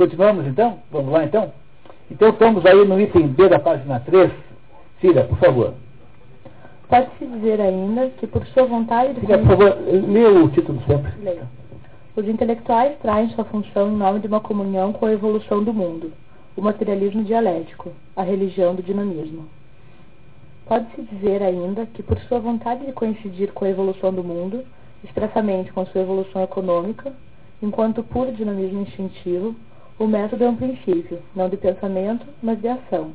Continuamos então? Vamos lá então? Então estamos aí no item B da página 3. Cira, por favor. Pode-se dizer ainda que por sua vontade de... Cira, por favor, lê o título sempre. Leia. Os intelectuais traem sua função em nome de uma comunhão com a evolução do mundo, o materialismo dialético, a religião do dinamismo. Pode-se dizer ainda que por sua vontade de coincidir com a evolução do mundo, expressamente com sua evolução econômica, enquanto puro dinamismo instintivo, o método é um princípio, não de pensamento, mas de ação,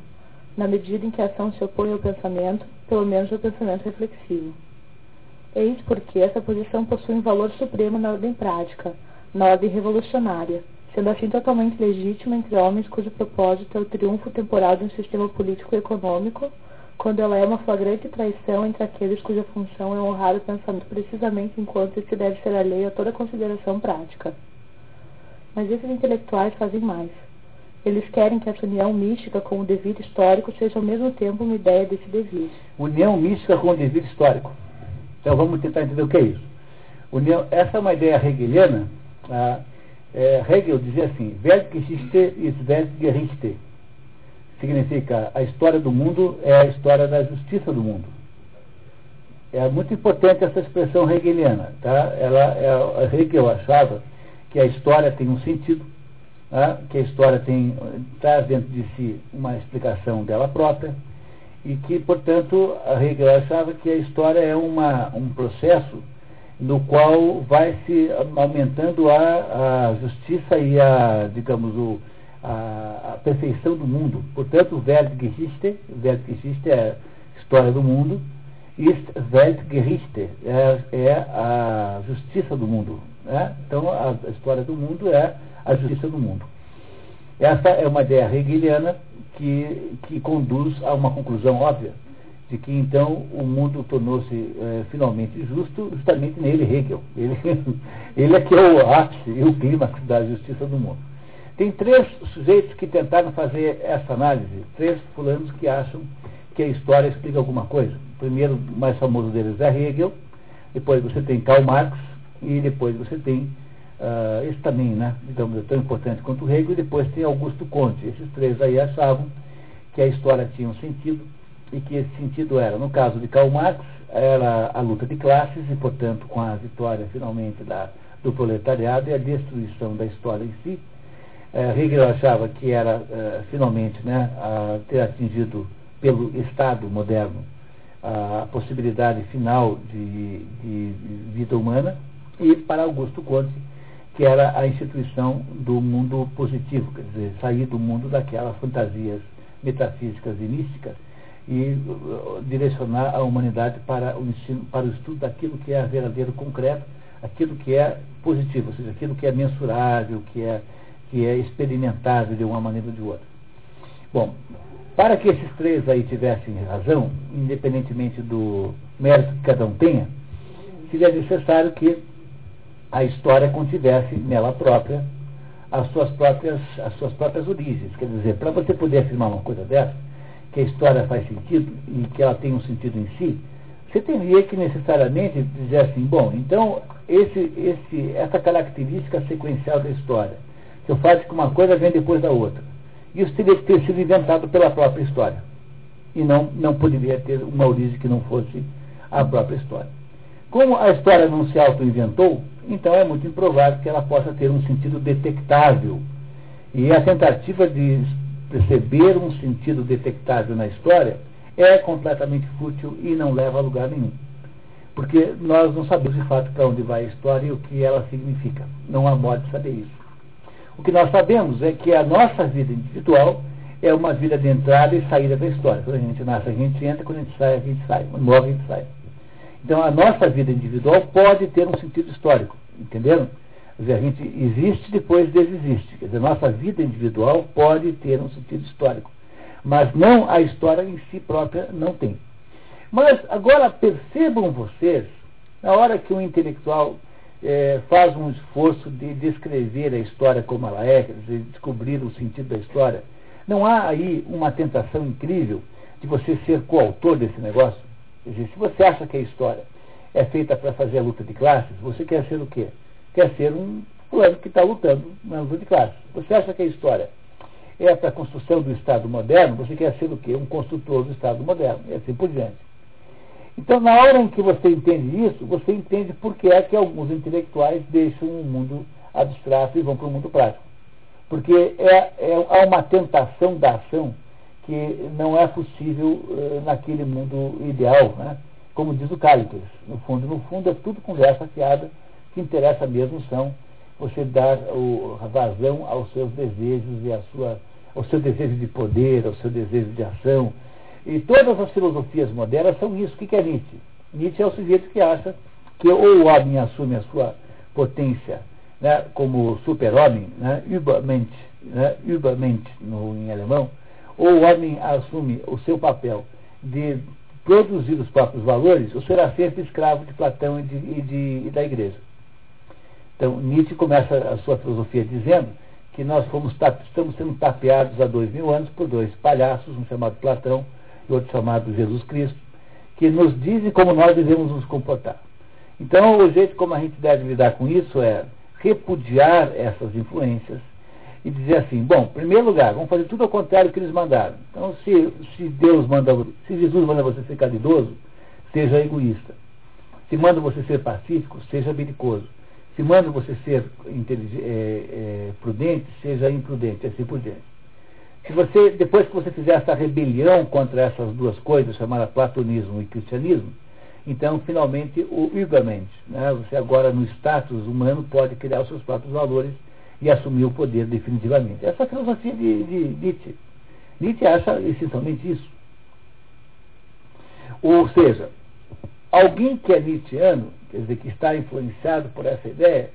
na medida em que a ação se opõe ao pensamento, pelo menos ao pensamento reflexivo. Eis porque essa posição possui um valor supremo na ordem prática, na ordem revolucionária, sendo assim totalmente legítima entre homens cujo propósito é o triunfo temporal de um sistema político e econômico, quando ela é uma flagrante traição entre aqueles cuja função é honrar o pensamento precisamente enquanto esse deve ser alheio a toda consideração prática. Mas esses intelectuais fazem mais. Eles querem que essa união mística com o devir histórico seja ao mesmo tempo uma ideia desse devir. União mística com o devir histórico. Então vamos tentar entender o que é isso. União, essa é uma ideia hegeliana. Ah, é, Hegel dizia assim, Weltgeschichte ist Weltgerichte. Significa, a história do mundo é a história da justiça do mundo. É muito importante essa expressão hegeliana. Tá? Ela, é, Hegel achava que a história tem um sentido, né? que a história tem, traz dentro de si uma explicação dela própria, e que, portanto, a Hegel achava que a história é uma, um processo no qual vai se aumentando a, a justiça e a, digamos, o, a, a, perfeição do mundo. Portanto, Weltgeschichte, Weltgeschichte é a história do mundo, ist Weltgerichte, é, é a justiça do mundo. Né? Então, a, a história do mundo é a justiça do mundo. Essa é uma ideia hegeliana que, que conduz a uma conclusão óbvia, de que então o mundo tornou-se é, finalmente justo justamente nele, Hegel. Ele, ele é que é o ápice e o clímax da justiça do mundo. Tem três sujeitos que tentaram fazer essa análise, três fulanos que acham que a história explica alguma coisa. O primeiro, mais famoso deles é Hegel, depois você tem Karl Marx e depois você tem uh, esse também, né, digamos, é tão importante quanto o Hegel, e depois tem Augusto Conte. Esses três aí achavam que a história tinha um sentido e que esse sentido era, no caso de Karl Marx, era a luta de classes e, portanto, com a vitória finalmente da, do proletariado e a destruição da história em si. Uh, Hegel achava que era uh, finalmente né, a ter atingido pelo Estado moderno a possibilidade final de, de vida humana e para Augusto Conte que era a instituição do mundo positivo, quer dizer, sair do mundo daquelas fantasias metafísicas e místicas e uh, direcionar a humanidade para o ensino, para o estudo daquilo que é verdadeiro concreto, aquilo que é positivo, ou seja, aquilo que é mensurável, que é, que é experimentável de uma maneira ou de outra. Bom, para que esses três aí tivessem razão, independentemente do mérito que cada um tenha, seria necessário que a história contivesse nela própria as suas próprias, as suas próprias origens. Quer dizer, para você poder afirmar uma coisa dessa, que a história faz sentido e que ela tem um sentido em si, você teria que necessariamente dizer assim, bom, então esse, esse, essa característica sequencial da história, que eu faço que uma coisa vem depois da outra, isso teria que ter sido inventado pela própria história. E não, não poderia ter uma origem que não fosse a própria história. Como a história não se auto-inventou, então é muito improvável que ela possa ter um sentido detectável. E a tentativa de perceber um sentido detectável na história é completamente fútil e não leva a lugar nenhum. Porque nós não sabemos de fato para onde vai a história e o que ela significa. Não há modo de saber isso. O que nós sabemos é que a nossa vida individual é uma vida de entrada e saída da história. Quando a gente nasce, a gente entra, quando a gente sai, a gente sai. Quando morre, a gente sai. Então, a nossa vida individual pode ter um sentido histórico, entenderam? Dizer, a gente existe depois desexiste. Quer dizer, a nossa vida individual pode ter um sentido histórico. Mas não a história em si própria não tem. Mas agora percebam vocês, na hora que um intelectual é, faz um esforço de descrever a história como ela é, dizer, descobrir o sentido da história, não há aí uma tentação incrível de você ser coautor desse negócio? Quer dizer, se você acha que a história é feita para fazer a luta de classes, você quer ser o quê? Quer ser um fulano que está lutando na luta de classe. Você acha que a história é para a construção do Estado moderno? Você quer ser o quê? Um construtor do Estado moderno, e assim por diante. Então, na hora em que você entende isso, você entende por que é que alguns intelectuais deixam o mundo abstrato e vão para o mundo prático. Porque é, é, há uma tentação da ação que não é possível uh, naquele mundo ideal, né? como diz o Cálitos. No fundo, no fundo, é tudo conversa fiada, que interessa mesmo são você dar o, vazão aos seus desejos e a sua, ao seu desejo de poder, ao seu desejo de ação. E todas as filosofias modernas são isso. O que é Nietzsche? Nietzsche é o sujeito que acha que ou o homem assume a sua potência né, como super-homem, né, Übermensch, né, Übermensch no, em alemão, ou o homem assume o seu papel de produzir os próprios valores, ou será sempre escravo de Platão e, de, e, de, e da igreja. Então, Nietzsche começa a sua filosofia dizendo que nós fomos, estamos sendo tapeados há dois mil anos por dois palhaços, um chamado Platão e outro chamado Jesus Cristo, que nos dizem como nós devemos nos comportar. Então, o jeito como a gente deve lidar com isso é repudiar essas influências e dizer assim, bom, em primeiro lugar, vamos fazer tudo ao contrário do que eles mandaram. Então, se, se Deus manda, se Jesus manda você ser caridoso, seja egoísta. Se manda você ser pacífico, seja belicoso. Se manda você ser é, é, prudente, seja imprudente, assim por diante. Se você, depois que você fizer essa rebelião contra essas duas coisas, chamada platonismo e cristianismo, então, finalmente, o Übermensch, né? você agora no status humano pode criar os seus próprios valores e assumir o poder definitivamente. Essa é a filosofia de, de Nietzsche. Nietzsche acha essencialmente isso. Ou seja, alguém que é Nietzscheano, quer dizer, que está influenciado por essa ideia,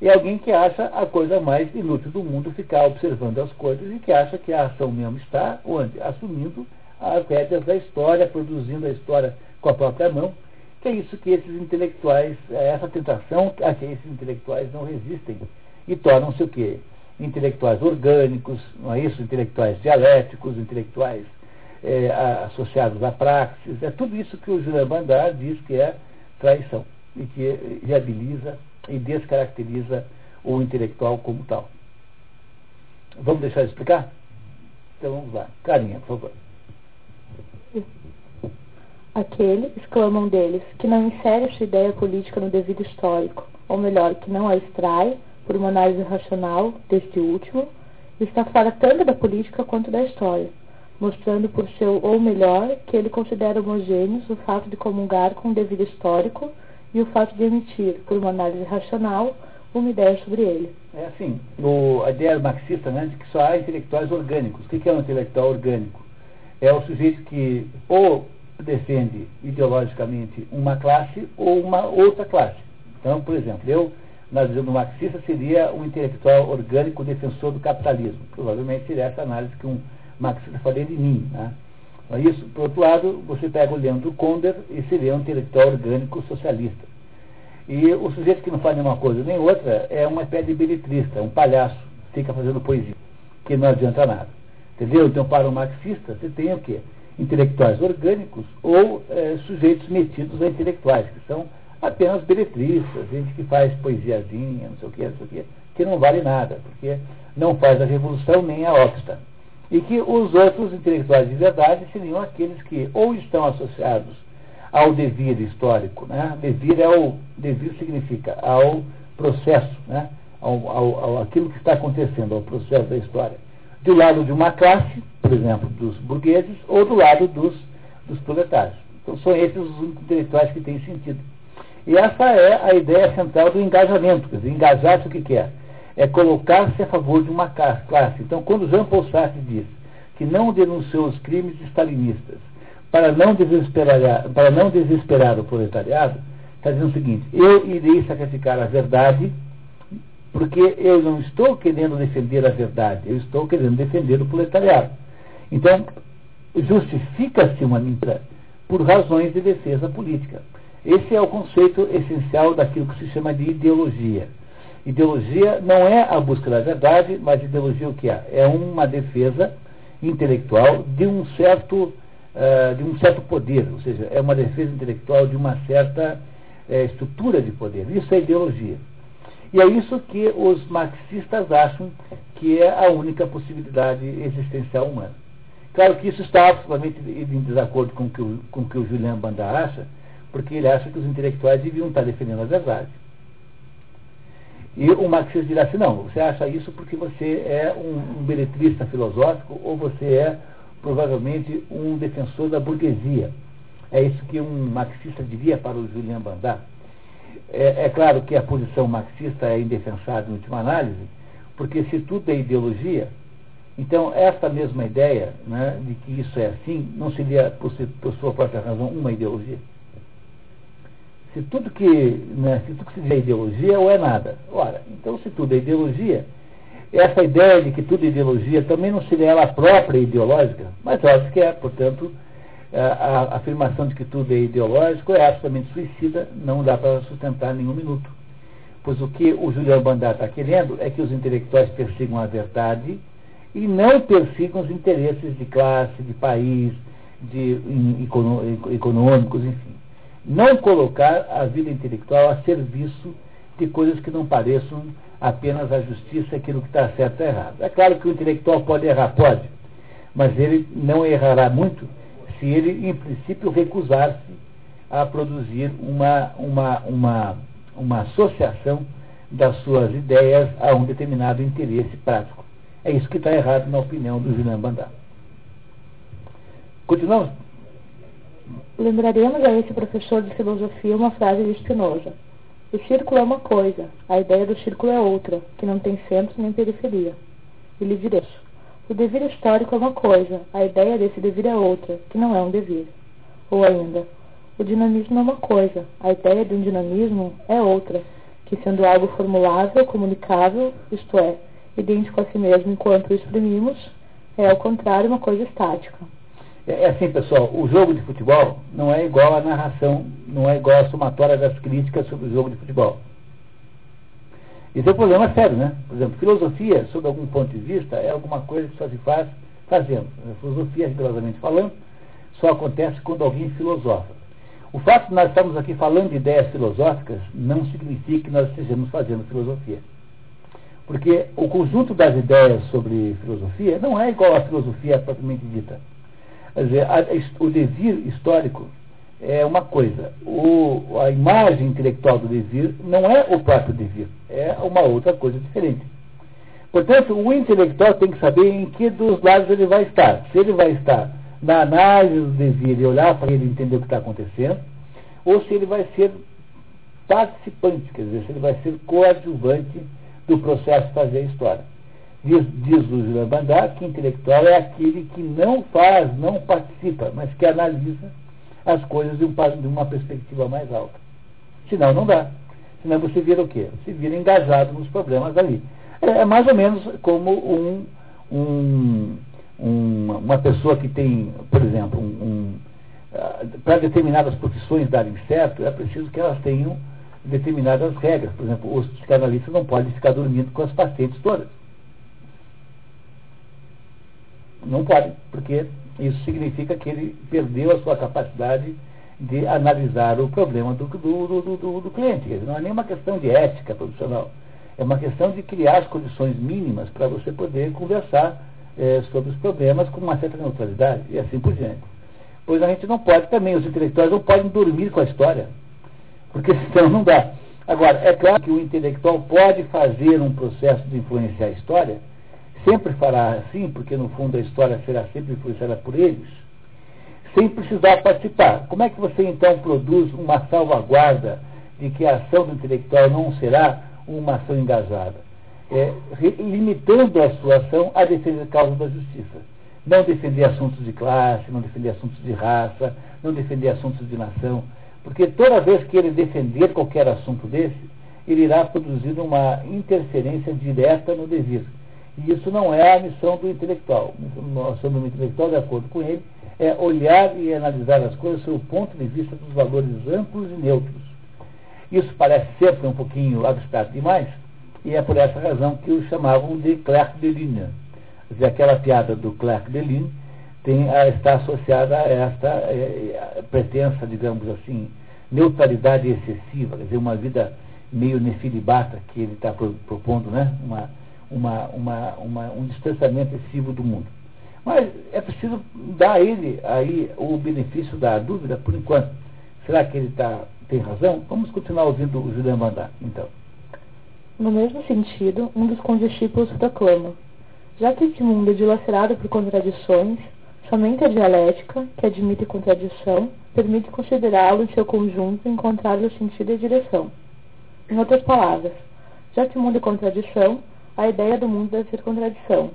é alguém que acha a coisa mais inútil do mundo ficar observando as coisas e que acha que a ação mesmo está onde? Assumindo as rédeas da história, produzindo a história com a própria mão. Que é isso que esses intelectuais, é essa tentação a que esses intelectuais não resistem e tornam-se o quê? Intelectuais orgânicos, não é isso? Intelectuais dialéticos, intelectuais é, associados à praxis. É tudo isso que o Julian Bandar diz que é traição e que viabiliza e descaracteriza o intelectual como tal. Vamos deixar de explicar? Então vamos lá. Carinha, por favor. Aquele, exclamam deles, que não insere sua ideia política no devido histórico, ou melhor, que não a extrai, por uma análise racional deste último, está fora tanto da política quanto da história, mostrando por seu ou melhor que ele considera homogêneos o fato de comungar com o devido histórico e o fato de emitir, por uma análise racional, uma ideia sobre ele. É assim, o, a ideia marxista né, de que só há intelectuais orgânicos. O que é um intelectual orgânico? É o sujeito que ou defende ideologicamente uma classe ou uma outra classe. Então, por exemplo, eu na visão do marxista, seria um intelectual orgânico defensor do capitalismo. Provavelmente seria essa análise que um marxista faria de mim. Né? Isso, por outro lado, você pega o Leandro Konder e seria um intelectual orgânico socialista. E o sujeito que não faz nenhuma coisa nem outra é uma espécie de beletrista, um palhaço, fica fazendo poesia, que não adianta nada. Entendeu? Então, para o marxista, você tem o quê? Intelectuais orgânicos ou é, sujeitos metidos a intelectuais, que são apenas beletristas, gente que faz poesiazinha, não sei o que, não sei o que, que não vale nada, porque não faz a revolução nem a obsta. E que os outros intelectuais de verdade seriam aqueles que ou estão associados ao devir histórico, né? Devir é o devir significa ao processo, né? Ao, ao, ao, aquilo que está acontecendo, ao processo da história. Do lado de uma classe, por exemplo, dos burgueses, ou do lado dos, dos proletários. Então são esses os intelectuais que têm sentido. E essa é a ideia central do engajamento. Quer dizer, engajar-se o que quer? É, colocar-se a favor de uma classe. Então, quando Jean Paul Sartre diz que não denunciou os crimes stalinistas para não desesperar, para não desesperar o proletariado, está dizendo o seguinte, eu irei sacrificar a verdade porque eu não estou querendo defender a verdade, eu estou querendo defender o proletariado. Então, justifica-se uma mentira por razões de defesa política. Esse é o conceito essencial daquilo que se chama de ideologia. Ideologia não é a busca da verdade, mas ideologia o que é? É uma defesa intelectual de um certo, uh, de um certo poder, ou seja, é uma defesa intelectual de uma certa uh, estrutura de poder. Isso é ideologia. E é isso que os marxistas acham que é a única possibilidade existencial humana. Claro que isso está absolutamente em desacordo com o que o, com o, que o Julian Bandar acha, porque ele acha que os intelectuais deviam estar defendendo a verdade. E o marxista dirá assim, não, você acha isso porque você é um, um beletrista filosófico ou você é provavelmente um defensor da burguesia. É isso que um marxista diria para o Julian Bandar. É, é, claro que a posição marxista é indefensável em última análise, porque se tudo é ideologia, então essa mesma ideia né, de que isso é assim não seria, por, por sua própria razão, uma ideologia? Se tudo que, né, se tudo que se diz é ideologia ou é nada. Ora, então se tudo é ideologia, essa ideia de que tudo é ideologia também não seria ela própria ideológica, mas óbvio que é, portanto, a, afirmação de que tudo é ideológico é absolutamente suicida, não dá para sustentar nenhum minuto. Pois o que o Juliano Bandar está querendo é que os intelectuais persigam a verdade e não persigam os interesses de classe, de país, de in, econômicos, enfim. Não colocar a vida intelectual a serviço de coisas que não pareçam apenas a justiça, aquilo que está certo e errado. É claro que o intelectual pode errar, pode, mas ele não errará muito se ele, em princípio, recusar-se a produzir uma, uma, uma, uma associação das suas ideias a um determinado interesse prático. É isso que está errado na opinião do Julian Bandar. Continuamos? Lembraremos a esse professor de filosofia uma frase de Spinoza. O círculo é uma coisa, a ideia do círculo é outra, que não tem centro nem periferia. E lhe direi. O devir histórico é uma coisa, a ideia desse devir é outra, que não é um devir. Ou ainda, o dinamismo é uma coisa, a ideia de um dinamismo é outra, que sendo algo formulável, comunicável, isto é, idêntico a si mesmo enquanto o exprimimos, é ao contrário uma coisa estática. É, assim, pessoal, o jogo de futebol não é igual à narração, não é igual à somatória das críticas sobre o jogo de futebol. Isso é um problema sério, né? Por exemplo, filosofia, sob algum ponto de vista, é alguma coisa que só se faz fazendo. A filosofia, rigorosamente falando, só acontece quando alguém filosofa. O fato de nós estarmos aqui falando de ideias filosóficas não significa que nós estejamos fazendo filosofia. Porque o conjunto das ideias sobre filosofia não é igual à filosofia propriamente dita. Quer dizer, a, o devir histórico é uma coisa. O, a imagem intelectual do devir não é o próprio devir, é uma outra coisa diferente. Portanto, o intelectual tem que saber em que dos lados ele vai estar. Se ele vai estar na análise do devir e olhar para ele entender o que está acontecendo, ou se ele vai ser participante, quer dizer, se ele vai ser coadjuvante do processo de fazer a história. Diz, o Julian Bandar que intelectual é aquele que não faz, não participa, mas que analisa as coisas de, um, de uma perspectiva mais alta. Senão não dá. Senão você vira o quê? Você vira engajado nos problemas ali. É, é mais ou menos como um, um, um, uma pessoa que tem, por exemplo, ah, para determinadas profissões darem certo, é preciso que elas tenham determinadas regras. Por exemplo, os psicanalistas não podem ficar dormindo com as pacientes todas. Não podem, porque isso significa que ele perdeu a sua capacidade de analisar o problema do, do, do, do, do cliente. Não é nem uma questão de ética profissional. É uma questão de criar as condições mínimas para você poder conversar é, sobre os problemas com uma certa neutralidade e assim por diante. Pois a gente não pode também, os intelectuais não podem dormir com a história, porque senão não dá. Agora, é claro que o intelectual pode fazer um processo de influenciar a história sempre fará assim, porque no fundo a história será sempre influenciada por eles, sem precisar participar. Como é que você então produz uma salvaguarda de que a ação do intelectual não será uma ação engajada? É, limitando a sua ação à defesa da causa da justiça. Não defender assuntos de classe, não defender assuntos de raça, não defender assuntos de nação. Porque toda vez que ele defender qualquer assunto desse, ele irá produzir uma interferência direta no dever. E isso não é a missão do intelectual. A missão do intelectual, de acordo com ele, é olhar e analisar as coisas sob o ponto de vista dos valores amplos e neutros. Isso parece sempre um pouquinho abstrato demais, e é por essa razão que o chamavam de Clerc de Ligne. Quer dizer, aquela piada do Clerc de Ligne tem, está associada a esta é, pretensa, digamos assim, neutralidade excessiva, quer dizer, uma vida meio nefilibata que ele está propondo, né? Uma, uma, uma, uma, um distanciamento excessivo do mundo. Mas é preciso dar a ele aí o benefício da dúvida por enquanto. Será que ele tá, tem razão? Vamos continuar ouvindo o Julian Mandar, então. No mesmo sentido, um dos condiscípulos proclama: já que este mundo é dilacerado por contradições, somente a dialética, que admite contradição, permite considerá-lo em seu conjunto e encontrar-lhe sentido e direção. Em outras palavras, já que o mundo é contradição, a ideia do mundo deve ser contradição.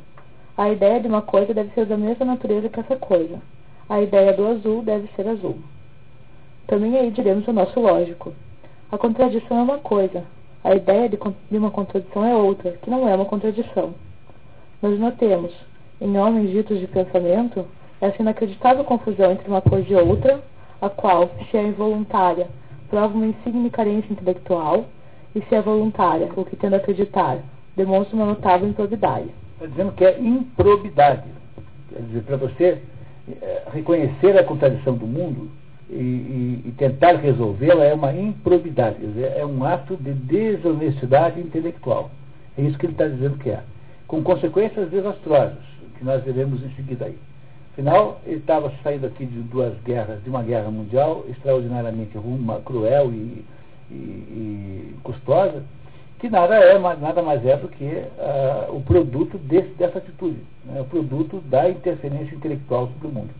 A ideia de uma coisa deve ser da mesma natureza que essa coisa. A ideia do azul deve ser azul. Também aí diremos o nosso lógico. A contradição é uma coisa, a ideia de, de uma contradição é outra, que não é uma contradição. Nós notemos, em homens ditos de pensamento, essa inacreditável confusão entre uma coisa e outra, a qual, se é involuntária, prova uma insigne carência intelectual, e se é voluntária, o que tendo a acreditar, demonstra uma notável improbidade. Está dizendo que é improbidade. Quer dizer, para você é, reconhecer a contradição do mundo e, e, e tentar resolvê-la é uma improbidade, quer dizer, é um ato de desonestidade intelectual. É isso que ele está dizendo que é. Com consequências desastrosas, que nós veremos em seguida aí. Afinal, ele estava saindo aqui de duas guerras, de uma guerra mundial extraordinariamente ruim, cruel e e, e custosa, que nada, é, nada mais é do que uh, o produto desse, dessa atitude, né, o produto da interferência intelectual sobre o mundo.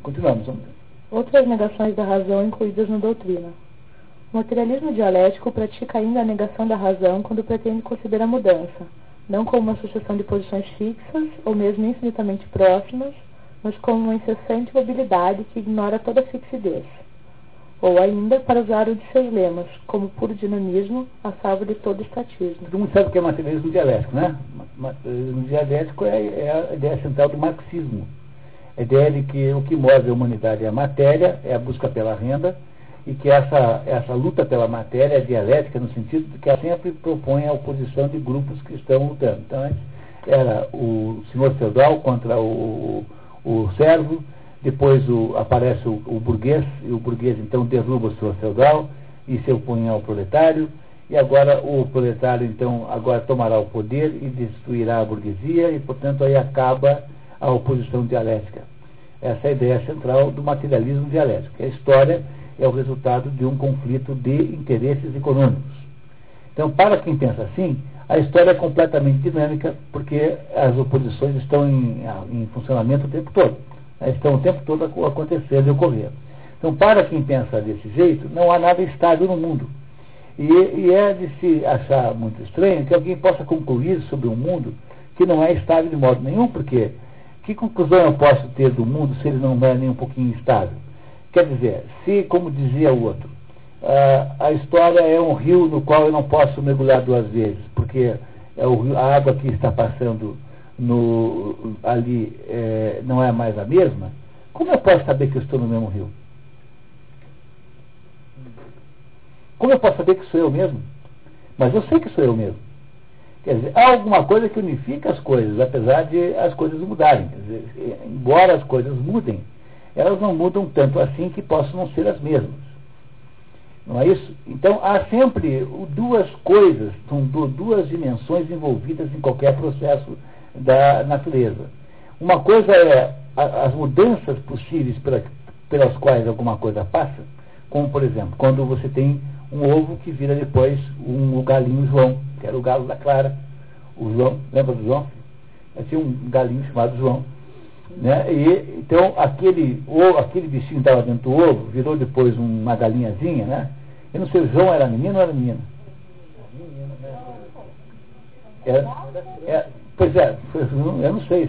Continuamos. Vamos. Outras negações da razão incluídas na doutrina. O materialismo dialético pratica ainda a negação da razão quando pretende considerar a mudança, não como uma sucessão de posições fixas ou mesmo infinitamente próximas, mas como uma incessante mobilidade que ignora toda fixidez ou ainda para usar o de seus lemas, como puro dinamismo, a salvo de todo estatismo. Todo mundo sabe o que é materialismo dialético, né? Materialismo dialético é, é a ideia central do marxismo. A ideia de que o que move a humanidade é a matéria, é a busca pela renda, e que essa, essa luta pela matéria é dialética no sentido de que ela sempre propõe a oposição de grupos que estão lutando. Então, antes era o senhor feudal contra o, o servo, depois o, aparece o, o, burguês, e o burguês então derruba o senhor feudal e se opõe ao proletário, e agora o proletário então agora tomará o poder e destruirá a burguesia, e portanto aí acaba a oposição dialética. Essa é a ideia central do materialismo dialético. A história é o resultado de um conflito de interesses econômicos. Então, para quem pensa assim, a história é completamente dinâmica, porque as oposições estão em, em funcionamento o tempo todo estão o tempo todo acontecendo e ocorrendo. Então, para quem pensa desse jeito, não há nada estável no mundo. E, e, é de se achar muito estranho que alguém possa concluir sobre um mundo que não é estável de modo nenhum, porque que conclusão eu posso ter do mundo se ele não é nem um pouquinho estável? Quer dizer, se, como dizia o outro, a, a história é um rio no qual eu não posso mergulhar duas vezes, porque é a água que está passando no, ali é, não é mais a mesma, como eu posso saber que eu estou no mesmo rio? Como eu posso saber que sou eu mesmo? Mas eu sei que sou eu mesmo. Quer dizer, há alguma coisa que unifica as coisas, apesar de as coisas mudarem. Dizer, embora as coisas mudem, elas não mudam tanto assim que possam não ser as mesmas. Não é isso? Então há sempre duas coisas, duas dimensões envolvidas em qualquer processo da natureza. Uma coisa é a, as mudanças possíveis pela, pelas quais alguma coisa passa, como por exemplo, quando você tem um ovo que vira depois um galinho João, que era o galo da Clara. O João, lembra do João? Tinha um galinho chamado João. Né? E, então aquele, o, aquele bichinho que estava dentro do ovo virou depois uma galinhazinha, né? Eu não sei, o João era menino ou era menina? Era, era, Pois é, eu não sei.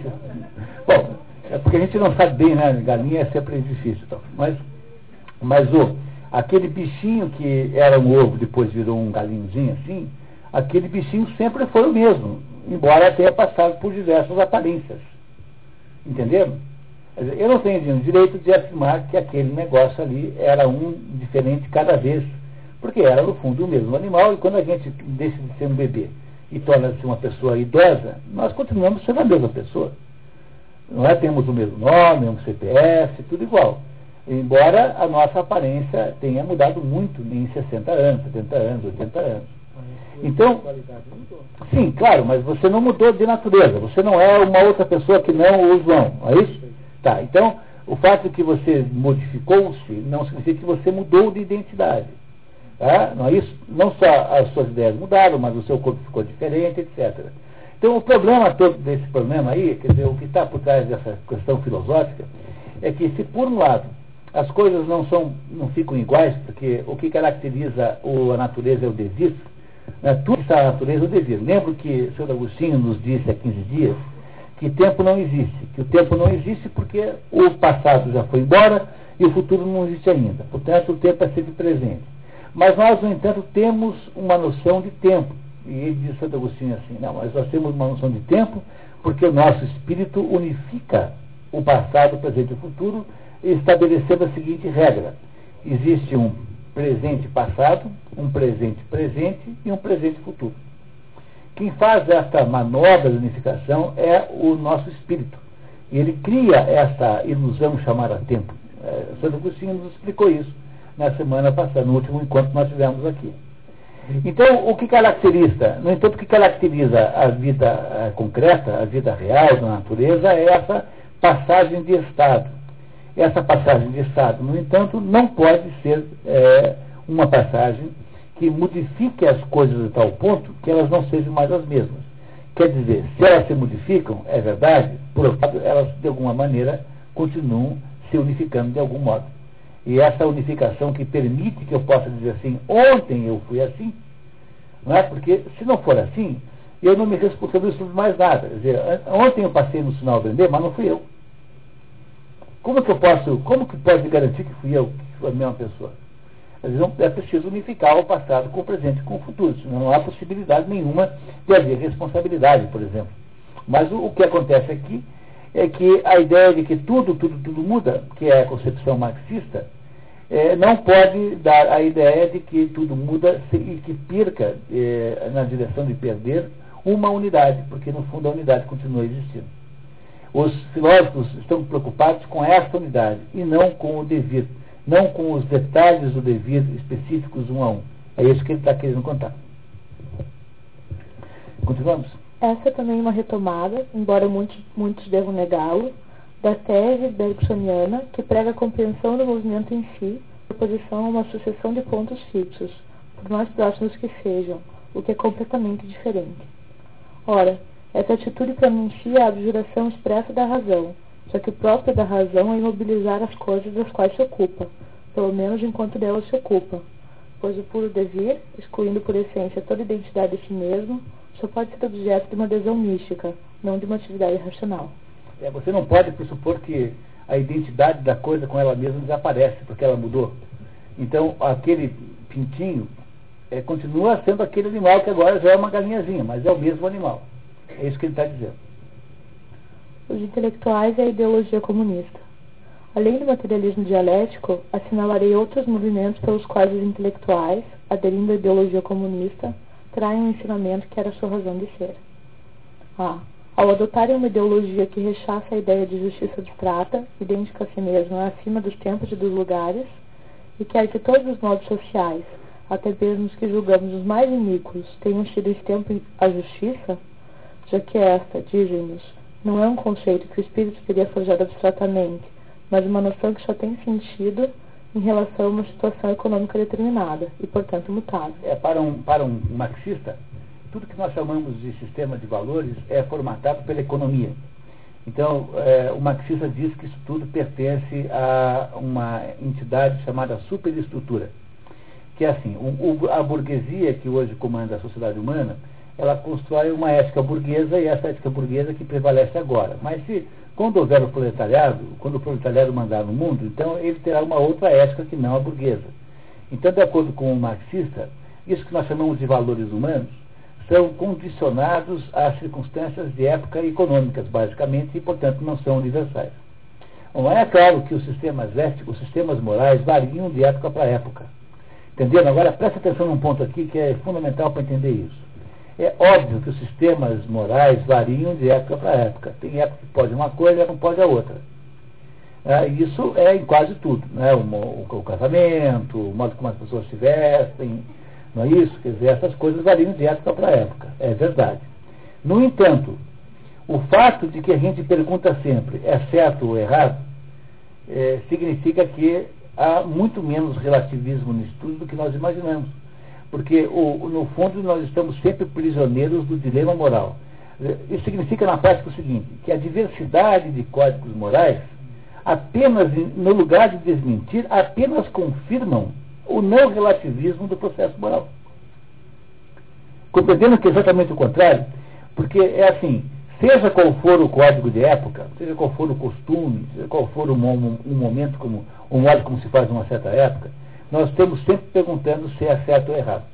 Bom, é porque a gente não sabe bem, né? Galinha é sempre difícil. Então. Mas, mas o, aquele bichinho que era um ovo, depois virou um galinhozinho assim, aquele bichinho sempre foi o mesmo, embora tenha passado por diversas aparências. Entenderam? Eu não tenho direito de afirmar que aquele negócio ali era um diferente cada vez, porque era, no fundo, o mesmo animal, e quando a gente deixa de ser um bebê e torna-se uma pessoa idosa, nós continuamos sendo a mesma pessoa. Não é? Temos o mesmo nome, o mesmo CPF, tudo igual. Embora a nossa aparência tenha mudado muito em 60 anos, 70 anos, 80 anos. Então, sim, claro, mas você não mudou de natureza. Você não é uma outra pessoa que não o João, é isso? Tá, então, o fato de que você modificou-se não significa que você mudou de identidade. Não, é isso? não só as suas ideias mudaram, mas o seu corpo ficou diferente, etc. Então, o problema todo desse problema aí, quer dizer, o que está por trás dessa questão filosófica, é que se por um lado as coisas não, são, não ficam iguais, porque o que caracteriza o, a natureza é o devir, né? tudo está na natureza é o devir. Lembro que o Sr. Agostinho nos disse há 15 dias que tempo não existe, que o tempo não existe porque o passado já foi embora e o futuro não existe ainda. Portanto, o tempo é sempre presente. Mas nós, no entanto, temos uma noção de tempo. E ele diz Santo Agostinho assim, não, mas nós temos uma noção de tempo porque o nosso espírito unifica o passado, o presente e o futuro estabelecendo a seguinte regra: existe um presente passado, um presente presente e um presente futuro. Quem faz esta manobra de unificação é o nosso espírito. E ele cria essa ilusão chamada tempo. É, Santo Agostinho nos explicou isso na semana passada, no último encontro que nós tivemos aqui. Então, o que caracteriza, no entanto, o que caracteriza a vida a eh, concreta, a vida real da natureza é essa passagem de estado essa passagem de estado, no entanto, não pode ser é, uma passagem que modifique as coisas de tal ponto que elas não sejam mais as mesmas. Quer dizer, se elas se modificam, é verdade, por outro lado, elas de alguma maneira continuam se unificando de algum modo. E essa unificação que permite que eu possa dizer assim, ontem eu fui assim, não é? Porque se não for assim, eu não me responsabilizo mais nada. Quer dizer, ontem eu passei no sinal vender, mas não fui eu. Como que eu posso, como que pode garantir que fui eu, que fui a mesma pessoa? É preciso unificar o passado com o presente e com o futuro, senão não há possibilidade nenhuma de haver responsabilidade, por exemplo. Mas o, o que acontece aqui é que a ideia de que tudo, tudo, tudo muda, que é a concepção marxista, é, não pode dar a ideia de que tudo muda e que perca é, na direção de perder uma unidade, porque no fundo a unidade continua existindo. Os filósofos estão preocupados com esta unidade e não com o devir, não com os detalhes do devir específicos um a um. É isso que ele está querendo contar. Continuamos? Essa é também uma retomada, embora muitos, muitos devam negá-lo, da tese bergsoniana que prega a compreensão do movimento em si, oposição a uma sucessão de pontos fixos, por mais próximos que sejam, o que é completamente diferente. Ora, essa atitude pronuncia a abjuração expressa da razão, só que o próprio da razão é imobilizar as coisas das quais se ocupa, pelo menos enquanto delas se ocupa, pois o puro devir, excluindo por essência toda identidade de si mesmo, só pode ser objeto de uma adesão mística, não de uma atividade racional. É, você não pode pressupor que a identidade da coisa com ela mesma desaparece, porque ela mudou. Então, aquele pintinho é, continua sendo aquele animal que agora já é uma galinhazinha, mas é o mesmo animal. É isso que ele está dizendo. Os intelectuais e a ideologia comunista. Além do materialismo dialético, assinalarei outros movimentos pelos quais os intelectuais, aderindo à ideologia comunista, traem um ensinamento que era sua razão de ser. A. Ao adotarem uma ideologia que rechaça a ideia de justiça abstrata, idêntica a si mesma acima dos tempos e dos lugares, e quer que todos os modos sociais, até mesmo os que julgamos os mais iníquos, tenham esse tempo a justiça, já que esta, dizem-nos, não é um conceito que o espírito teria forjado abstratamente, mas uma noção que só tem sentido em relação a uma situação econômica determinada e, portanto, mutável. É, para, um, para um marxista, tudo que nós chamamos de sistema de valores é formatado pela economia. Então, é, o marxista diz que isso tudo pertence a uma entidade chamada superestrutura. Que é assim, o, a burguesia que hoje comanda a sociedade humana ela constrói uma ética burguesa e essa ética burguesa que prevalece agora. Mas se quando houver o proletariado, quando o proletariado mandar no mundo, então ele terá uma outra ética que não a burguesa. Então, de acordo com o marxista, isso que nós chamamos de valores humanos são condicionados às circunstâncias de época econômicas, basicamente, e, portanto, não são universais. Bom, é claro que os sistemas éticos, os sistemas morais variam de época para época. Entendendo? Agora, preste atenção num ponto aqui que é fundamental para entender isso. É óbvio que os sistemas morais variam de época para época. Tem época que pode uma coisa e não pode a outra. É, isso é em quase tudo, né? o, o, o, casamento, o modo como as pessoas se vestem, não é isso? Quer dizer, essas coisas variam de época para época, é verdade. No entanto, o fato de que a gente pergunta sempre é certo ou errado, é, significa que há muito menos relativismo no estudo do que nós imaginamos. Porque, o, no fundo, nós estamos sempre prisioneiros do dilema moral. Isso significa, na prática, o seguinte, que a diversidade de códigos morais, apenas, no lugar de desmentir, apenas confirmam o não relativismo do processo moral. Compreendendo que é exatamente o contrário, porque é assim, seja qual for o código de época, seja qual for o costume, seja qual for um, momento, como, um modo como se faz numa certa época, nós estamos sempre perguntando se é certo ou errado.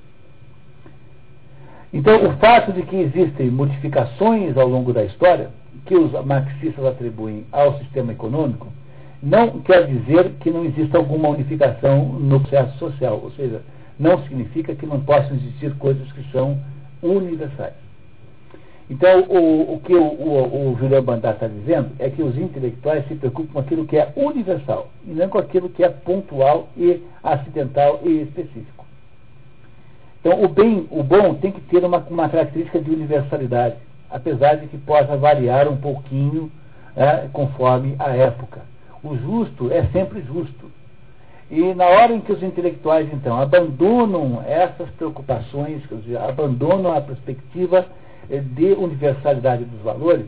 Então, o fato de que existem modificações ao longo da história, que os marxistas atribuem ao sistema econômico, não quer dizer que não exista alguma unificação no processo social, ou seja, não significa que não possam existir coisas que são universais. Então, o, o que o, o, o Julian Bandar está dizendo é que os intelectuais se preocupam com aquilo que é universal, e não com aquilo que é pontual e acidental e específico. Então, o bem, o bom tem que ter uma, uma característica de universalidade, apesar de que possa variar um pouquinho é, conforme a época. O justo é sempre justo. E na hora em que os intelectuais, então, abandonam essas preocupações, abandonam a perspectiva de universalidade dos valores,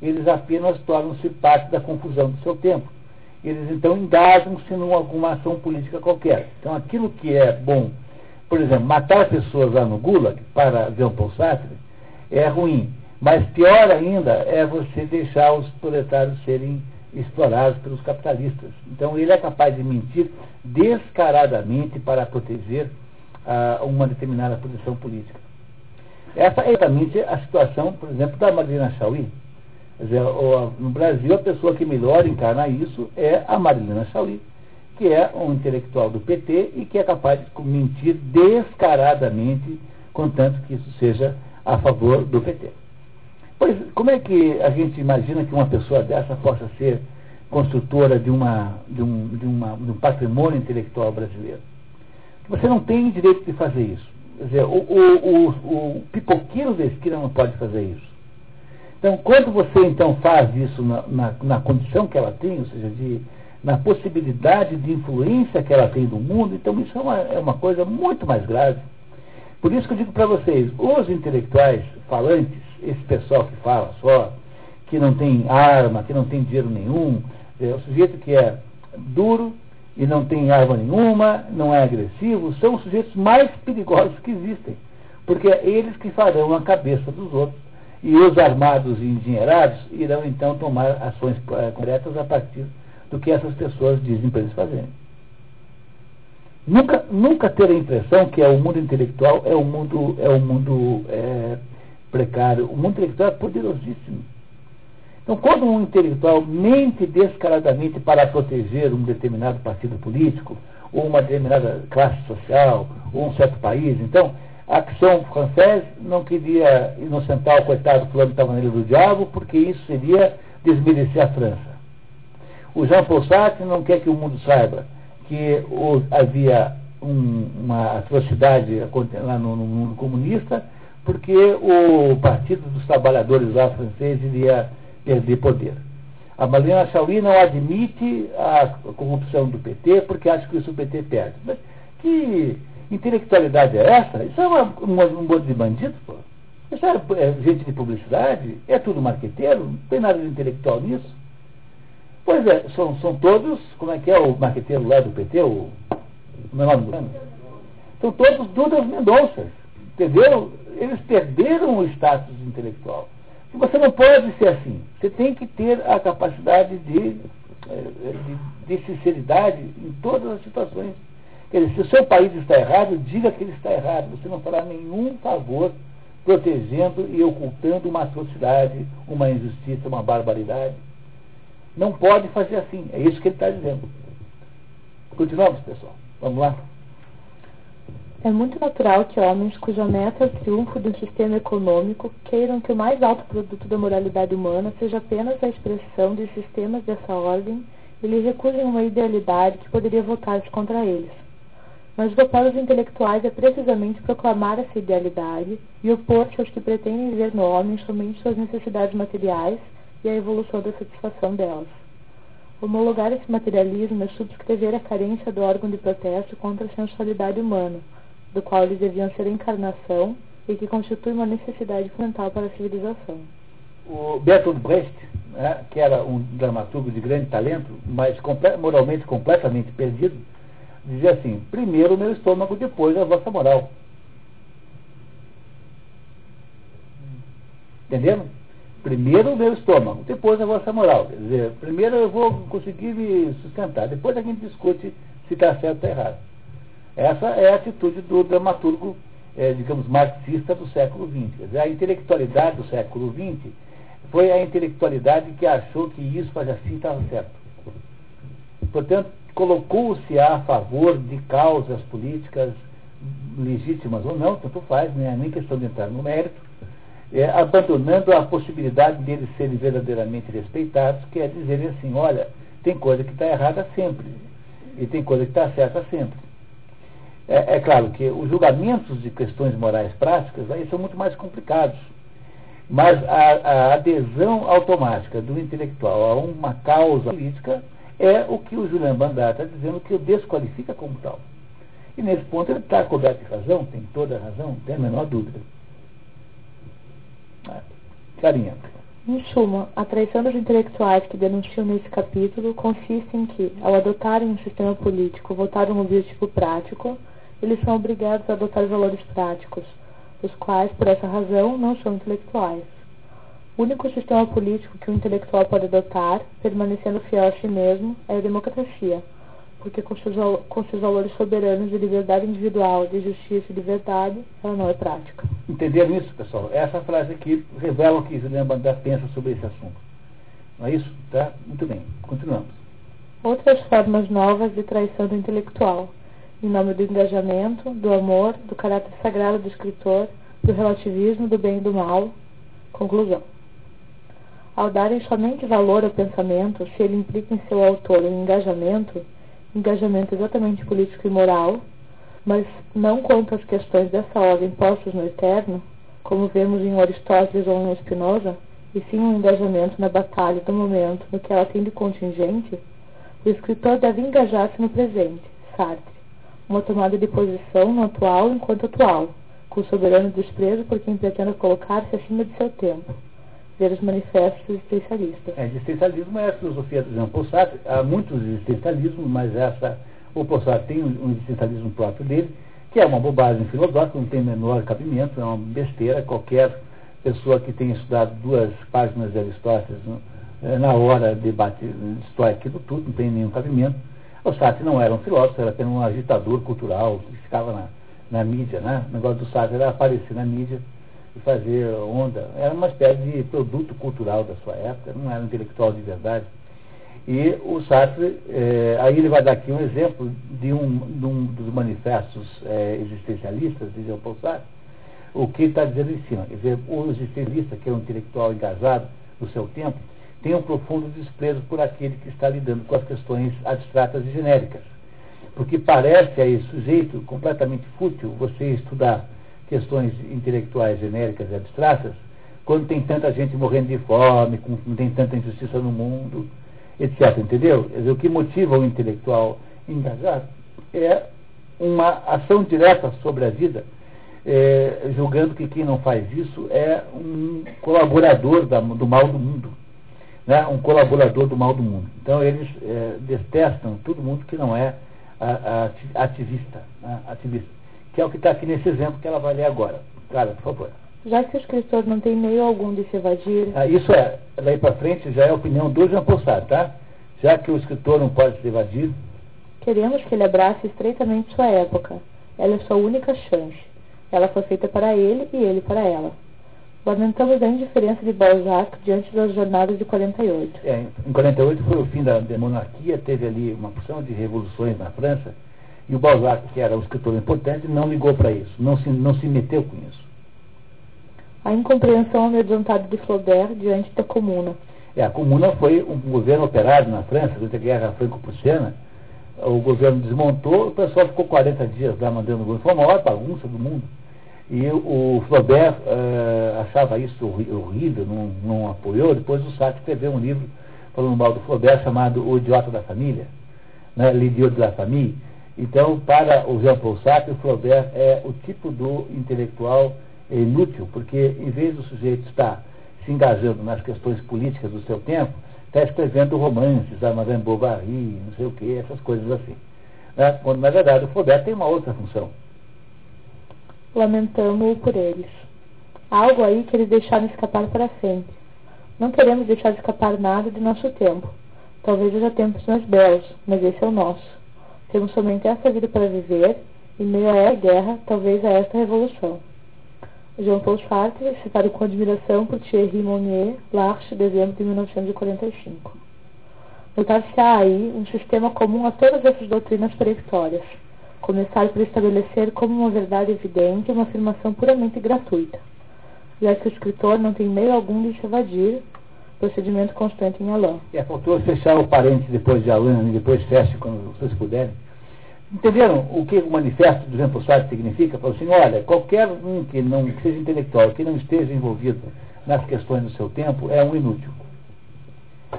eles apenas tornam-se parte da confusão do seu tempo. Eles então engajam-se em alguma ação política qualquer. Então aquilo que é bom, por exemplo, matar pessoas lá no Gulag, para Jean Paul Sartre, é ruim. Mas pior ainda é você deixar os proletários serem explorados pelos capitalistas. Então ele é capaz de mentir descaradamente para proteger ah, uma determinada posição política. Essa é exatamente a situação, por exemplo, da Marilena Chauí. Dizer, no Brasil, a pessoa que melhor encarna isso é a Marilena Chauí, que é um intelectual do PT e que é capaz de mentir descaradamente, contanto que isso seja a favor do PT. Pois, como é que a gente imagina que uma pessoa dessa possa ser construtora de, uma, de, um, de, uma, de um patrimônio intelectual brasileiro? Você não tem direito de fazer isso. Quer dizer, o, o, o, o pipoqueiro da esquina não pode fazer isso. Então, quando você então faz isso na, na, na, condição que ela tem, ou seja, de, na possibilidade de influência que ela tem no mundo, então isso é uma, é uma coisa muito mais grave. Por isso que eu digo para vocês, os intelectuais falantes, esse pessoal que fala só, que não tem arma, que não tem dinheiro nenhum, é, o sujeito que é duro, e não tem arma nenhuma, não é agressivo, são os sujeitos mais perigosos que existem. Porque é eles que farão a cabeça dos outros. E os armados e endinheirados irão então tomar ações eh, corretas a partir do que essas pessoas dizem para eles fazerem. Nunca, nunca ter a impressão que é o mundo intelectual é um mundo, é um mundo é, precário. O mundo intelectual é poderosíssimo. Então, quando um intelectual mente descaradamente para proteger um determinado partido político, ou uma determinada classe social, ou um certo país, então, a Action Française não queria inocentar o coitado fulano na ilha do diabo, porque isso seria desmerecer a França. O Jean Paul Sartre não quer que o mundo saiba que havia um, uma atrocidade lá no, no mundo comunista, porque o Partido dos Trabalhadores lá francês iria perder poder. A Marlena Chauí não admite a corrupção do PT porque acha que isso o PT perde. Mas que intelectualidade é essa? Isso é uma, um, um bando de bandidos, pô. Isso é, é, gente de publicidade? É tudo marqueteiro? Não tem nada de intelectual nisso? Pois é, são, são todos, como é que é o marqueteiro lá do PT, o, meu nome do São todos Dudas Mendonças, entendeu? Eles perderam o status intelectual. Você não pode ser assim. Você tem que ter a capacidade de, eh, de, de sinceridade em todas as situações. Quer dizer, se o seu país está errado, diga que ele está errado. Você não fará nenhum favor protegendo e ocultando uma atrocidade, uma injustiça, uma barbaridade. Não pode fazer assim. É isso que ele está dizendo. Continuamos, pessoal. Vamos lá. É muito natural que homens cuja meta é o triunfo um sistema econômico queiram que o mais alto produto da moralidade humana seja apenas a expressão de sistemas dessa ordem Eles recusam uma idealidade que poderia voltar-se contra eles. Mas o papel dos intelectuais é precisamente proclamar essa idealidade e opor-se aos que pretendem ver no homem somente suas necessidades materiais e a evolução da satisfação delas. Homologar esse materialismo é subscrever a carência do órgão de protesto contra a sensualidade humana, do qual eles deviam ser a encarnação e que constitui uma necessidade fundamental para a civilização. O Bertolt Brecht, né, que era um dramaturgo de grande talento, mas moralmente completamente perdido, dizia assim: primeiro o meu estômago, depois a vossa moral. Entendendo? Primeiro o meu estômago, depois a vossa moral. Quer dizer, primeiro eu vou conseguir me sustentar, depois a gente discute se está certo ou errado. Essa é a atitude do dramaturgo, é, digamos, marxista do século XX. A intelectualidade do século XX foi a intelectualidade que achou que isso fazia assim estava certo. Portanto, colocou-se a favor de causas políticas legítimas ou não, tanto faz, né? nem questão de entrar no mérito, é, abandonando a possibilidade deles serem verdadeiramente respeitados, que é dizerem assim, olha, tem coisa que está errada sempre, e tem coisa que está certa sempre. É, é, claro que os julgamentos de questões morais práticas aí são muito mais complicados. Mas a, a adesão automática do intelectual a uma causa política é o que o Julian Bandar está dizendo que o desqualifica como tal. E nesse ponto ele está coberto de razão, tem toda a razão, não tem a menor dúvida. Carinha. Em suma, a traição dos intelectuais que denunciam nesse capítulo consiste em que, ao adotarem um sistema político voltado a um objetivo prático, eles são obrigados a adotar valores práticos, os quais, por essa razão, não são intelectuais. O único sistema político que o intelectual pode adotar, permanecendo fiel a si mesmo, é a democracia, porque com seus, com seus valores soberanos de liberdade individual, de justiça e de verdade, ela não é prática. Entenderam isso, pessoal? Essa frase aqui revela o que Julian Bandar pensa sobre esse assunto. Não é isso? Tá? Muito bem. Continuamos. Outras formas novas de traição do intelectual, em nome do engajamento, do amor, do caráter sagrado do escritor, do relativismo, do bem e do mal. Conclusão. Ao darem somente valor ao pensamento, se ele implica em seu autor um engajamento, engajamento exatamente político e moral, mas não quanto às questões dessa ordem postas no eterno, como vemos em Aristóteles ou em Spinoza, e sim um engajamento na batalha do momento no que ela tem de contingente, o escritor deve engajar-se no presente, Sartre, uma tomada de posição no atual enquanto atual, com soberano desprezo por quem pretenda colocar-se acima de seu tempo ver os manifestos existencialistas. É, existencialismo é a filosofia do Jean Paul Sartre. Há muitos existencialismos, mas essa, o Paul Sartre tem um existencialismo próprio dele, que é uma bobagem filosófica, não tem menor cabimento, é uma besteira. Qualquer pessoa que tenha estudado duas páginas de Aristóteles é, na hora de debate histórico do tudo, não tem nenhum cabimento. O Sartre não era um filósofo, era apenas um agitador cultural que ficava na, na mídia. Né? O negócio do Sartre era aparecer na mídia e fazer onda. Era uma espécie de produto cultural da sua época, não era um intelectual de verdade. E o Sartre, é, aí ele vai dar aqui um exemplo de um, de um dos manifestos é, existencialistas de Jean Paul Sartre, o que está dizendo em cima. Quer dizer, o existencialista, que é um intelectual engajado no seu tempo, tem um profundo desprezo por aquele que está lidando com as questões abstratas e genéricas. Porque parece a esse sujeito completamente fútil você estudar questões intelectuais genéricas e abstratas, quando tem tanta gente morrendo de fome, quando tem tanta injustiça no mundo, etc. Entendeu? Dizer, o que motiva o intelectual engajado é uma ação direta sobre a vida, é, julgando que quem não faz isso é um colaborador da, do mal do mundo. Né? Um colaborador do mal do mundo. Então eles é, detestam todo mundo que não é a, a, ativista. Né? ativista que é o que está aqui nesse exemplo que ela vai ler agora. Cara, por favor. Já que o escritor não tem meio algum de se evadir. Ah, isso é, daí para frente já é a opinião do Jean Paul Sartre, tá? Já que o escritor não pode se evadir. Queremos que ele abrace estreitamente sua época. Ela é sua única chance. Ela foi feita para ele e ele para ela. Lamentamos a indiferença de Balzac diante das jornadas de 48. É, em 48 foi o fim da, da monarquia, teve ali uma porção de revoluções na França e o Balzac, que era um escritor importante, não ligou para isso, não se, não se meteu com isso. A incompreensão amedrontada de Flaubert diante da comuna. É, a Comuna foi um governo operário na França, durante a Guerra Franco-Prussiana. O governo desmontou, o pessoal ficou 40 dias lá mandando o governo. Foi a maior bagunça do mundo. E o Flaubert uh, achava isso horrível, não, não, apoiou. Depois o Sartre escreveu um livro falando mal do Flaubert chamado O Idiota da Família, né, L'idiot de la Famille. Então, para o Jean-Paul Sartre, o Flaubert é o tipo do intelectual inútil, porque em vez do sujeito estar se engajando nas questões políticas do seu tempo, está escrevendo romances, a Madame Bovary, não sei o que, essas coisas assim. Né? Quando, na verdade, o Flaubert tem uma outra função. Lamentamos-o por eles. Há algo aí que eles deixaram escapar para sempre. Não queremos deixar escapar nada de nosso tempo. Talvez haja tempos mais belos, mas esse é o nosso. Temos somente essa vida para viver, e meio a guerra, talvez a esta revolução. Jean-Paul Sartre, citado com admiração por Thierry Monnier, L'Arche, dezembro de 1945. Notar-se-á aí um sistema comum a todas essas doutrinas peremptórias. Começar por estabelecer como uma verdade evidente uma afirmação puramente gratuita, já que o escritor não tem meio algum de se evadir, procedimento constante em Alain. É, faltou fechar o parênteses depois de Alain, e depois feche quando vocês puderem. Entenderam o que o manifesto do Jean Paul significa? Falou assim, olha, qualquer um que não que seja intelectual, que não esteja envolvido nas questões do seu tempo, é um inútil.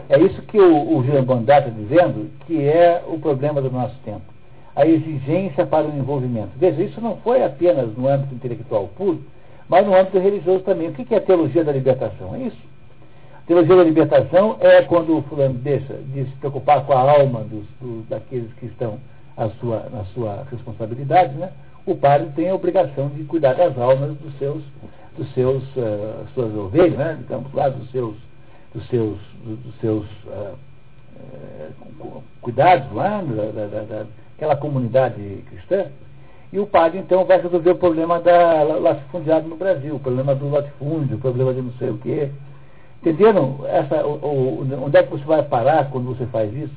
É isso que o, o Jean Bondat está dizendo, que é o problema do nosso tempo. A exigência para o envolvimento. Veja, isso não foi apenas no âmbito intelectual puro, mas no âmbito religioso também. O que é a teologia da libertação? É isso. A teologia da libertação é quando o fulano deixa de se preocupar com a alma dos, daqueles que estão a sua, na sua responsabilidade, né? o padre tem a obrigação de cuidar das almas dos seus, dos seus, uh, suas ovelhas, né? digamos lá, dos seus, dos seus, dos seus uh, uh, cuidados lá, da, da, da, daquela comunidade cristã. E o padre, então, vai resolver o problema da latifundiário no Brasil, o problema do latifúndio, o problema de não sei o quê. Entenderam essa, o, o, onde é que você vai parar quando você faz isso?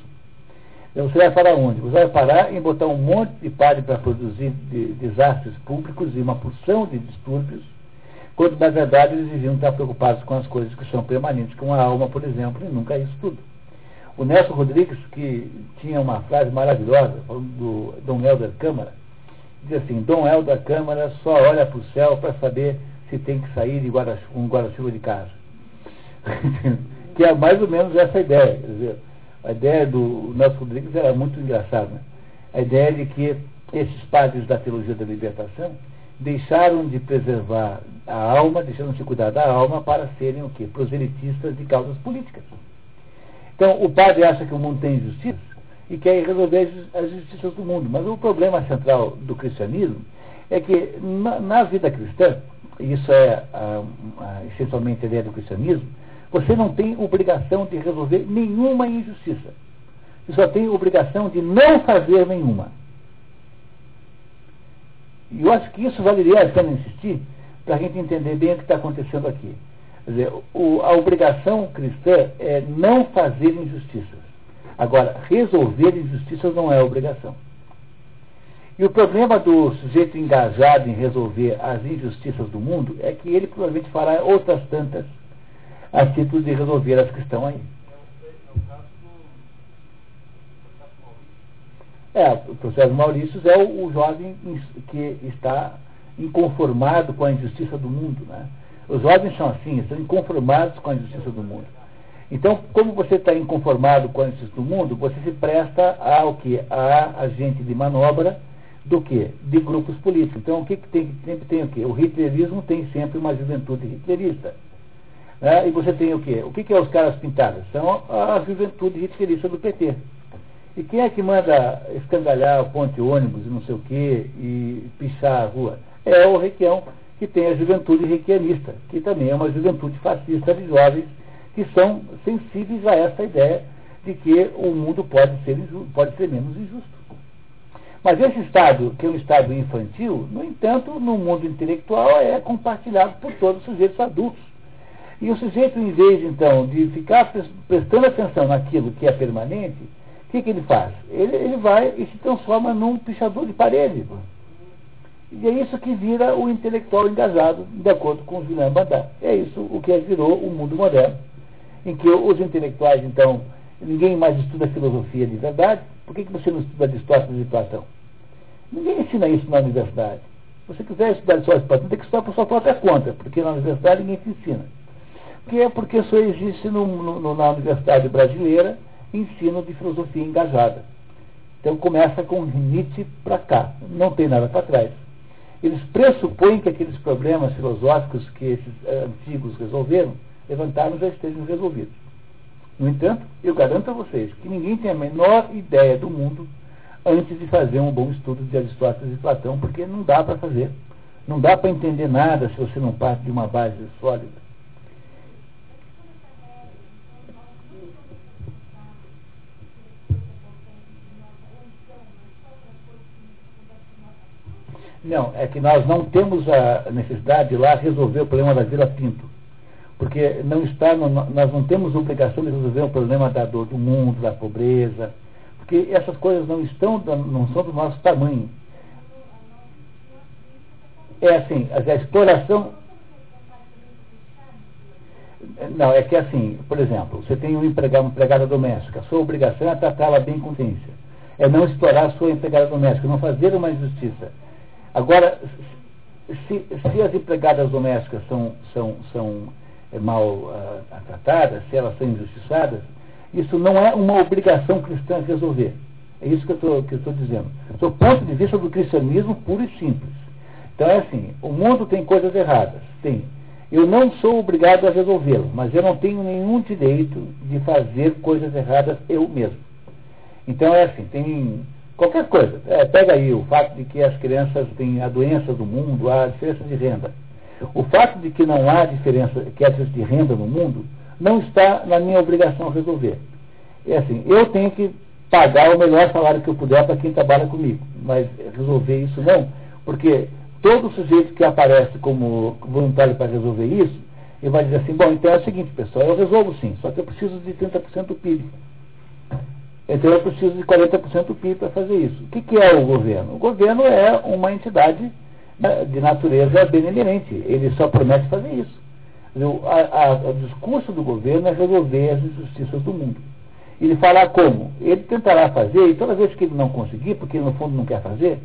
Então você vai parar onde? Você vai parar em botar um monte de padre para produzir de, desastres públicos e uma porção de distúrbios, quando na verdade eles deviam estar preocupados com as coisas que são permanentes, como a alma, por exemplo, e nunca isso tudo. O Nelson Rodrigues, que tinha uma frase maravilhosa, falando do Dom Helder Câmara, diz assim, Dom Helder Câmara só olha para o céu para saber se tem que sair de guarda, um guarda-chuva de casa. que é mais ou menos essa ideia. Quer dizer, a ideia do Nelson Rodrigues era muito engraçada. Né? A ideia de que esses padres da teologia da libertação deixaram de preservar a alma, deixaram de cuidar da alma para serem o quê? Proselitistas de causas políticas. Então, o padre acha que o mundo tem injustiça e quer resolver as justiças do mundo. Mas o problema central do cristianismo é que na, na vida cristã, isso é essencialmente a ideia do cristianismo, você não tem obrigação de resolver nenhuma injustiça. Você só tem obrigação de não fazer nenhuma. E eu acho que isso valeria a pena insistir para a gente entender bem o que está acontecendo aqui. Quer dizer, o, a obrigação cristã é não fazer injustiças. Agora, resolver injustiças não é obrigação. E o problema do sujeito engajado em resolver as injustiças do mundo é que ele provavelmente fará outras tantas a título de resolver as que estão aí. É, o processo Maurício é o, o, jovem que está inconformado com a injustiça do mundo. Né? Os jovens são assim, estão inconformados com a injustiça do mundo. Então, como você está inconformado com a injustiça do mundo, você se presta ao que? A agente de manobra do que? De grupos políticos. Então, o que, que tem? Sempre tem o quê? O hitlerismo tem sempre uma juventude hitlerista. Né? E você tem o quê? O que, que é os caras pintados? São a juventude hitlerista do PT. E quem é que manda escangalhar o ponte ônibus e não sei o quê e pichar a rua? É o Requião, que tem a juventude requianista, que também é uma juventude fascista de jovens que são sensíveis a essa ideia de que o mundo pode ser, pode ser menos injusto. Mas esse estado, que é um estado infantil, no entanto, no mundo intelectual é compartilhado por todos os sujeitos adultos. E o sujeito, em vez, então, de ficar prestando atenção naquilo que é permanente, o que, que ele faz? Ele, ele vai e se transforma num pichador de parede. E é isso que vira o intelectual engajado, de acordo com o Julian Bandar. É isso o que virou o mundo moderno. em que os intelectuais, então, ninguém mais estuda filosofia de verdade, por que, que você não estuda Aristóteles e Platão? Ninguém ensina isso na universidade. Se você quiser estudar Aristóteles e Platão, tem que estudar por sua própria conta, porque na universidade ninguém te ensina. Que é porque só existe no, no, na universidade brasileira ensino de filosofia engajada. Então começa com Nietzsche para cá, não tem nada para trás. Eles pressupõem que aqueles problemas filosóficos que esses uh, antigos resolveram, levantaram já estejam resolvidos. No entanto, eu garanto a vocês que ninguém tem a menor ideia do mundo antes de fazer um bom estudo de Aristóteles e Platão, porque não dá para fazer. Não dá para entender nada se você não parte de uma base sólida. Não, é que nós não temos a necessidade de lá resolver o problema da Vila Pinto. Porque não está no, nós não temos obrigação de resolver o problema da dor do mundo, da pobreza, porque essas coisas não estão, não são do nosso tamanho. É assim, a exploração. Não, é que assim, por exemplo, você tem um empregado, uma empregada doméstica, sua obrigação é tratá-la bem com consciência. É não explorar a sua empregada doméstica, não fazer uma injustiça Agora, se, se as empregadas domésticas são, são, são é, mal uh, tratadas, se elas são injustiçadas, isso não é uma obrigação cristã resolver. É isso que eu estou dizendo. Do ponto de vista do cristianismo puro e simples. Então é assim, o mundo tem coisas erradas. Tem. Eu não sou obrigado a resolvê-lo, mas eu não tenho nenhum direito de fazer coisas erradas eu mesmo. Então é assim, tem Qualquer coisa. É, pega aí o fato de que as crianças têm a doença do mundo, a diferença de renda. O fato de que não há diferença, que há diferença de renda no mundo, não está na minha obrigação resolver. É assim, eu tenho que pagar o melhor salário que eu puder para quem trabalha comigo, mas resolver isso não, porque todo sujeito que aparece como voluntário para resolver isso, ele vai dizer assim, bom, então é o seguinte, pessoal, eu resolvo sim, só que eu preciso de 30% do PIB. Então eu preciso de 40% do PIB para fazer isso. O que, que, é o governo? O governo é uma entidade né, de natureza benemerente. Ele só promete fazer isso. O, a, a, o discurso do governo é resolver as injustiças do mundo. Ele falar como? Ele tentará fazer, e toda vez que ele não conseguir, porque ele no fundo não quer fazer,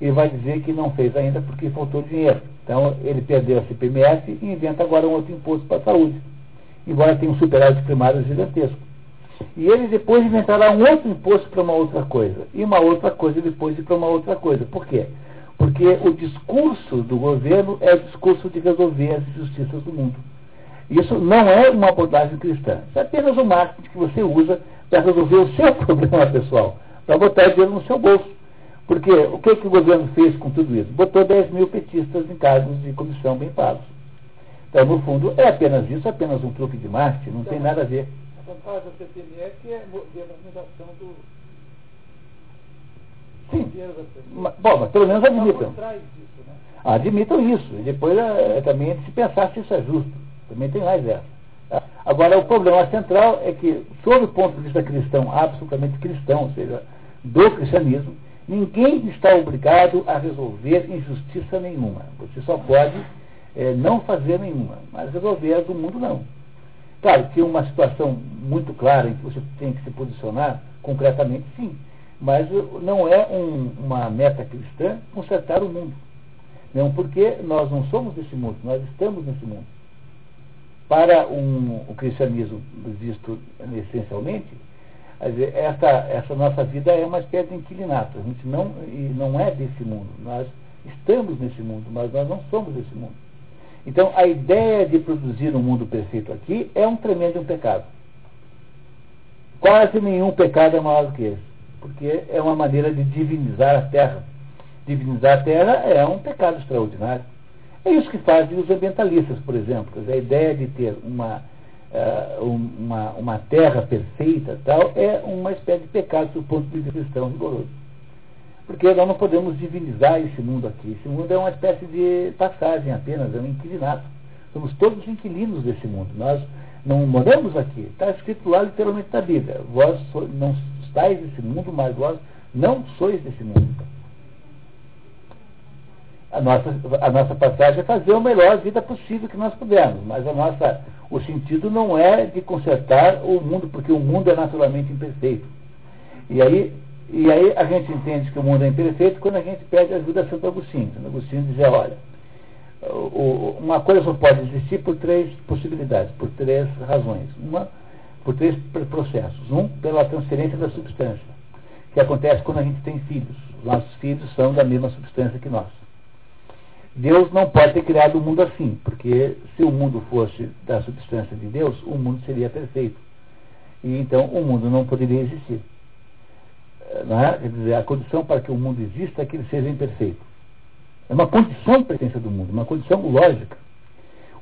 ele vai dizer que não fez ainda porque faltou dinheiro. Então ele perdeu a CPMF e inventa agora um outro imposto para a saúde. Embora tenha um superávit primário gigantesco. E ele depois inventará um outro imposto para uma outra coisa. E uma outra coisa depois para uma outra coisa. Por quê? Porque o discurso do governo é o discurso de resolver as injustiças do mundo. Isso não é uma abordagem cristã. Isso é apenas um marketing que você usa para resolver o seu problema pessoal, para botar dinheiro no seu bolso. Porque o que, que o governo fez com tudo isso? Botou 10 mil petistas em cargos de comissão bem pagos. Então, no fundo, é apenas isso, apenas um truque de marketing, não tem nada a ver vantagem da CPMF é modernização do. Sim. Mas, bom, mas pelo menos admitam. Isso, né? Admitam isso. E depois é, também se pensar se isso é justo. Também tem mais essa. Tá? Agora, o problema central é que, sob o ponto de vista cristão, absolutamente cristão, ou seja, do cristianismo, ninguém está obrigado a resolver injustiça nenhuma. Você só pode é, não fazer nenhuma, mas resolver as do mundo não. Claro, que uma situação muito clara em que você tem que se posicionar concretamente, sim. Mas não é um, uma meta cristã consertar o mundo. Não, porque nós não somos desse mundo, nós estamos nesse mundo. Para um, o cristianismo visto essencialmente, essa, essa nossa vida é uma espécie de inquilinato. A gente não, não é desse mundo. Nós estamos nesse mundo, mas nós não somos desse mundo. Então, a ideia de produzir um mundo perfeito aqui é um tremendo pecado. Quase nenhum pecado é maior do que esse, porque é uma maneira de divinizar a terra. Divinizar a terra é um pecado extraordinário. É isso que fazem os ambientalistas, por exemplo. A ideia de ter uma, uh, uma, uma terra perfeita tal, é uma espécie de pecado do ponto de vista cristão rigoroso. Porque nós não podemos divinizar esse mundo aqui. Esse mundo é uma espécie de passagem apenas, é um inquilinato. Somos todos inquilinos desse mundo. Nós não moramos aqui. Está escrito lá literalmente na Bíblia. Vós não estáis nesse mundo, mas vós não sois desse mundo. A nossa, a nossa passagem é fazer a melhor vida possível que nós pudermos, mas a nossa O sentido não é de consertar o mundo, porque o mundo é naturalmente imperfeito. E aí, e aí a gente entende que o mundo é imperfeito quando a gente pede ajuda a Santo Agostinho. Santo Agostinho dizia, olha, uma coisa só pode existir por três possibilidades, por três razões. Uma, por três processos. Um, pela transferência da substância, que acontece quando a gente tem filhos. Nossos filhos são da mesma substância que nós. Deus não pode ter criado o mundo assim, porque se o mundo fosse da substância de Deus, o mundo seria perfeito. E então o mundo não poderia existir. Não é? Quer dizer, a condição para que o mundo exista é que ele seja imperfeito. É uma condição de presença do mundo, uma condição lógica.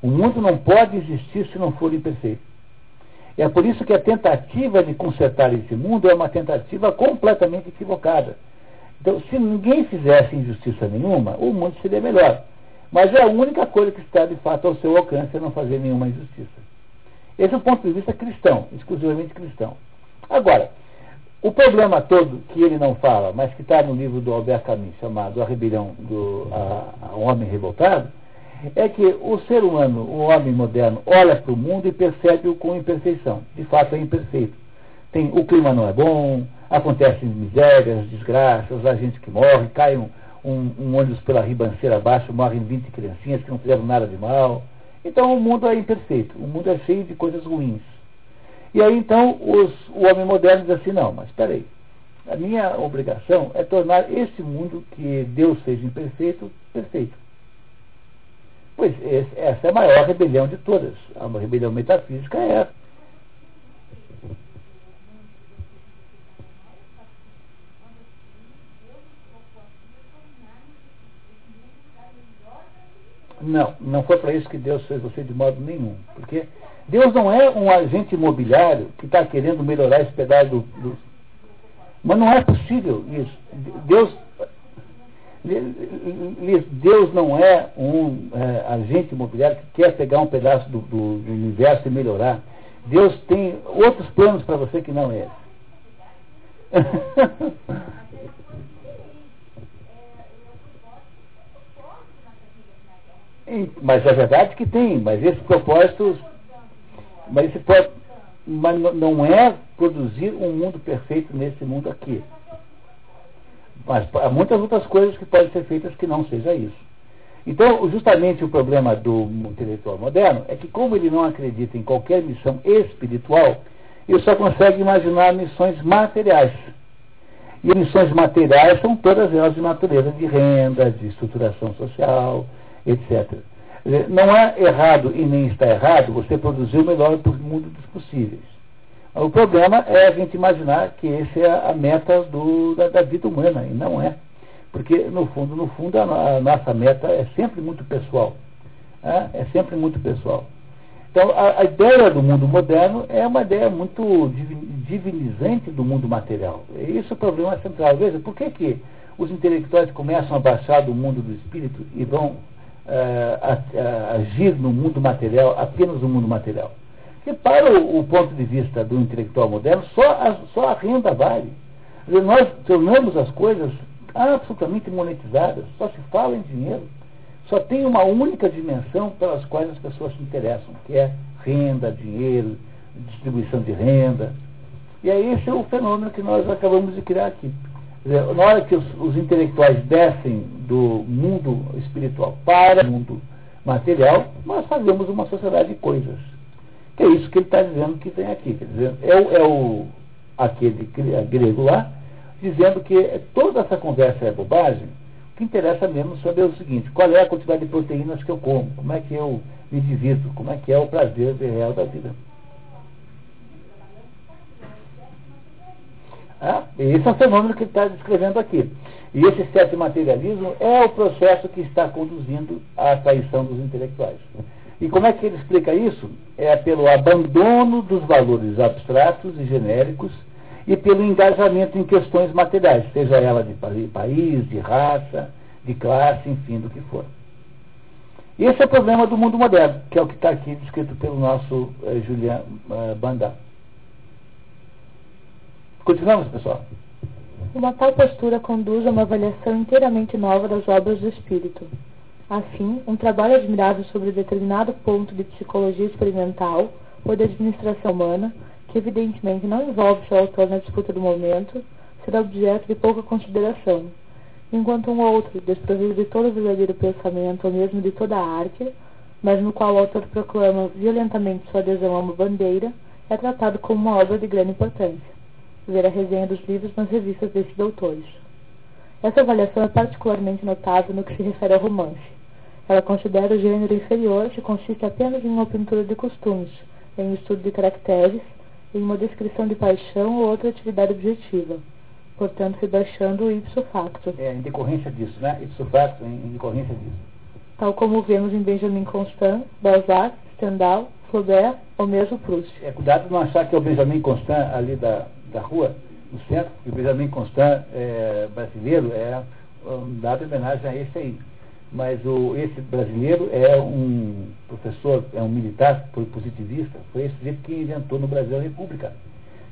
O mundo não pode existir se não for imperfeito. É por isso que a tentativa de consertar esse mundo é uma tentativa completamente equivocada. Então, se ninguém fizesse injustiça nenhuma, o mundo seria melhor. Mas é a única coisa que está de fato ao seu alcance é não fazer nenhuma injustiça. Esse é o ponto de vista cristão, exclusivamente cristão. Agora, o problema todo que ele não fala, mas que está no livro do Albert Camus, chamado A Rebelião do a, a Homem Revoltado, é que o ser humano, o homem moderno, olha para o mundo e percebe-o com imperfeição. De fato, é imperfeito. Tem, o clima não é bom, acontecem misérias, desgraças, a gente que morre, cai um, um, um ônibus pela ribanceira abaixo, morrem 20 criancinhas que não fizeram nada de mal. Então o mundo é imperfeito, o mundo é cheio de coisas ruins. E aí então os, o homem moderno diz assim, não, mas espera aí, a minha obrigação é tornar esse mundo que Deus fez imperfeito, perfeito. Pois essa é a maior rebelião de todas. A rebelião metafísica é essa. Não, não foi para isso que Deus fez você de modo nenhum. Porque Deus não é um agente imobiliário que está querendo melhorar esse pedaço do, do. Mas não é possível isso. Deus Deus não é um é, agente imobiliário que quer pegar um pedaço do, do, do, universo e melhorar. Deus tem outros planos para você que não é mas é verdade que tem, mas esse propósito, mas, esse, mas não é produzir um mundo perfeito nesse mundo aqui. Mas há muitas outras coisas que podem ser feitas que não seja isso. Então, justamente o problema do intelectual moderno é que, como ele não acredita em qualquer missão espiritual, ele só consegue imaginar missões materiais. E missões materiais são todas elas de natureza de renda, de estruturação social, etc. Não é errado e nem está errado você produzir o melhor do mundo dos possíveis. O problema é a gente imaginar que essa é a meta do, da, da, vida humana, e não é. Porque, no fundo, no fundo, a, a nossa meta é sempre muito pessoal. É, é sempre muito pessoal. Então, a, a, ideia do mundo moderno é uma ideia muito divinizante do mundo material. E isso é o problema central. Veja, por que, que os intelectuais começam a baixar do mundo do espírito e vão agir no mundo material, apenas no mundo material? que para o, o, ponto de vista do intelectual moderno, só a, só a renda vale. Dizer, nós tornamos as coisas absolutamente monetizadas, só se fala em dinheiro. Só tem uma única dimensão pelas quais as pessoas se interessam, que é renda, dinheiro, distribuição de renda. E aí esse é o fenômeno que nós acabamos de criar aqui. Dizer, na hora que os, os intelectuais descem do mundo espiritual para o mundo material, nós fazemos uma sociedade de coisas. É isso que ele está dizendo que tem aqui. Quer dizer, é, o, é o, aquele grego lá, dizendo que toda essa conversa é bobagem. O que interessa mesmo saber o seguinte, qual é a quantidade de proteínas que eu como, como é que eu me divido, como é que é o prazer real da vida. Ah, esse é o fenômeno que ele está descrevendo aqui. E esse certo materialismo é o processo que está conduzindo à traição dos intelectuais. E como é que ele explica isso? É pelo abandono dos valores abstratos e genéricos e pelo engajamento em questões materiais, seja ela de país, de raça, de classe, enfim, do que for. Esse é o problema do mundo moderno, que é o que está aqui descrito pelo nosso eh, Julian eh, Bandar. Continuamos, pessoal. Uma tal postura conduz a uma avaliação inteiramente nova das obras do Espírito Assim, um trabalho admirável sobre determinado ponto de psicologia experimental ou de administração humana, que evidentemente não envolve seu autor na disputa do momento, será objeto de pouca consideração, enquanto um outro, desprovido de todo verdadeiro pensamento ou mesmo de toda a arte, mas no qual o autor proclama violentamente sua adesão a uma bandeira, é tratado como uma obra de grande importância. Ver a resenha dos livros nas revistas desses autores. Essa avaliação é particularmente notável no que se refere ao romance. Ela considera o gênero inferior se consiste apenas em uma pintura de costumes, em um estudo de caracteres, em uma descrição de paixão ou outra atividade objetiva, portanto rebaixando o ipso facto. É, em decorrência disso, né? Ipso facto, em, em decorrência disso. Tal como vemos em Benjamin Constant, Balzac, Stendhal, Flaubert ou mesmo Proust. É, cuidado não achar que é o Benjamin Constant ali da, da rua, no centro, que o Benjamin Constant é, brasileiro é um dado homenagem a esse aí. Mas o, esse brasileiro é um professor, é um militar, foi positivista, foi esse jeito que inventou no Brasil a República,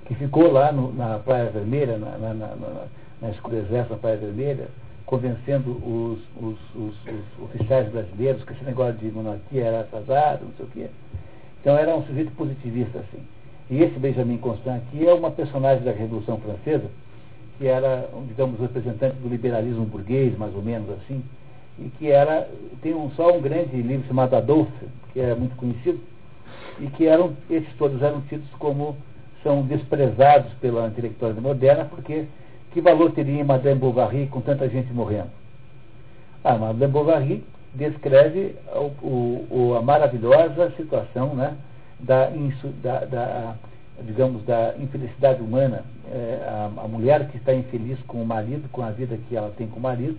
que ficou lá no, na Praia Vermelha, na, na, na, na, na Exército, na Praia Vermelha, convencendo os, os, os, os, oficiais brasileiros que esse negócio de monarquia era atrasado, não sei o quê. Então era um sujeito positivista, assim. E esse Benjamin Constant aqui é uma personagem da Revolução Francesa, que era, digamos, representante do liberalismo burguês, mais ou menos assim, e que era, tem um, só um grande livro chamado Adolphe, que é muito conhecido, e que eram, esses todos eram tidos como, são desprezados pela intelectualidade moderna, porque que valor teria em Madame Bovary com tanta gente morrendo? Ah, Madame Bovary descreve o, o, a maravilhosa situação né, da, da, da, digamos, da infelicidade humana. É, a, a, mulher que está infeliz com o marido, com a vida que ela tem com o marido,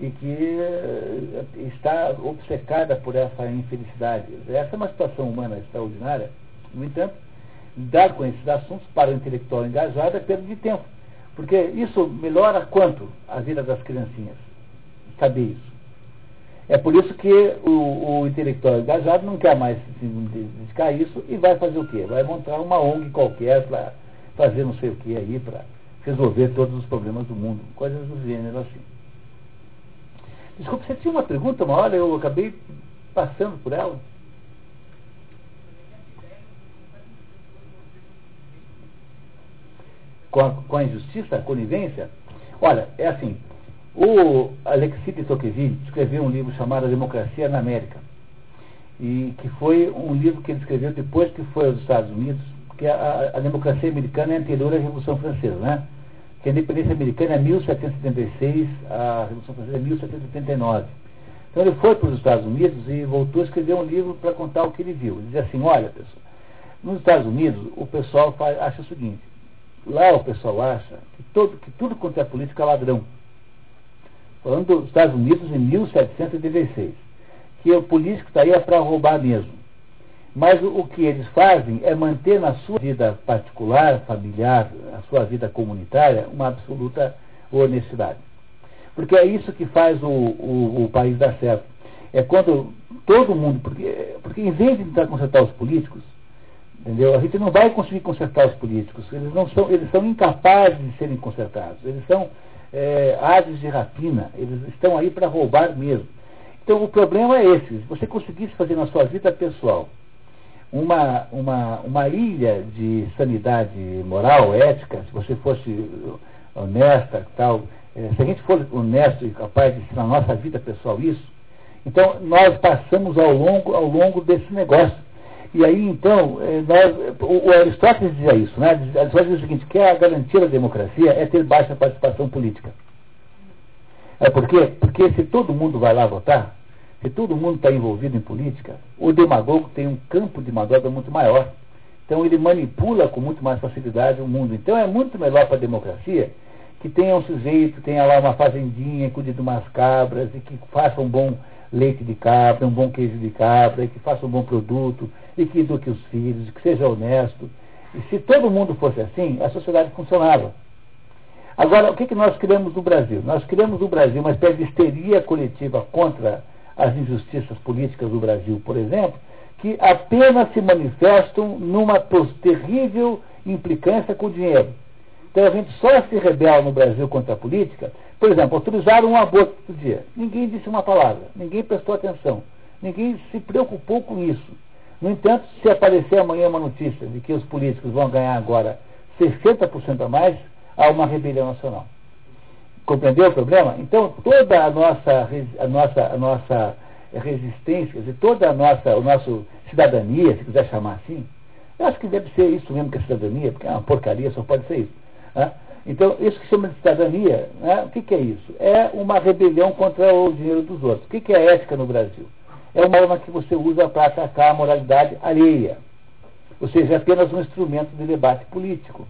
e que eh, está obcecada por essa infelicidade. Essa é uma situação humana extraordinária. No entanto, lidar com esses assuntos para o intelectual engajado é perda de tempo. Porque isso melhora quanto a vida das criancinhas? Saber isso. É por isso que o, o intelectual engajado não quer mais dedicar isso e vai fazer o quê? Vai montar uma ONG qualquer para fazer não sei o que aí, para resolver todos os problemas do mundo. Coisas do gênero assim. Desculpe, você tinha uma pergunta uma hora, eu acabei passando por ela. Com a, com a injustiça, a conivência? Olha, é assim, o Alexis de Tocqueville escreveu um livro chamado Democracia na América, e que foi um livro que ele escreveu depois que foi aos Estados Unidos, porque a, a democracia americana é anterior à Revolução Francesa, né? que a independência americana é 1776, a Revolução Francesa é 1789. Então ele foi para os Estados Unidos e voltou a escrever um livro para contar o que ele viu. Ele dizia assim, olha pessoal, nos Estados Unidos o pessoal faz, acha o seguinte, lá o pessoal acha que, todo, que tudo quanto é política é ladrão. Falando dos Estados Unidos em 1716, que o político está aí é para roubar mesmo. Mas o, que eles fazem é manter na sua vida particular, familiar, na sua vida comunitária, uma absoluta honestidade. Porque é isso que faz o, o, o país dar certo. É quando todo mundo, porque, porque em vez de tentar consertar os políticos, entendeu? A gente não vai conseguir consertar os políticos. Eles não são, eles são incapazes de serem consertados. Eles são é, aves de rapina. Eles estão aí para roubar mesmo. Então o problema é esse. Se você conseguisse fazer na sua vida pessoal uma, uma, uma ilha de sanidade moral, ética, se você fosse honesta tal, é, se a gente for honesto e capaz de na nossa vida pessoal isso, então nós passamos ao longo, ao longo desse negócio. E aí então, é, nós, o, Aristóteles dizia isso, né? Aristóteles dizia o seguinte, que a garantia da democracia é ter baixa participação política. É por quê? Porque se todo mundo vai lá votar, se todo mundo está envolvido em política, o demagogo tem um campo de manobra muito maior. Então ele manipula com muito mais facilidade o mundo. Então é muito melhor para a democracia que tenha um sujeito, tenha lá uma fazendinha, cuide de umas cabras e que faça um bom leite de cabra, um bom queijo de cabra, e que faça um bom produto, e que eduque os filhos, e que seja honesto. E se todo mundo fosse assim, a sociedade funcionava. Agora, o que, que nós criamos no Brasil? Nós criamos no Brasil uma espécie de histeria coletiva contra as injustiças políticas do Brasil, por exemplo, que apenas se manifestam numa terrível implicância com o dinheiro. Então a gente só se rebela no Brasil contra a política. Por exemplo, autorizaram um aborto todo dia. Ninguém disse uma palavra, ninguém prestou atenção, ninguém se preocupou com isso. No entanto, se aparecer amanhã uma notícia de que os políticos vão ganhar agora 60% a mais, há uma rebelião nacional. Compreendeu o problema? Então, toda a nossa, a nossa, a nossa resistência, dizer, toda a nossa, a nossa cidadania, se quiser chamar assim, eu acho que deve ser isso mesmo que a cidadania, porque é uma porcaria, só pode ser isso. Né? Então, isso que chama de cidadania, né? o que, que, é isso? É uma rebelião contra o dinheiro dos outros. O que, que é ética no Brasil? É uma arma que você usa para atacar a moralidade alheia. Ou seja, é apenas um instrumento de debate político.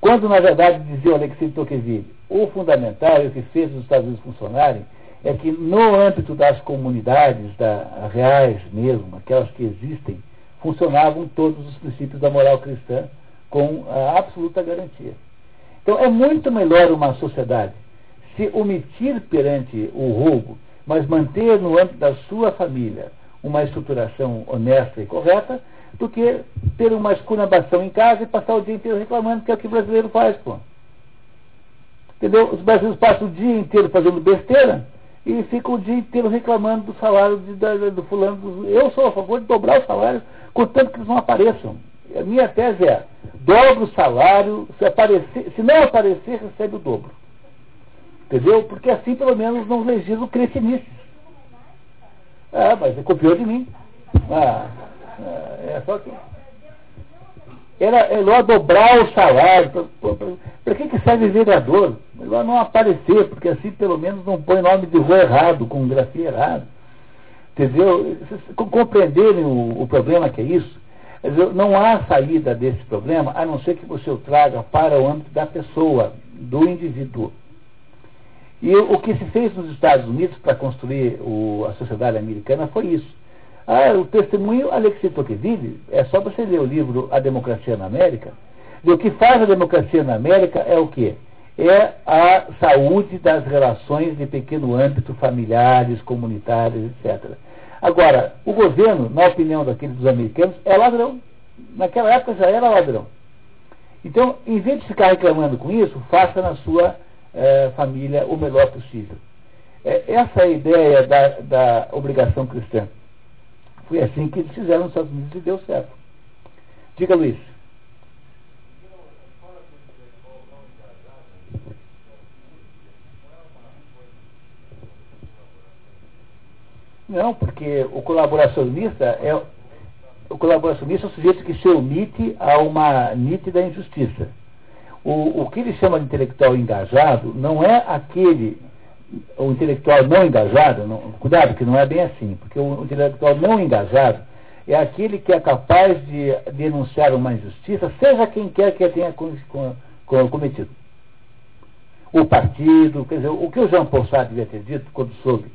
Quando, na verdade, dizia o Alexei Tocqueville, o fundamental e o que fez os Estados Unidos funcionarem é que no âmbito das comunidades da, reais mesmo, aquelas que existem, funcionavam todos os princípios da moral cristã com absoluta garantia. Então é muito melhor uma sociedade se omitir perante o roubo, mas manter no âmbito da sua família uma estruturação honesta e correta, do que ter uma esculhambação em casa e passar o dia inteiro reclamando, que é o que o brasileiro faz, pô. Entendeu? Os brasileiros passam o dia inteiro fazendo besteira e ficam o dia inteiro reclamando do salário de, da, do fulano. Eu sou a favor de dobrar o salário, contanto que eles não apareçam. A minha tese é, dobra o salário, se, aparecer, se não aparecer, recebe o dobro. Entendeu? Porque assim pelo menos não legislam crescinices. Ah, mas você copiou de mim. Ah, é só que. Era melhor dobrar o salário. Para que, que serve vereador? Melhor não aparecer, porque assim pelo menos não põe nome de rua errado, com grafia errado. Entendeu? Compreenderem o, o problema que é isso? Não há saída desse problema a não ser que você o traga para o âmbito da pessoa, do indivíduo. E o que se fez nos Estados Unidos para construir o, a sociedade americana foi isso. Ah, o testemunho Alexei Tocqueville, é só você ler o livro A Democracia na América. E o que faz a democracia na América é o quê? É a saúde das relações de pequeno âmbito, familiares, comunitárias, etc. Agora, o governo, na opinião daqueles dos americanos, é ladrão. Naquela época já era ladrão. Então, em vez de ficar reclamando com isso, faça na sua eh, família o melhor possível. É, essa é a ideia da, da obrigação cristã. Foi assim que eles fizeram nos Estados Unidos e deu certo. Diga, Luiz. Não, porque o colaboracionista é o colaboracionista é o sujeito que se omite a uma nítida injustiça. O, o que ele chama de intelectual engajado não é aquele o intelectual não engajado, não, cuidado que não é bem assim, porque o, intelectual não engajado é aquele que é capaz de denunciar uma injustiça, seja quem quer que a tenha cometido. O partido, quer dizer, o que o Jean Paul Sartre devia ter dito quando soube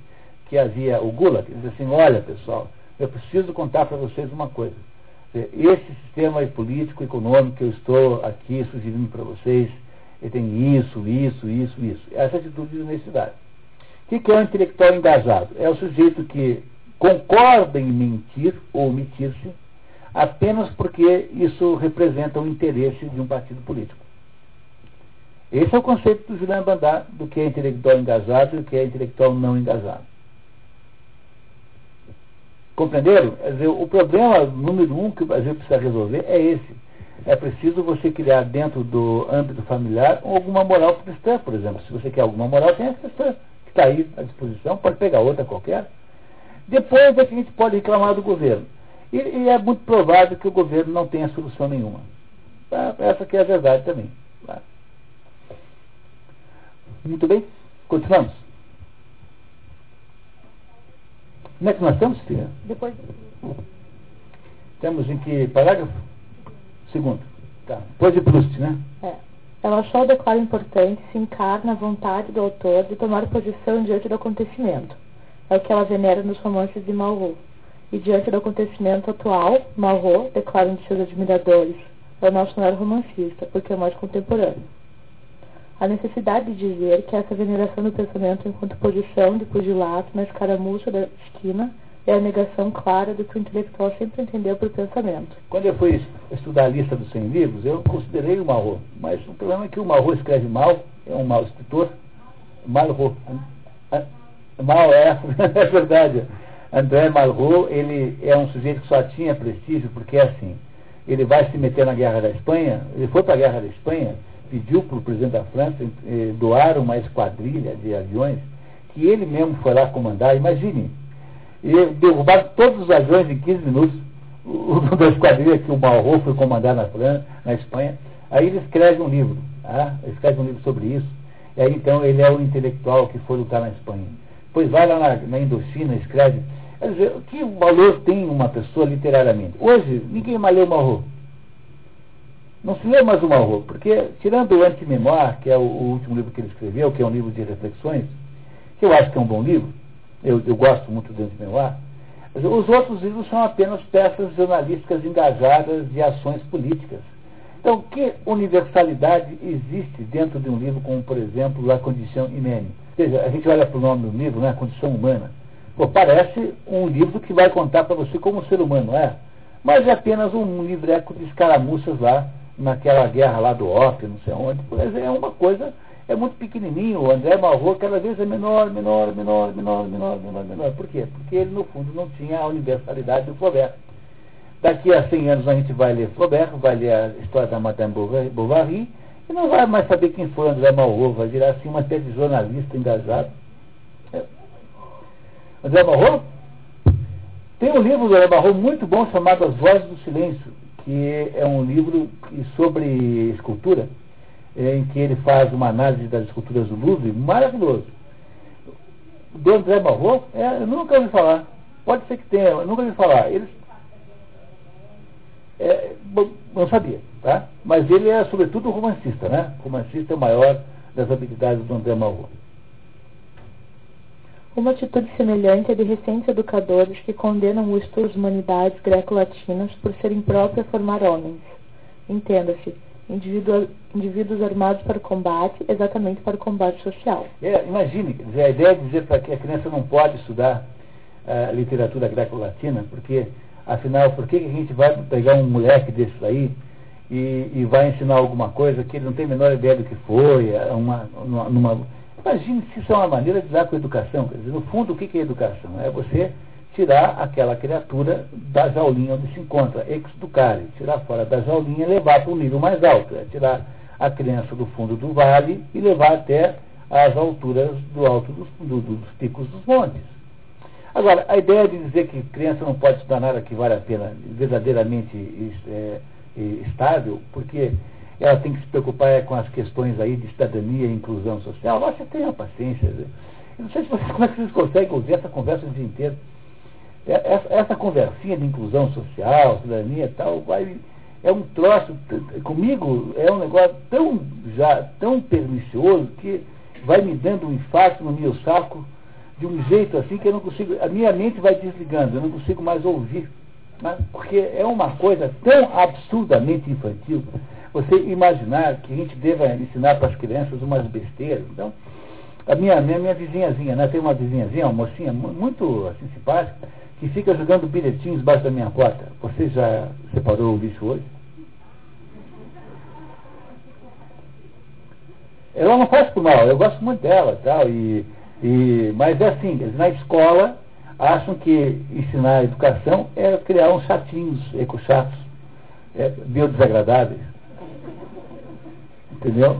que havia o Gulag, ele disse assim, olha pessoal, eu preciso contar para vocês uma coisa. Esse sistema político, econômico que eu estou aqui sugerindo para vocês, ele tem isso, isso, isso, isso. Essa atitude de honestidade. O que, é um intelectual engajado? É o sujeito que concorda em mentir ou omitir-se apenas porque isso representa o interesse de um partido político. Esse é o conceito do Julian Bandar do que é intelectual engajado e o que é intelectual não engajado. Compreenderam? Dizer, o problema número um que o Brasil precisa resolver é esse. É preciso você criar dentro do âmbito familiar alguma moral cristã, por exemplo. Se você quer alguma moral, tem a cristã, que está aí à disposição, pode pegar outra qualquer. Depois é que a gente pode reclamar do governo. E, e, é muito provável que o governo não tenha solução nenhuma. Tá? Essa que é a verdade também. Tá? Muito bem, continuamos. Como é que nós estamos, filha? Depois. Temos em que parágrafo? Segundo. Tá. Depois de Proust, né? É. Ela achou o declaro importante se encarna a vontade do autor de tomar posição diante do acontecimento. É o que ela venera nos romances de Malraux. E diante do acontecimento atual, Malraux, declara um de seus admiradores, é o nosso maior romancista, porque é mais contemporâneo. A necessidade de dizer que essa veneração do pensamento enquanto posição de pugilato na escaramuça da esquina é a negação clara do que o intelectual sempre entendeu por pensamento. Quando eu fui estudar a lista dos 100 livros, eu considerei o Marro, mas o problema é que o Marro escreve mal, é um mau escritor, Malraux. Mal é, é verdade. André Malraux, ele é um sujeito que só tinha prestígio porque é assim. Ele vai se meter na guerra da Espanha, ele foi para a guerra da Espanha, pediu para o presidente da França eh, doar uma esquadrilha de aviões que ele mesmo foi lá comandar, imagine. E derrubaram todos os aviões em 15 minutos, o, da esquadrilha que o Malraux foi comandar na França, na Espanha. Aí ele escreve um livro, ele escreve um livro sobre isso. E aí então ele é o intelectual que foi lutar na Espanha. Pois vai lá na, na Indochina, escreve. Quer dizer, que valor tem uma pessoa literariamente? Hoje, ninguém mais lê o Malraux. Não se lê mais o Malraux, porque, tirando o Anti-Memoir, que é o, o, último livro que ele escreveu, que é um livro de reflexões, que eu acho que é um bom livro, eu, eu gosto muito do Anti-Memoir, os outros livros são apenas peças jornalísticas engajadas de ações políticas. Então, que universalidade existe dentro de um livro como, por exemplo, La Condição Humaine? Ou seja, a gente olha para o nome do livro, né, Condição Humana. Pô, parece um livro que vai contar para você como ser humano é, mas é apenas um livreco de escaramuças lá, naquela guerra lá do ópio, não sei onde. É uma coisa, é muito pequenininho. O André Malraux cada vez é menor, menor, menor, menor, menor, menor, menor. Por quê? Porque ele, no fundo, não tinha a universalidade do Flaubert. Daqui a 100 anos a gente vai ler Flaubert, vai ler a história da Madame Bovary, e não vai mais saber quem foi André Malraux, vai virar assim uma espécie de jornalista engajado. É. André Malraux? Tem um livro do André Malraux muito bom chamado As Vozes do Silêncio, que é um livro sobre escultura, em que ele faz uma análise das esculturas do Louvre, maravilhoso. Do André Malraux? É, eu nunca ouvi falar. Pode ser que tenha, eu nunca ouvi falar. Eles é, bom, não sabia, tá? Mas ele é, sobretudo, romancista, né? Romancista é o maior das habilidades do André Malraux. Uma atitude semelhante é de recentes educadores que condenam o estudo humanidades greco-latinas por ser impróprio a formar homens. Entenda-se, indivíduos, armados para o combate, exatamente para o combate social. É, imagine, a ideia de dizer para que a criança não pode estudar uh, literatura greco-latina, porque Afinal, por que, que a gente vai pegar um moleque desse aí e, e, vai ensinar alguma coisa que ele não tem a menor ideia do que foi? É uma, numa, numa... Imagine se isso é uma maneira de dar com a educação. Quer dizer, no fundo, o que, é educação? É você tirar aquela criatura da jaulinha onde se encontra, exducare, tirar fora da jaulinha e levar para um nível mais alto. É tirar a criança do fundo do vale e levar até as alturas do alto dos, do, dos picos dos montes. Agora, a ideia de dizer que criança não pode estudar nada que vale a pena, verdadeiramente é, estável, porque ela tem que se preocupar é, com as questões aí de cidadania e inclusão social, você tenha paciência. Eu não sei se vocês, como é que vocês conseguem ouvir essa conversa o dia inteiro. É, essa, essa conversinha de inclusão social, cidadania e tal, vai, é um troço, comigo é um negócio tão, já, tão pernicioso que vai me dando um infarto no meu saco de um jeito assim que eu não consigo, a minha mente vai desligando, eu não consigo mais ouvir. Né? Porque é uma coisa tão absurdamente infantil você imaginar que a gente deva ensinar para as crianças umas besteiras. Então, a minha, minha, minha vizinhazinha, né? tem uma vizinhazinha, uma mocinha muito assim, simpática, que fica jogando bilhetinhos embaixo da minha porta. Você já separou o lixo hoje? Ela não faz por mal, eu gosto muito dela tal, e e, mas é assim, na escola acham que ensinar a educação é criar uns chatinhos, ecochatos, é, biodesagradáveis. Entendeu?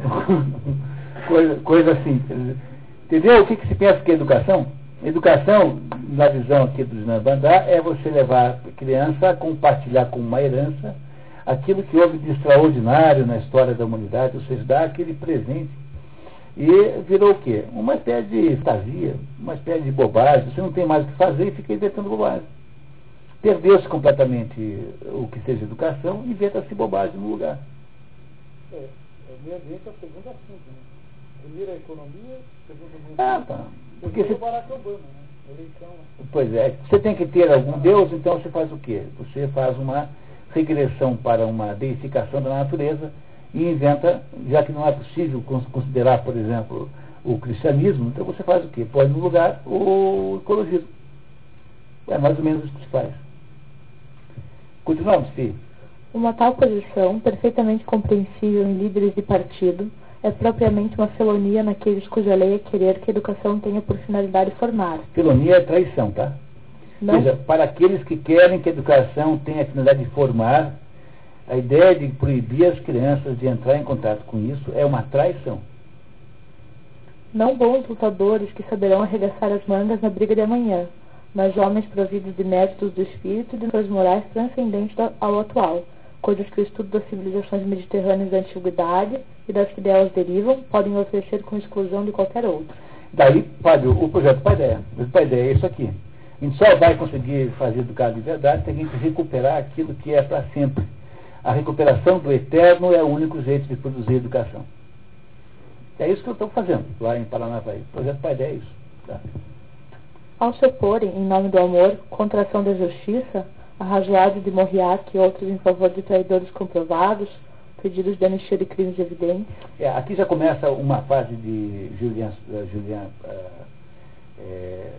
coisa, coisa assim. Entendeu o que, que se pensa que é educação? Educação, na visão aqui do Bandá, é você levar a criança a compartilhar com uma herança aquilo que houve de extraordinário na história da humanidade, ou seja, dar aquele presente e virou o quê? Uma espécie de fantasia, uma espécie de bobagem. Você não tem mais o que fazer e fica inventando bobagem. Perdeu-se completamente o que seja educação e inventa-se bobagem no lugar. É o meio ambiente é o segundo assunto. Né? Primeiro a economia, segundo o meio Ah, tá. Porque você... Barack Obama, né? Eleição, né? Pois é. Você tem que ter algum Deus, então você faz o quê? Você faz uma regressão para uma deificação da natureza e inventa, já que não é possível considerar, por exemplo, o cristianismo, então você faz o quê? Põe no lugar o ecologismo. É mais ou menos isso que se faz. Continuamos, Fih. Uma tal posição, perfeitamente compreensível em líderes de partido, é propriamente uma felonia naqueles cuja lei é querer que a educação tenha por finalidade formar. Felonia é traição, tá? Não, Ou seja, para aqueles que querem que a educação tenha a finalidade de formar, a ideia de proibir as crianças de entrar em contato com isso é uma traição. não bons lutadores que saberão arregaçar as mangas na briga de amanhã, mas homens providos de métodos do espírito e de suas morais transcendentes ao atual, coisas que o estudo das civilizações mediterrâneas da antiguidade e das que delas derivam podem oferecer com exclusão de qualquer outro. Daí, padre, o projeto Paideia. O Paideia é isso aqui. A gente só vai conseguir fazer educado de verdade se a gente recuperar aquilo que é para sempre. A recuperação do eterno é o único jeito de produzir educação. É isso que eu estou fazendo lá em Paranavaí. O projeto Paideia é isso. Tá? Ao se oporem, em nome do amor, contra a ação da justiça, a razoável de Moriarty e outros em favor de traidores comprovados, pedidos de anistia de crimes evidentes, É, aqui já começa uma fase de Julian, eh, Julian eh, eh,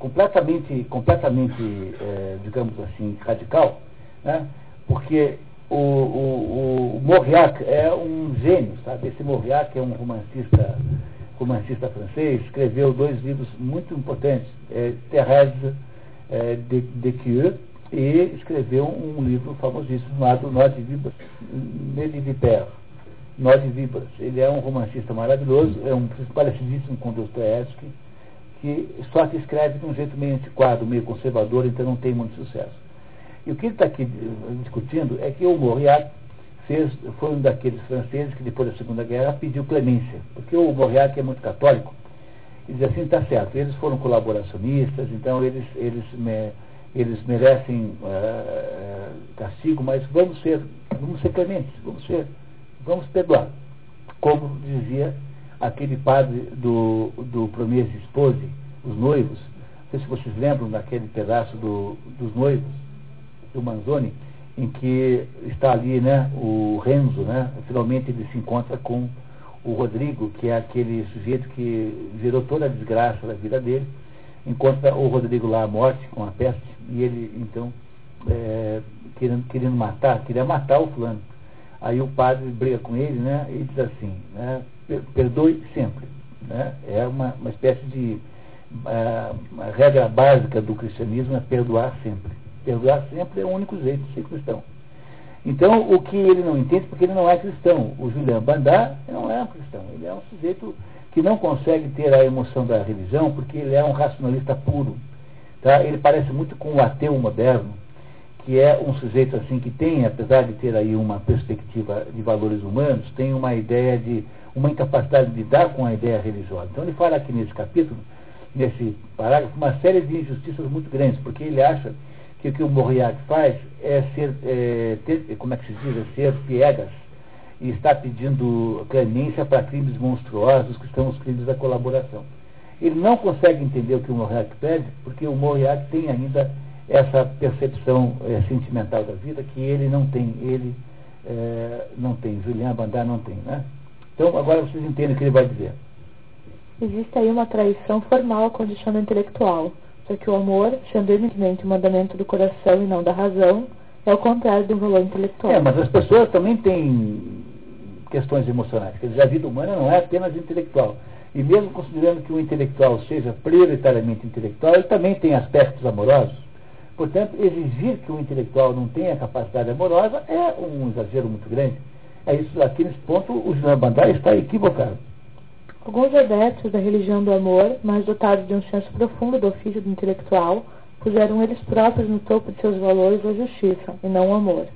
completamente, completamente digamos assim, radical, né? porque o, o, o Mauriac é um gênio, sabe? Esse Mauriac é um romancista, romancista francês, escreveu dois livros muito importantes, é, Thérèse eh, de, de Thieu, e escreveu um livro famosíssimo chamado Nó de Vibras, Nele Viper, Nó de Vibras. Ele é um romancista maravilhoso, é um parecidíssimo com Dostoiévski, que só que escreve de um jeito meio antiquado, meio conservador, então não tem muito sucesso. E o que ele está aqui eh, discutindo é que o Mauriac fez, foi um daqueles franceses que depois da Segunda Guerra pediu clemência, porque o Mauriac é muito católico, e diz assim, está certo, eles foram colaboracionistas, então eles, eles, me- eles merecem eh, castigo, mas vamos ser, vamos ser clementes, vamos ser, vamos perdoar. Como dizia aquele padre do, do Promesse Esposi, os noivos, não sei se vocês lembram daquele pedaço do, dos noivos, do Manzoni, em que está ali né, o Renzo, né, finalmente ele se encontra com o Rodrigo, que é aquele sujeito que gerou toda a desgraça da vida dele, encontra o Rodrigo lá à morte com a peste, e ele então é, querendo, querendo matar, queria matar o fulano. Aí o padre briga com ele, né, e diz assim, né, "Per- perdoe sempre. Né? É uma, uma espécie de uma regra básica do cristianismo é perdoar sempre. Perdoar sempre é o único jeito de ser cristão. Então, o que ele não entende, porque ele não é cristão. O Julian Bandar não é um cristão. Ele é um sujeito que não consegue ter a emoção da religião, porque ele é um racionalista puro. Tá? Ele parece muito com o ateu moderno, que é um sujeito assim que tem, apesar de ter aí uma perspectiva de valores humanos, tem uma ideia de, uma incapacidade de lidar com a ideia religiosa. Então ele fala aqui nesse capítulo, nesse parágrafo, uma série de injustiças muito grandes, porque ele acha que o que o Mauriac faz é ser, é, ter, como é que se diz, é ser piegas e está pedindo clemência para crimes monstruosos que são os crimes da colaboração. Ele não consegue entender o que o Mauriac pede, porque o Mauriac tem ainda essa percepção é, sentimental da vida que ele não tem, ele é, não tem, Julian Bandar não tem, né? Então agora vocês entendem o que ele vai dizer. Existe aí uma traição formal à condição intelectual, que o amor, sendo evidentemente um mandamento do coração e não da razão, é o contrário do valor intelectual. É, mas as pessoas também têm questões emocionais. Quer dizer, a vida humana não é apenas intelectual. E mesmo considerando que o intelectual seja prioritariamente intelectual, ele também tem aspectos amorosos. Portanto, exigir que o intelectual não tenha capacidade amorosa é um exagero muito grande. É isso, aqui nesse ponto, o Julian Bandar está equivocado. Alguns adeptos da religião do amor, mais dotados de um senso profundo do ofício do intelectual, puseram eles próprios no topo de seus valores a justiça, e não o amor.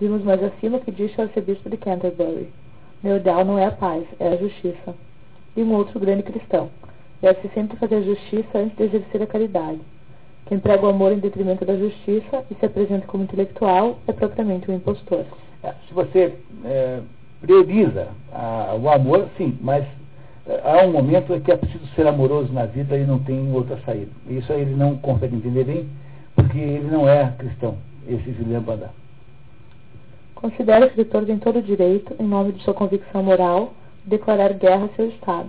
Vimos mais acima o que disse o arcebispo de Canterbury. Meu ideal não é a paz, é a justiça. E um outro grande cristão. Deve-se sempre fazer justiça antes de exercer a caridade. Quem prega o amor em detrimento da justiça e se apresenta como intelectual é propriamente um impostor. É, se você é, prioriza a, o amor, sim, mas há um momento em que é preciso ser amoroso na vida e não tem outra saída. Isso ele não consegue entender bem, porque ele não é cristão, esse Julian Bandar. Considera o escritor tem todo o direito, em nome de sua convicção moral, de declarar guerra a seu Estado,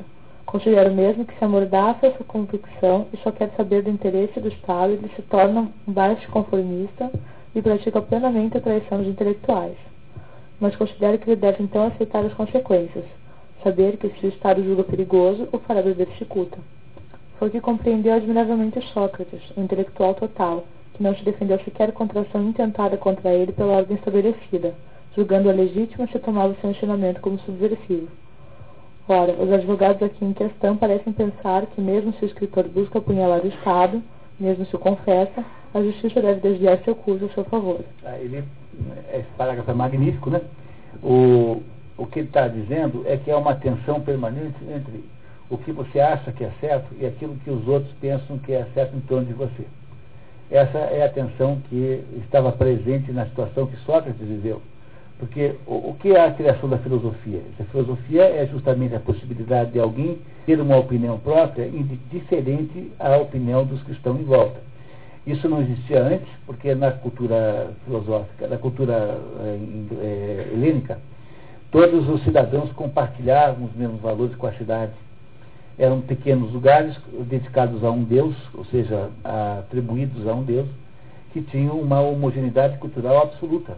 Considero mesmo que se amordaça essa convicção e só quer saber do interesse do Estado, ele se torna um baixo conformista e pratica plenamente a traição dos intelectuais. Mas considero que ele deve então aceitar as consequências, saber que se o Estado julga perigoso, o fará beber cicuta. Foi o que compreendeu admiravelmente Sócrates, o intelectual total, que não se defendeu sequer contra ação intentada contra ele pela ordem estabelecida, julgando-a legítima se tomava seu ensinamento como subversivo. Ora, os advogados aqui em questão parecem pensar que mesmo se o escritor busca apunhalar o Estado, mesmo se o confessa, a justiça deve desviar seu curso a seu favor. Ah, ele, esse parágrafo é magnífico, né? O, o que ele está dizendo é que há uma tensão permanente entre o que você acha que é certo e aquilo que os outros pensam que é certo em torno de você. Essa é a tensão que estava presente na situação que Sócrates viveu. Porque o, o, que é a criação da filosofia? A filosofia é justamente a possibilidade de alguém ter uma opinião própria diferente à opinião dos que estão em volta. Isso não existia antes, porque na cultura filosófica, na cultura é, helênica, todos os cidadãos compartilhavam os mesmos valores com a cidade. Eram pequenos lugares dedicados a um Deus, ou seja, atribuídos a um Deus, que tinham uma homogeneidade cultural absoluta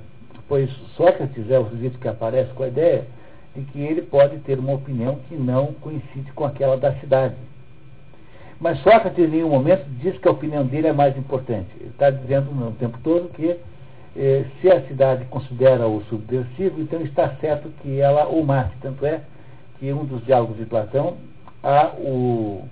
pois Sócrates é o sujeito que aparece com a ideia de que ele pode ter uma opinião que não coincide com aquela da cidade. Mas Sócrates, em nenhum momento, diz que a opinião dele é mais importante. Ele está dizendo o tempo todo que se a cidade considera o subversivo, então está certo que ela o mate. Tanto é que um dos diálogos de Platão há o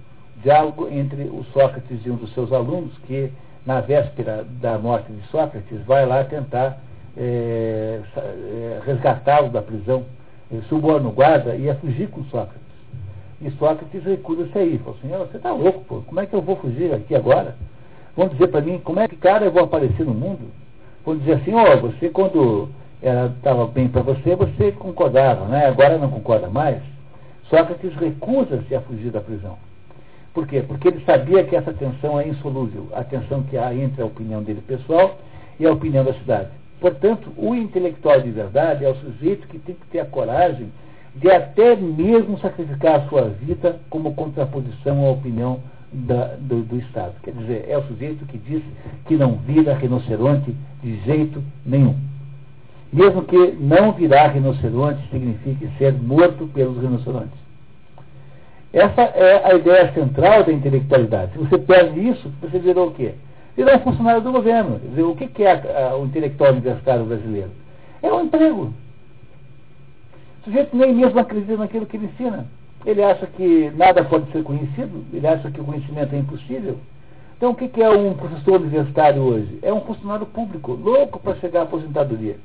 diálogo entre o Sócrates e um dos seus alunos, que na véspera da morte de Sócrates vai lá tentar é, é, resgatá-lo da prisão, ele suborna guarda e ia fugir com Sócrates. E Sócrates recusa-se aí. Falou assim, você está louco, pô, como é que eu vou fugir aqui agora? Vão dizer para mim, como é que cara eu vou aparecer no mundo? Vão dizer assim, ó, oh, você quando estava bem para você, você concordava, né? agora não concorda mais. Sócrates recusa-se a fugir da prisão. Por quê? Porque ele sabia que essa tensão é insolúvel, a tensão que há entre a opinião dele pessoal e a opinião da cidade. Portanto, o intelectual de verdade é o sujeito que tem que ter a coragem de até mesmo sacrificar a sua vida como contraposição à opinião da, do, do, Estado. Quer dizer, é o sujeito que diz que não vira rinoceronte de jeito nenhum. Mesmo que não virar rinoceronte signifique ser morto pelos rinocerontes. Essa é a ideia central da intelectualidade. Se você perde isso, você virou o quê? É um funcionário do governo. Dizer, o que é a, a, o intelectual universitário brasileiro? É um emprego. O sujeito nem mesmo acredita naquilo que ele ensina. Ele acha que nada pode ser conhecido, ele acha que o conhecimento é impossível. Então, o que é um professor universitário hoje? É um funcionário público, louco para chegar à aposentadoria.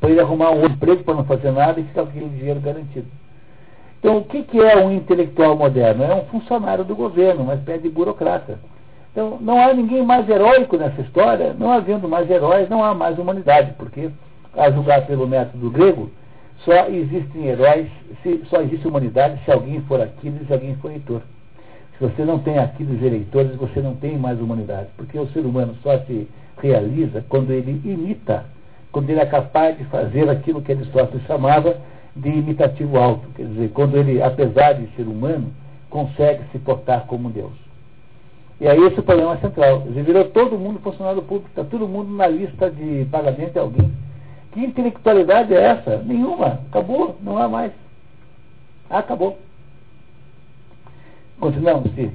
Para ele arrumar um emprego para não fazer nada e ficar com aquele dinheiro garantido. Então, o que é um intelectual moderno? É um funcionário do governo, uma espécie de burocrata. Então, não há ninguém mais heróico nessa história, não havendo mais heróis, não há mais humanidade, porque, a julgar pelo método grego, só existem heróis, se, só existe humanidade se alguém for Aquiles e alguém for Heitor. Se você não tem Aquiles e eleitores, você não tem mais humanidade, porque o ser humano só se realiza quando ele imita, quando ele é capaz de fazer aquilo que Aristóteles chamava de imitativo alto, quer dizer, quando ele, apesar de ser humano, consegue se portar como Deus. E aí esse é o problema central. Já virou todo mundo funcionário público, está todo mundo na lista de pagamento de alguém. Que intelectualidade é essa? Nenhuma. Acabou, não há mais. Acabou. Continuamos, Sim.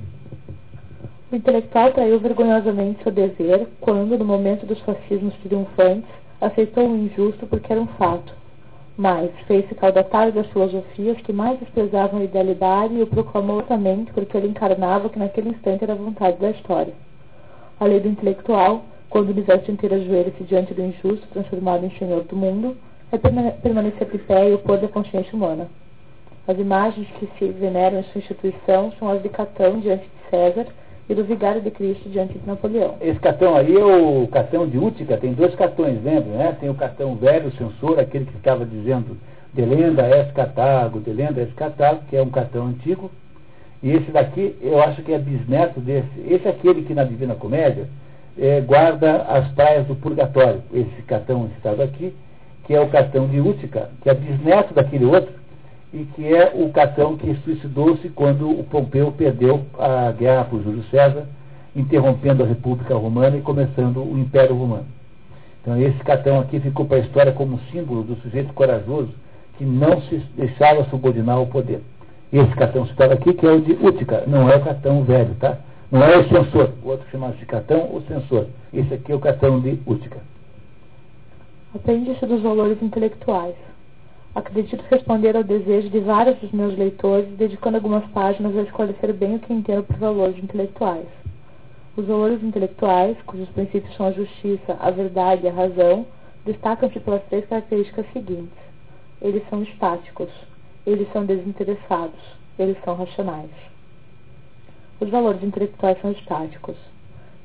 O intelectual traiu vergonhosamente seu dever quando, no momento dos fascismos triunfantes, aceitou o injusto porque era um fato mas fez-se caudatário das filosofias que mais desprezavam a idealidade e o proclamou somente porque ele encarnava que naquele instante era a vontade da história. A lei do intelectual, quando o universo inteiro ajoelha-se diante do injusto transformado em senhor do mundo, é permanecer de pé e opor da consciência humana. As imagens que se veneram em sua instituição são as de Catão diante de César e do Vigário de Cristo diante de Napoleão. Esse cartão aí é o cartão de Útica, tem dois cartões, lembra? Né? Tem o cartão velho, o censor, aquele que ficava dizendo Delenda es Catálogo, Delenda es Catálogo, que é um cartão antigo. E esse daqui, eu acho que é bisneto desse. Esse é aquele que na Divina Comédia é, guarda as praias do purgatório. Esse cartão citado aqui, que é o cartão de Útica, que é bisneto daquele outro, e que é o Catão que suicidou-se quando o Pompeu perdeu a guerra por Júlio César, interrompendo a República Romana e começando o Império Romano. Então esse Catão aqui ficou para a história como símbolo do sujeito corajoso que não se deixava subordinar ao poder. Esse Catão citado aqui, que é o de Útica, não é o Catão velho, tá? Não é o censor. O outro chamava-se Catão, o censor. Esse aqui é o Catão de Útica. Apêndice dos valores intelectuais. Acredito responder ao desejo de vários dos meus leitores, dedicando algumas páginas a esclarecer bem o que entendo por valores intelectuais. Os valores intelectuais, cujos princípios são a justiça, a verdade e a razão, destacam-se pelas três características seguintes. Eles são estáticos, eles são desinteressados, eles são racionais. Os valores intelectuais são estáticos.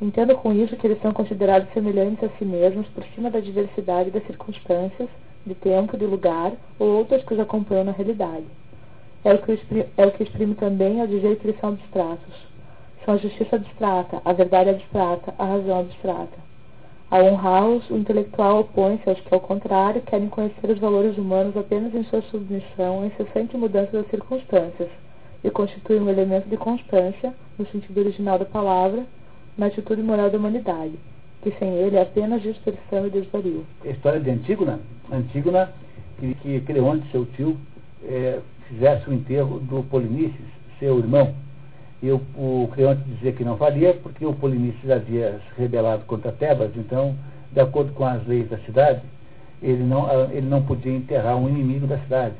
Entendo com isso que eles são considerados semelhantes a si mesmos por cima da diversidade das circunstâncias, de tempo, de lugar ou outras que os acompanham na realidade. É o que exprime, é o que exprime também ao dizer que eles são abstratos. São a justiça abstrata, a verdade abstrata, a razão abstrata. Ao honrá-los, o intelectual opõe-se aos que, ao contrário, querem conhecer os valores humanos apenas em sua submissão à incessante mudança das circunstâncias, e constitui um elemento de constância, no sentido original da palavra, na atitude moral da humanidade, que sem ele é apenas dispersão e desvario. A história de Antígona, Antígona que, que Creonte, seu tio, é, fizesse o enterro do Polinices, seu irmão. E o, o Creonte dizia que não faria, porque o Polinices havia se rebelado contra Tebas, então, de acordo com as leis da cidade, ele não, ele não podia enterrar um inimigo da cidade.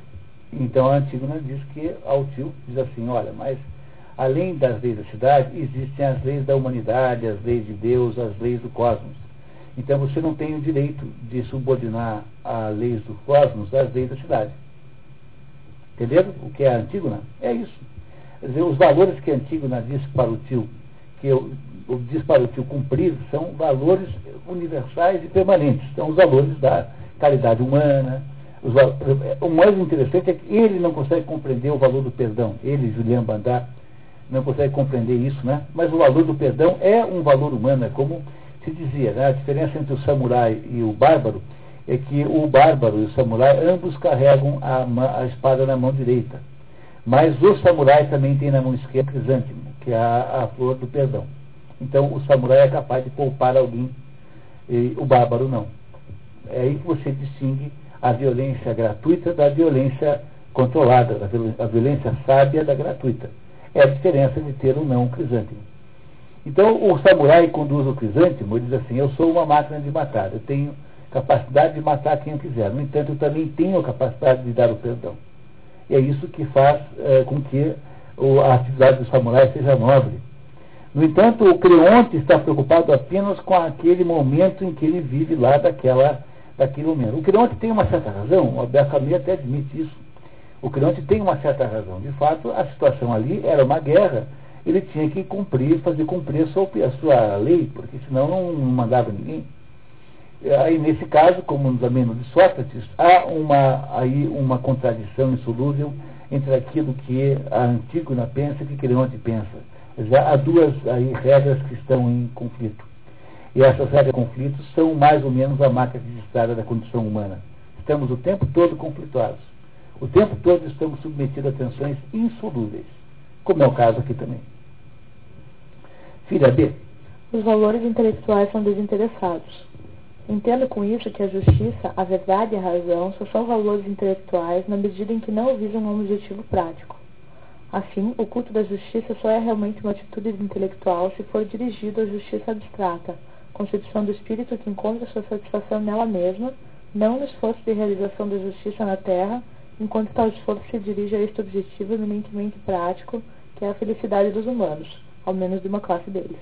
Então a Antígona diz que ao tio diz assim, olha, mas além das leis da cidade, existem as leis da humanidade, as leis de Deus, as leis do cosmos. Então você não tem o direito de subordinar as leis do cosmos às leis da cidade. Entenderam o que é a Antígona? É isso. Quer dizer, os valores que a Antígona diz para o tio, que eu diz para o tio cumprir, são valores universais e permanentes. São os valores da caridade humana. Os, o mais interessante é que ele não consegue compreender o valor do perdão. Ele, Julian Bandar, não consegue compreender isso, né? Mas o valor do perdão é um valor humano, é como se dizia, né? a diferença entre o samurai e o bárbaro é que o bárbaro e o samurai ambos carregam a, a espada na mão direita. Mas o samurai também tem na mão esquerda o crisântimo, que é a, a flor do perdão. Então o samurai é capaz de poupar alguém, e o bárbaro não. É aí que você distingue a violência gratuita da violência controlada, a violência sábia da gratuita é a diferença de ter ou não um crisântemo. Então, o samurai conduz o crisântemo, ele diz assim, eu sou uma máquina de matar, eu tenho capacidade de matar quem eu quiser. No entanto, eu também tenho a capacidade de dar o perdão. E é isso que faz é, com que o, a atividade do samurai seja nobre. No entanto, o Creonte está preocupado apenas com aquele momento em que ele vive lá daquela, daquele momento. O Creonte tem uma certa razão, o Albert Camus até admite isso. O Creonte tem uma certa razão. De fato, a situação ali era uma guerra. Ele tinha que cumprir, fazer cumprir a sua, a sua lei, porque senão não mandava ninguém. Aí, nesse caso, como nos ameno de Sócrates, há uma, aí uma contradição insolúvel entre aquilo que a Antígona pensa e que Creonte pensa. Já há duas aí, regras que estão em conflito. E essas regras de conflito são mais ou menos a marca registrada da condição humana. Estamos o tempo todo conflituados. O tempo todo estamos submetidos a tensões insolúveis, como é o caso aqui também. Filha B. Os valores intelectuais são desinteressados. Entendo com isso que a justiça, a verdade e a razão só são valores intelectuais na medida em que não visam um objetivo prático. Assim, o culto da justiça só é realmente uma atitude intelectual se for dirigido à justiça abstrata, concepção do espírito que encontra sua satisfação nela mesma, não no esforço de realização da justiça na terra, enquanto tal esforço se dirige a este objetivo eminentemente prático, que é a felicidade dos humanos, ao menos de uma classe deles.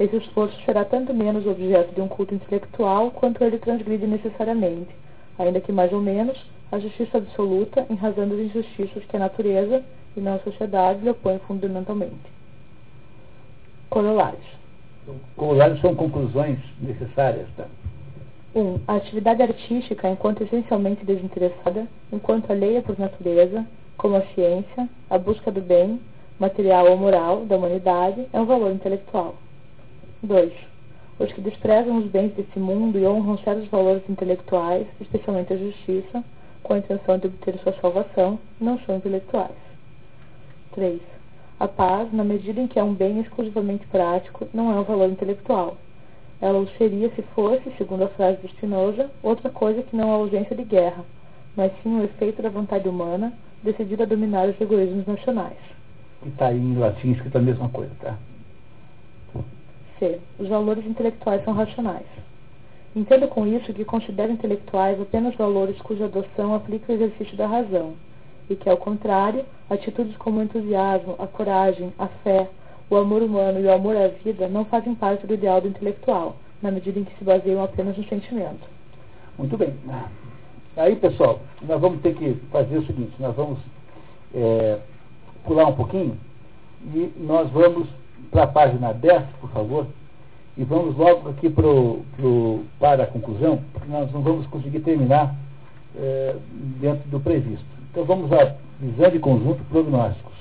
Esse esforço será tanto menos objeto de um culto intelectual, quanto ele transgride necessariamente, ainda que mais ou menos, a justiça absoluta em razão das injustiças que a natureza, e não a sociedade, lhe opõe fundamentalmente. Corolários. Corolários são conclusões necessárias, tá? 1. Um, a atividade artística, enquanto essencialmente desinteressada, enquanto alheia por natureza, como a ciência, a busca do bem, material ou moral, da humanidade, é um valor intelectual. 2. Os que desprezam os bens desse mundo e honram certos valores intelectuais, especialmente a justiça, com a intenção de obter sua salvação, não são intelectuais. 3. A paz, na medida em que é um bem exclusivamente prático, não é um valor intelectual. Ela o seria se fosse, segundo a frase de Spinoza, outra coisa que não a ausência de guerra, mas sim o efeito da vontade humana decidida a dominar os egoísmos nacionais. E está aí em latim escrito a mesma coisa, tá? C. Os valores intelectuais são racionais. Entendo com isso que considero intelectuais apenas valores cuja adoção aplica o exercício da razão, e que, ao contrário, atitudes como o entusiasmo, a coragem, a fé, o amor humano e o amor à vida não fazem parte do ideal do intelectual, na medida em que se baseiam apenas no sentimento. Muito bem. Aí, pessoal, nós vamos ter que fazer o seguinte, nós vamos é, pular um pouquinho e nós vamos para a página 10, por favor, e vamos logo aqui pro, pro, para a conclusão, porque nós não vamos conseguir terminar é, dentro do previsto. Então vamos à visão de conjunto prognósticos.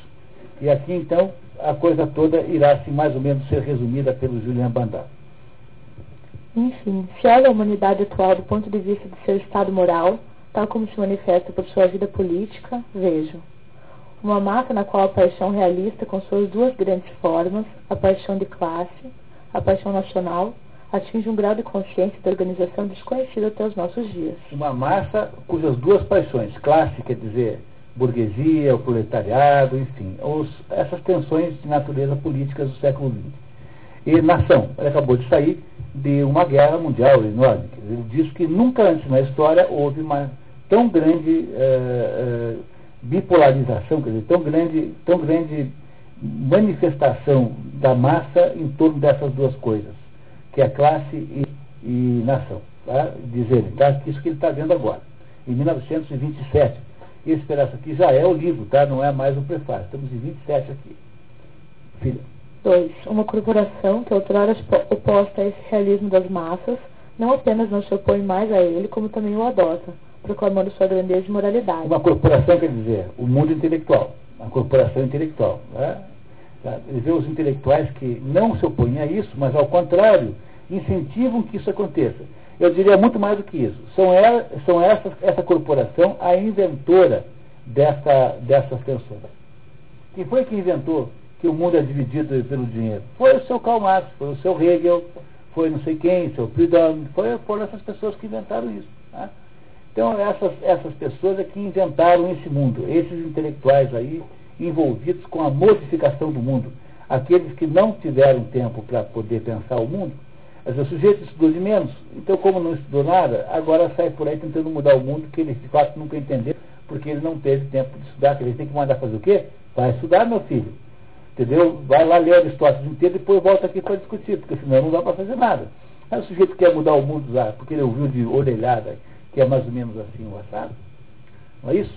E aqui então a coisa toda irá assim, mais ou menos ser resumida pelo Julian Bandar. Enfim, se olha a humanidade atual do ponto de vista de seu estado moral, tal como se manifesta por sua vida política, vejo. Uma massa na qual a paixão realista, com suas duas grandes formas, a paixão de classe, a paixão nacional, atinge um grau de consciência da organização desconhecido até os nossos dias. Uma massa cujas duas paixões, classe, quer dizer, burguesia, o proletariado, enfim, os, essas tensões de natureza política do século XX. E nação, ele acabou de sair de uma guerra mundial enorme. Ele diz que nunca antes na história houve uma tão grande uh, uh, bipolarização, quer dizer, tão grande, tão grande manifestação da massa em torno dessas duas coisas, que é classe e, e nação. Tá? Diz ele, tá? isso que ele está vendo agora. Em 1927, esse pedaço aqui já é o livro, tá? não é mais o prefácio. Estamos em 27 aqui. Filha. 2. Uma corporação que outrora oposta a esse realismo das massas, não apenas não se opõe mais a ele, como também o adota, proclamando sua grandeza e moralidade. Uma corporação quer dizer o mundo intelectual, a corporação intelectual. Né? Ele vê os intelectuais que não se opõem a isso, mas ao contrário, incentivam que isso aconteça. Eu diria muito mais do que isso. São, ela, são essa, essa corporação a inventora dessa, dessas tensões. Quem foi que inventou que o mundo é dividido pelo dinheiro? Foi o seu Karl Marx, foi o seu Hegel, foi não sei quem, seu Proudhon, foi, foram essas pessoas que inventaram isso. Tá? Então, essas, essas pessoas é que inventaram esse mundo, esses intelectuais aí envolvidos com a modificação do mundo. Aqueles que não tiveram tempo para poder pensar o mundo, o sujeito estudou de menos, então como não estudou nada, agora sai por aí tentando mudar o mundo que ele de fato nunca entendeu, porque ele não teve tempo de estudar, que ele tem que mandar fazer o quê? Vai estudar, meu filho. Entendeu? Vai lá ler Aristóteles inteiro e depois volta aqui para discutir, porque senão não dá para fazer nada. Aí o sujeito quer mudar o mundo lá, porque ele ouviu de orelhada, que é mais ou menos assim o assado. Não é isso?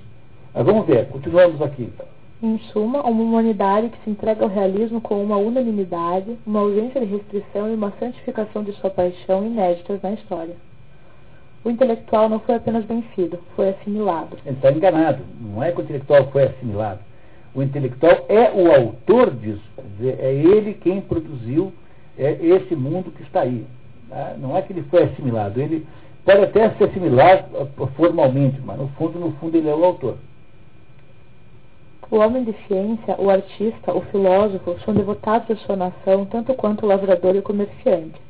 Mas vamos ver, continuamos aqui então. Em suma, uma humanidade que se entrega ao realismo com uma unanimidade, uma ausência de restrição e uma santificação de sua paixão inéditas na história. O intelectual não foi apenas vencido, foi assimilado. Ele está enganado. Não é que o intelectual foi assimilado. O intelectual é o autor disso. Dizer, é ele quem produziu é esse mundo que está aí. Tá? Não é que ele foi assimilado. Ele pode até se assimilar ah, formalmente, mas no fundo, no fundo, ele é o autor. O homem de ciência, o artista, o filósofo são devotados à sua nação tanto quanto o lavrador e o comerciante.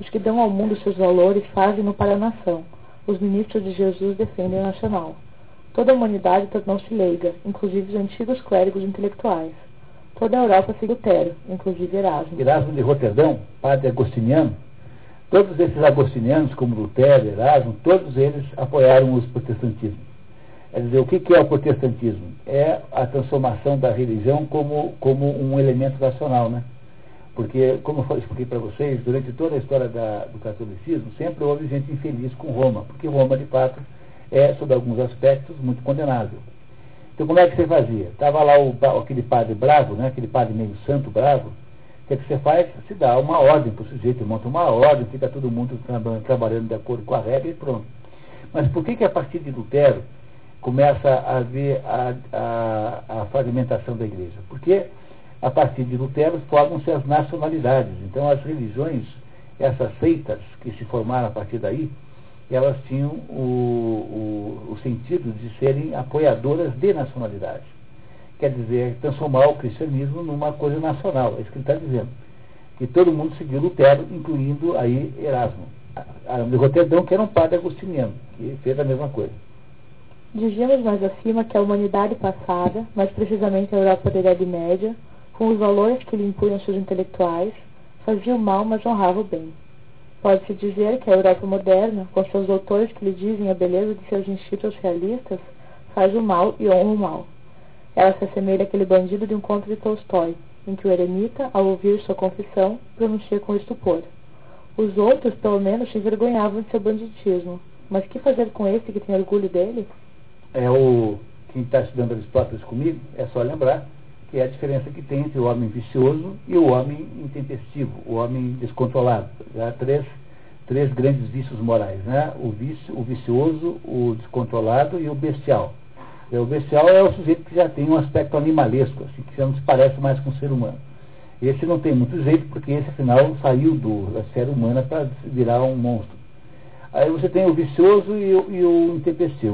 Os que dão ao mundo seus valores fazem-no para a nação. Os ministros de Jesus defendem o nacional. Toda a humanidade tornou-se leiga, inclusive os antigos clérigos intelectuais. Toda a Europa se Lutero, inclusive Erasmo. Erasmo de Roterdão, padre agostiniano. Todos esses agostinianos, como Lutero, Erasmo, todos eles apoiaram os protestantismos. Quer dizer, o que é o protestantismo? É a transformação da religião como, como um elemento nacional, né? Porque, como eu expliquei para vocês, durante toda a história da, do catolicismo, sempre houve gente infeliz com Roma, porque Roma, de fato, é, sob alguns aspectos, muito condenável. Então, como é que você fazia? Estava lá o, aquele padre bravo, né? aquele padre meio santo bravo, o que, é que você faz? Se dá uma ordem para o sujeito, monta uma ordem, fica todo mundo trabalhando de acordo com a regra e pronto. Mas por que, que a partir de Lutero começa a haver a, a, a fragmentação da igreja. Porque a partir de Lutero formam-se as nacionalidades. Então as religiões, essas seitas que se formaram a partir daí, elas tinham o, o, o sentido de serem apoiadoras de nacionalidade. Quer dizer, transformar o cristianismo numa coisa nacional. É isso que ele está dizendo. Que todo mundo seguiu Lutero, incluindo aí Erasmo. de Roterdão, que era um padre agostiniano, que fez a mesma coisa. Dizíamos mais acima que a humanidade passada, mais precisamente a Europa da Idade Média, com os valores que lhe impunham seus intelectuais, fazia o mal, mas honrava o bem. Pode-se dizer que a Europa moderna, com seus doutores que lhe dizem a beleza de seus instintos realistas, faz o mal e honra o mal. Ela se assemelha àquele bandido de um conto de Tolstói, em que o eremita, ao ouvir sua confissão, pronuncia com estupor. Os outros, pelo menos, se envergonhavam de seu banditismo. Mas que fazer com esse que tem orgulho dele? É o quem está estudando Aristóteles comigo, é só lembrar que é a diferença que tem entre o homem vicioso e o homem intempestivo, o homem descontrolado. Há três, três grandes vícios morais, né? o, vício, o vicioso, o descontrolado e o bestial. O bestial é o sujeito que já tem um aspecto animalesco, assim, que já não se parece mais com o ser humano. Esse não tem muito jeito, porque esse, afinal, saiu do, da esfera humana para virar um monstro. Aí você tem o vicioso e o, e o.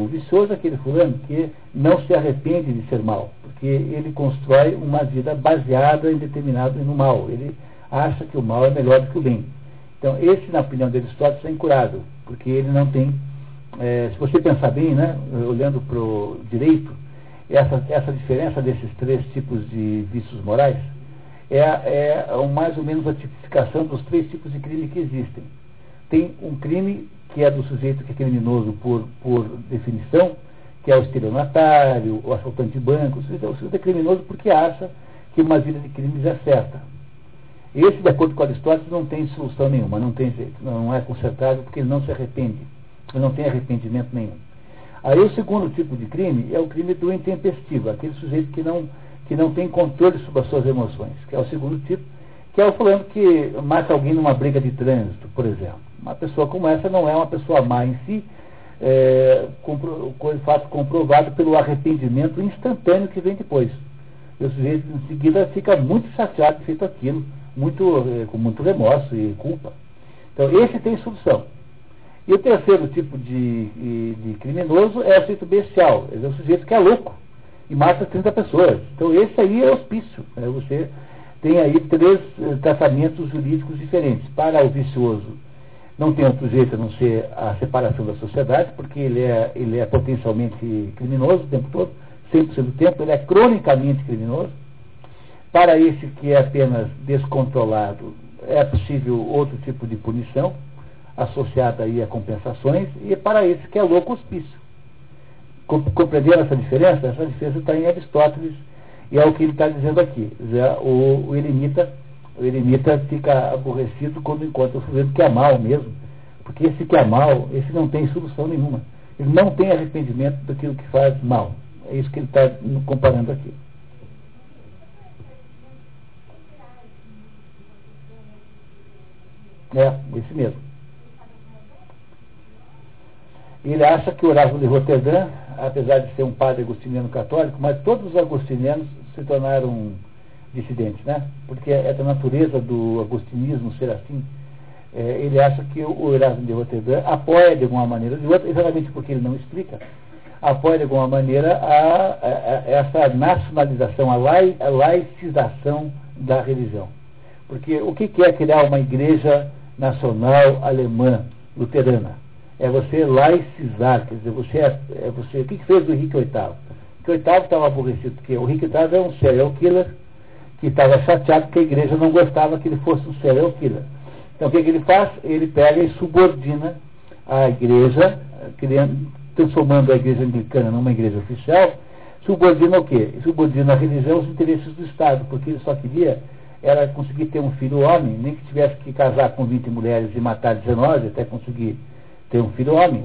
O vicioso é aquele fulano que não se arrepende de ser mal, porque ele constrói uma vida baseada em determinado no mal. Ele acha que o mal é melhor do que o bem. Então, esse, na opinião de Aristóteles, é incurável, porque ele não tem. É, se você pensar bem, né, olhando para o direito, essa, essa diferença desses três tipos de vícios morais é, é mais ou menos a tipificação dos três tipos de crime que existem. Tem um crime que é do sujeito que é criminoso por, por definição, que é o estelionatário, o assaltante de banco. O sujeito é criminoso porque acha que uma vida de crimes é certa. Esse, de acordo com Aristóteles, não tem solução nenhuma, não tem jeito, não é consertável porque ele não se arrepende, ele não tem arrependimento nenhum. Aí o segundo tipo de crime é o crime do intempestivo, aquele sujeito que não, que não tem controle sobre as suas emoções, que é o segundo tipo, que é o fulano que mata alguém numa briga de trânsito, por exemplo. Uma pessoa como essa não é uma pessoa má em si, é, compro, fato comprovado pelo arrependimento instantâneo que vem depois. E o sujeito em seguida fica muito chateado de feito aquilo, muito, é, com muito remorso e culpa. Então esse tem solução. E o terceiro tipo de, de, de criminoso é o sujeito bestial, é o sujeito que é louco e mata 30 pessoas. Então esse aí é hospício. Né? Você tem aí três eh, tratamentos jurídicos diferentes. Para o vicioso, não tem outro jeito a não ser a separação da sociedade, porque ele é, ele é potencialmente criminoso o tempo todo, 100% do tempo, ele é cronicamente criminoso. Para esse que é apenas descontrolado, é possível outro tipo de punição, associada aí a compensações, e para esse que é louco, hospício. Compreenderam essa diferença? Essa diferença está em Aristóteles, e é o que ele está dizendo aqui. O, o eremita o eremita fica aborrecido quando encontra o sujeito que é mal mesmo. Porque esse que é mal, esse não tem solução nenhuma. Ele não tem arrependimento daquilo que faz mal. É isso que ele está comparando aqui. É, esse mesmo. Ele acha que o Erasmo de Roterdã, apesar de ser um padre agostiniano católico, mas todos os agostinianos se tornaram dissidente, né? Porque é da natureza do agostinismo ser assim. É, ele acha que o Erasmo de Roterdã apoia de alguma maneira, de outra, exatamente porque ele não explica, apoia de alguma maneira a, a, a essa nacionalização, a, lai, a laicização da religião. Porque o que, é criar uma igreja nacional alemã, luterana? É você laicizar, quer dizer, você, é, é você o que fez o Henrique VIII? O Henrique VIII estava aborrecido, porque o Henrique VIII é um serial killer que estava chateado que a igreja não gostava que ele fosse um serial killer. Então o que, que ele faz? Ele pega e subordina a igreja, criando, transformando a igreja anglicana numa igreja oficial, subordina o quê? Subordina a religião aos interesses do Estado, porque ele só queria era conseguir ter um filho homem, nem que tivesse que casar com 20 mulheres e matar 19 até conseguir ter um filho homem.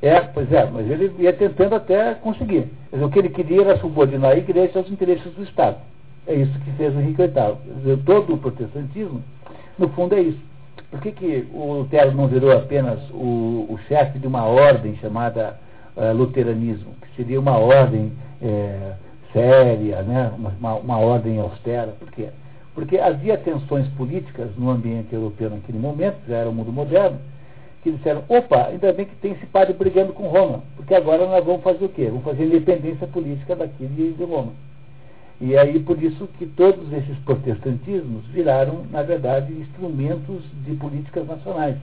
É, pois é, mas ele ia tentando até conseguir. Mas o que ele queria era subordinar a igreja aos interesses do Estado. É isso que fez Henrique VIII. Todo o protestantismo, no fundo, é isso. Por que, que o Lutero não virou apenas o, o chefe de uma ordem chamada uh, luteranismo, que seria uma ordem é, séria, né? Uma, uma, ordem austera? Por quê? Porque havia tensões políticas no ambiente europeu naquele momento, já era o mundo moderno, que disseram, opa, ainda bem que tem esse padre brigando com Roma, porque agora nós vamos fazer o quê? Vamos fazer independência política daqui de, de Roma. E aí por isso que todos esses protestantismos viraram, na verdade, instrumentos de políticas nacionais.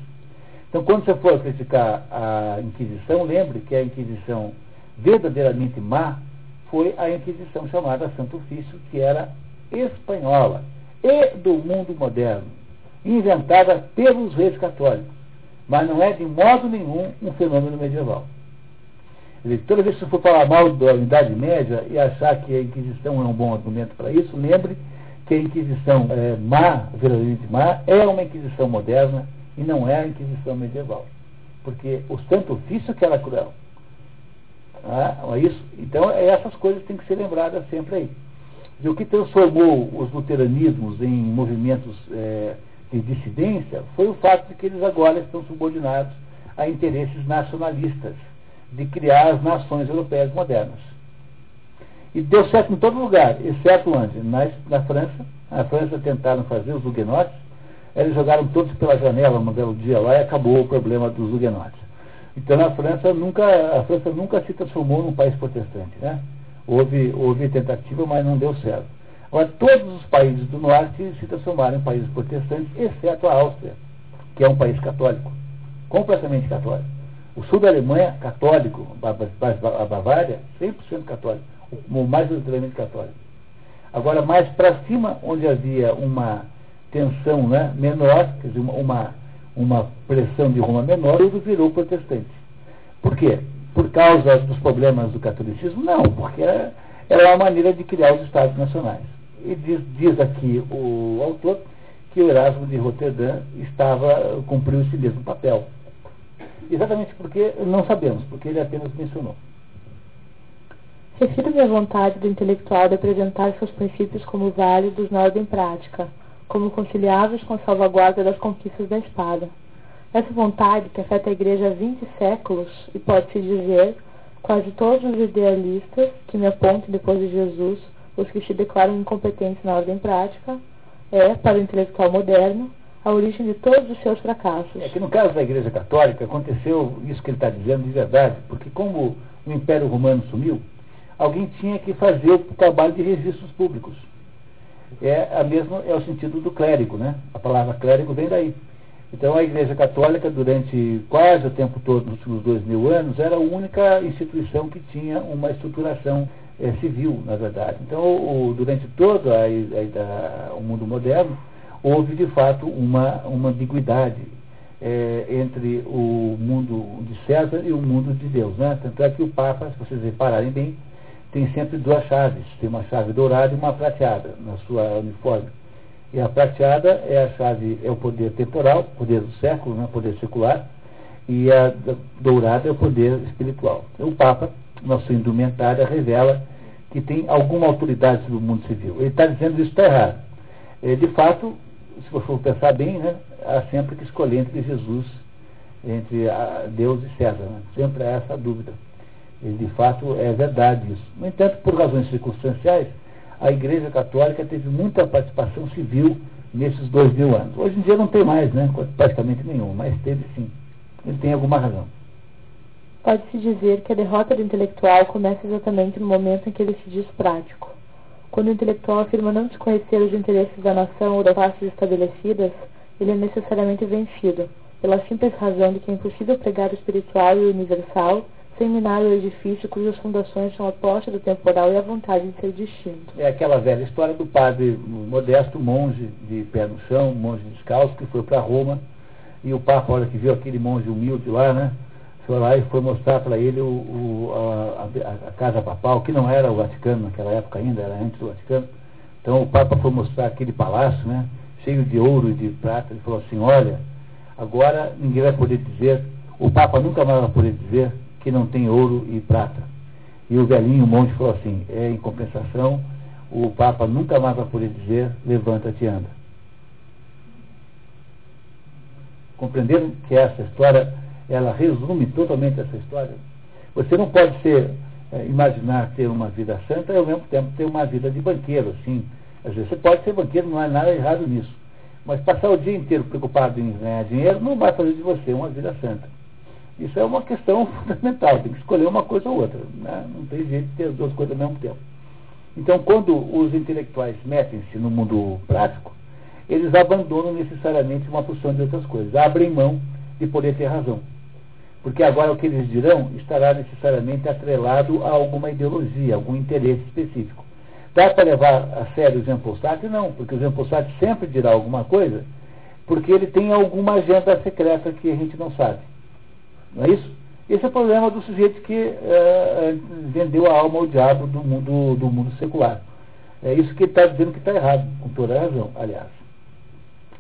Então, quando você for criticar a Inquisição, lembre que a Inquisição verdadeiramente má foi a Inquisição chamada Santo Ofício, que era espanhola e do mundo moderno, inventada pelos reis católicos, mas não é de modo nenhum um fenômeno medieval. Toda vez que você for falar mal da Idade Média e achar que a Inquisição é um bom argumento para isso, lembre que a Inquisição é, má, verdadeiramente má, é uma Inquisição moderna e não é a Inquisição medieval. Porque o Santo Ofício que era cruel. Ah, é isso? Então, é, essas coisas têm que ser lembradas sempre aí. E o que transformou os luteranismos em movimentos é, de dissidência foi o fato de que eles agora estão subordinados a interesses nacionalistas, de criar as nações europeias modernas. E deu certo em todo lugar, exceto onde? Na, na França. Na França tentaram fazer os huguenotes, eles jogaram todos pela janela um belo dia lá e acabou o problema dos huguenotes. Então a França nunca, a França nunca se transformou num país protestante. Né? Houve, houve tentativa, mas não deu certo. Agora, todos os países do norte se transformaram em países protestantes, exceto a Áustria, que é um país católico, completamente católico. O sul da Alemanha, católico, a Bavária, 100% católico, o mais verdadeiramente católico. Agora, mais para cima, onde havia uma tensão né, menor, quer dizer, uma, uma pressão de Roma menor, tudo virou protestante. Por quê? Por causa dos problemas do catolicismo? Não, porque era, era uma maneira de criar os Estados nacionais. E diz, diz aqui o autor que o Erasmo de Roterdã estava, cumpriu esse mesmo papel. Exatamente porque não sabemos, porque ele apenas mencionou. Refiro-me à vontade do intelectual de apresentar seus princípios como válidos na ordem prática, como conciliáveis com a salvaguarda das conquistas da espada. Essa vontade, que afeta a Igreja há 20 séculos, e pode-se dizer, quase todos os idealistas que me apontam depois de Jesus, os que se declaram incompetentes na ordem prática, é, para o intelectual moderno, a origem de todos os seus fracassos. É que no caso da Igreja Católica aconteceu isso que ele está dizendo de verdade, porque como o Império Romano sumiu, alguém tinha que fazer o trabalho de registros públicos é, a mesma, é o sentido do clérigo, né? A palavra clérigo vem daí. Então a Igreja Católica, durante quase o tempo todo, nos últimos dois mil anos, era a única instituição que tinha uma estruturação é, civil, na verdade. Então, o, durante todo a, a, a, o mundo moderno, houve de fato uma, uma ambiguidade é, entre o mundo de César e o mundo de Deus. Né? Tanto é que o Papa, se vocês repararem bem, tem sempre duas chaves. Tem uma chave dourada e uma prateada na sua uniforme. E a prateada é a chave, é o poder temporal, poder do século, né, poder secular, e a dourada é o poder espiritual. O Papa, na sua indumentária, revela que tem alguma autoridade sobre o mundo civil. Ele está dizendo isso está errado. É, de fato, se você for pensar bem, né, há sempre que escolher entre Jesus, entre Deus e César. Né? Sempre há essa dúvida. E, de fato, é verdade isso. No entanto, por razões circunstanciais, a Igreja Católica teve muita participação civil nesses dois mil anos. Hoje em dia não tem mais, né? praticamente nenhum, mas teve sim. Ele tem alguma razão. Pode-se dizer que a derrota do intelectual começa exatamente no momento em que ele se diz prático. Quando o intelectual afirma não desconhecer os interesses da nação ou das classes estabelecidas, ele é necessariamente vencido, pela simples razão de que é impossível pregar o espiritual e o universal sem minar o edifício cujas fundações são a posse do temporal e a vontade de ser distinto. É aquela velha história do padre modesto, monge de pé no chão, monge descalço, que foi para Roma, e o Papa, hora que viu aquele monge humilde lá, né, foi lá e foi mostrar para ele o, o, a, a, casa papal, que não era o Vaticano naquela época ainda, era antes do Vaticano. Então o Papa foi mostrar aquele palácio, né, cheio de ouro e de prata, ele falou assim, olha, agora ninguém vai poder dizer, o Papa nunca mais vai poder dizer que não tem ouro e prata. E o velhinho monge falou assim, é em compensação, o Papa nunca mais vai poder dizer, levanta-te e anda. Compreenderam que essa história, ela resume totalmente essa história? Você não pode ser, é, imaginar ter uma vida santa e ao mesmo tempo ter uma vida de banqueiro, assim. Às vezes você pode ser banqueiro, não há nada errado nisso. Mas passar o dia inteiro preocupado em ganhar dinheiro não vai fazer de você uma vida santa. Isso é uma questão fundamental, tem que escolher uma coisa ou outra. Né? Não tem jeito de ter as duas coisas ao mesmo tempo. Então, quando os intelectuais metem-se no mundo prático, eles abandonam necessariamente uma porção de outras coisas, abrem mão de poder ter razão. Porque agora o que eles dirão estará necessariamente atrelado a alguma ideologia, algum interesse específico. Dá para levar a sério o Jean Paul? Não, porque o Jean Paul sempre dirá alguma coisa, porque ele tem alguma agenda secreta que a gente não sabe. Não é isso? Esse é o problema do sujeito que uh, vendeu a alma ao diabo do mundo, do mundo secular. É isso que ele está dizendo que está errado, com toda a razão, aliás.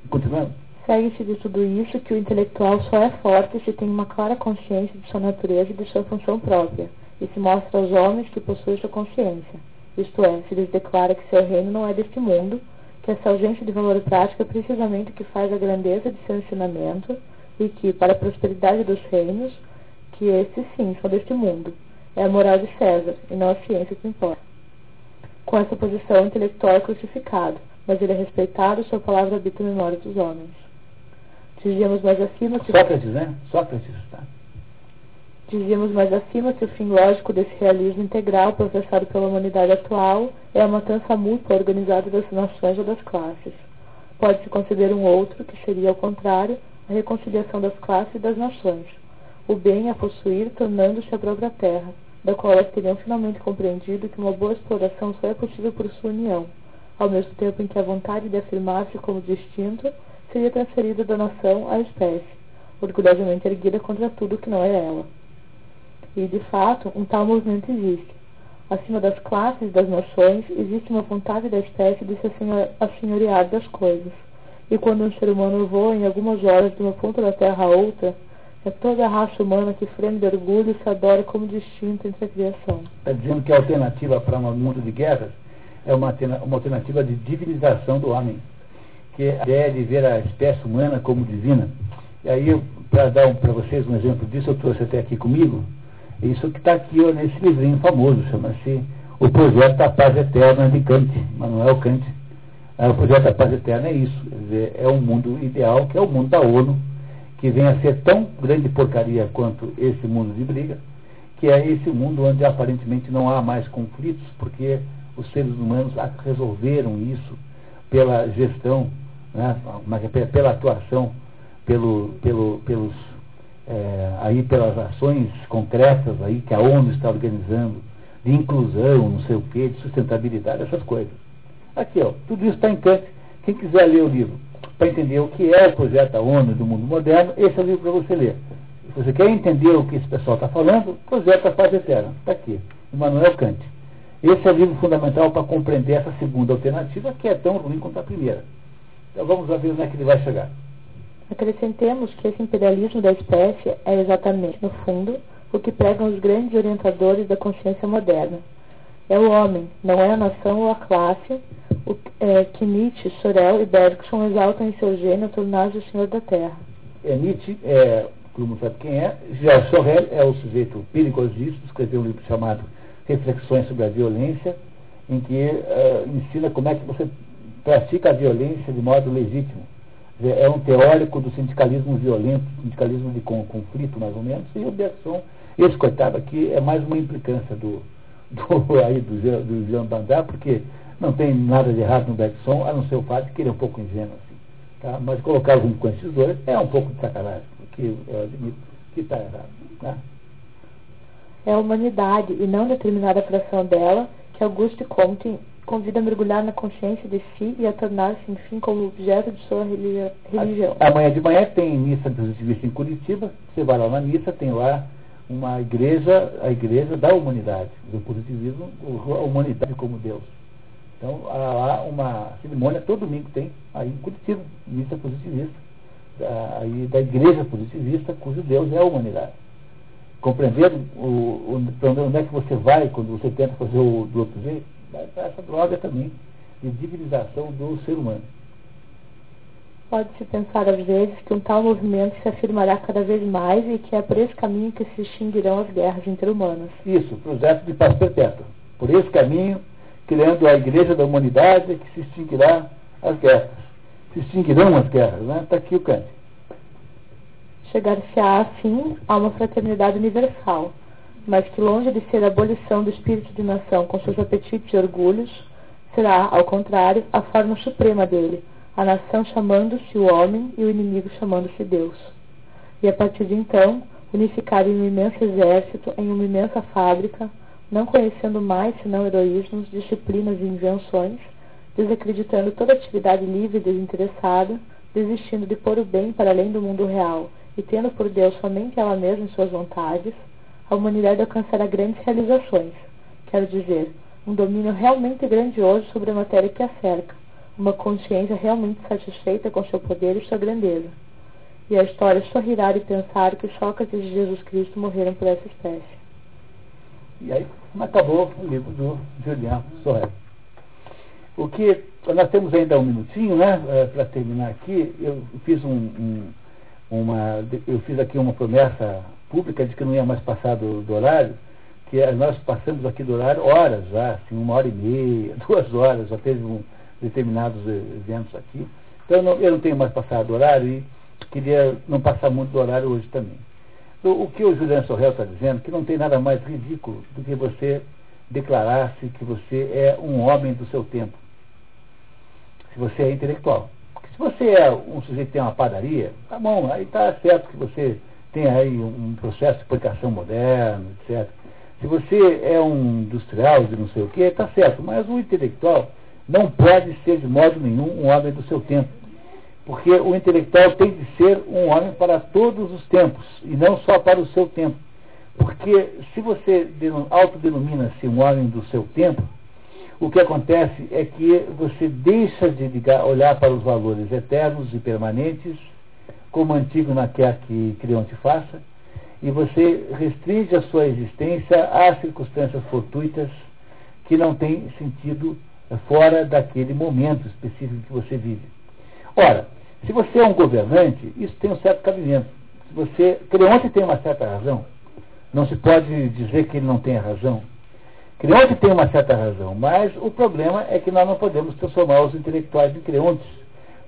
Continuando. Segue-se de tudo isso que o intelectual só é forte se tem uma clara consciência de sua natureza e de sua função própria, e se mostra aos homens que possuem sua consciência. Isto é, se lhes declara que seu reino não é deste mundo, que essa ausência de valor prático é precisamente o que faz a grandeza de seu ensinamento, e que, para a prosperidade dos reinos, que esses sim são deste mundo, é a moral de César, e não a ciência que importa. Com essa posição, o intelectual é crucificado, mas ele é respeitado, sua palavra habita a memória dos homens. Dizíamos mais acima que. Sócrates, né? Sócrates, tá. Dizíamos mais acima que o fim lógico desse realismo integral professado pela humanidade atual é a matança mútua organizada das nações ou das classes. Pode-se conceber um outro, que seria, ao contrário, a reconciliação das classes e das nações. O bem a possuir, tornando-se a própria terra, da qual elas teriam finalmente compreendido que uma boa exploração só é possível por sua união, ao mesmo tempo em que a vontade de afirmar-se como distinto seria transferida da nação à espécie, orgulhosamente erguida contra tudo que não é ela. E, de fato, um tal movimento existe. Acima das classes e das nações, existe uma vontade da espécie de se assenhorear das coisas. E quando um ser humano voa em algumas horas de uma ponta da Terra a outra, é toda a raça humana que freme de orgulho e se adora como distinta entre a criação. Está dizendo que a alternativa para um mundo de guerras é uma, uma alternativa de divinização do homem que é a ideia de ver a espécie humana como divina. E aí, para dar um, para vocês um exemplo disso, eu trouxe até aqui comigo, isso que está aqui ó, nesse livrinho famoso, chama-se O Projeto da Paz Eterna de Kant, Manuel Kant. O Projeto da Paz Eterna é isso, é um mundo ideal, que é o mundo da ONU, que vem a ser tão grande porcaria quanto esse mundo de briga, que é esse mundo onde aparentemente não há mais conflitos, porque os seres humanos resolveram isso pela gestão né, é pela atuação, pelo, pelo, pelos, é, aí pelas ações concretas aí que a ONU está organizando, de inclusão, não sei o quê, de sustentabilidade, essas coisas. Aqui, ó, tudo isso está em Kant. Quem quiser ler o livro para entender o que é o projeto da ONU do mundo moderno, esse é o livro para você ler. Se você quer entender o que esse pessoal está falando, projeto da paz eterna. Está aqui, Immanuel Kant. Esse é o livro fundamental para compreender essa segunda alternativa, que é tão ruim quanto a primeira. Então vamos ver onde é que ele vai chegar. Acrescentemos que esse imperialismo da espécie é exatamente, no fundo, o que pregam os grandes orientadores da consciência moderna. É o homem, não é a nação ou a classe, o, é, que Nietzsche, Sorel e Bergson exaltam em seu gênio tornar-se o senhor da terra. É, Nietzsche, é, todo mundo sabe quem é, já Sorel é o sujeito perigosíssimo, escreveu um livro chamado Reflexões sobre a Violência, em que uh, ensina como é que você pratica a violência de modo legítimo. É um teórico do sindicalismo violento, sindicalismo de conflito, mais ou menos, e o Bergson, esse coitado aqui, é mais uma implicância do, do, aí, do, do Jean Bandar, porque não tem nada de errado no Bergson, a não ser o fato de que ele é um pouco ingênuo. Assim, tá? Mas colocar junto com esses dois é um pouco de sacanagem, porque eu admito que está errado. Tá? É a humanidade, e não determinada fração dela, que Auguste Comte convida a mergulhar na consciência de si e a tornar-se, enfim, como objeto de sua religião. Amanhã de manhã tem missa positivista em Curitiba. Você vai lá na missa, tem lá uma igreja, a igreja da humanidade, do positivismo, a humanidade como Deus. Então, há lá uma cerimônia, todo domingo tem, aí em Curitiba, missa positivista, da, aí da igreja positivista, cujo Deus é a humanidade. Compreendendo o, o, onde é que você vai quando você tenta fazer o do outro jeito? Essa droga também de divinização do ser humano. Pode-se pensar às vezes que um tal movimento se afirmará cada vez mais e que é por esse caminho que se extinguirão as guerras interhumanas. Isso, projeto de paz perpétua. Por esse caminho, criando a igreja da humanidade que se extinguirá as guerras. Se extinguirão as guerras, né? Está aqui o Kant. chegar-se-á assim a uma fraternidade universal, mas que longe de ser a abolição do espírito de nação com seus apetites e orgulhos, será, ao contrário, a forma suprema dele, a nação chamando-se o homem e o inimigo chamando-se Deus. E a partir de então, unificado em um imenso exército, em uma imensa fábrica, não conhecendo mais senão heroísmos, disciplinas e invenções, desacreditando toda atividade livre e desinteressada, desistindo de pôr o bem para além do mundo real e tendo por Deus somente ela mesma em suas vontades, a humanidade alcançará grandes realizações, quero dizer, um domínio realmente grandioso sobre a matéria que a cerca, uma consciência realmente satisfeita com seu poder e sua grandeza. E a história sorrirá de pensar que Sócrates e Jesus Cristo morreram por essa espécie. E aí acabou o livro do Julian Sorrel. O que nós temos ainda um minutinho, né, eh, para terminar aqui. Eu fiz um, um, uma, eu fiz aqui uma promessa pública de que não ia mais passar do, do horário, que é, nós passamos aqui do horário horas já, assim, uma hora e meia, duas horas, já teve um, determinados eventos aqui. Então eu não, eu não tenho mais passado do horário e queria não passar muito do horário hoje também. O que o Juliano Sorrel está dizendo, que não tem nada mais ridículo do que você declarar-se que você é um homem do seu tempo se você é intelectual. Se você é um sujeito que tem uma padaria, tá bom, aí tá certo que você tem aí um processo de publicação moderno, etc. Se você é um industrial de não sei o que, tá certo, mas o intelectual não pode ser de modo nenhum um homem do seu tempo. Porque o intelectual tem de ser um homem para todos os tempos, e não só para o seu tempo. Porque se você autodenomina-se um homem do seu tempo, o que acontece é que você deixa de ligar, olhar para os valores eternos e permanentes, como antigo não quer que Creonte faça, e você restringe a sua existência às circunstâncias fortuitas que não têm sentido fora daquele momento específico que você vive. Ora, se você é um governante, isso tem um certo cabimento. Se você, Creonte tem uma certa razão, não se pode dizer que ele não tem razão. Creonte tem uma certa razão, mas o problema é que nós não podemos transformar os intelectuais em creontes,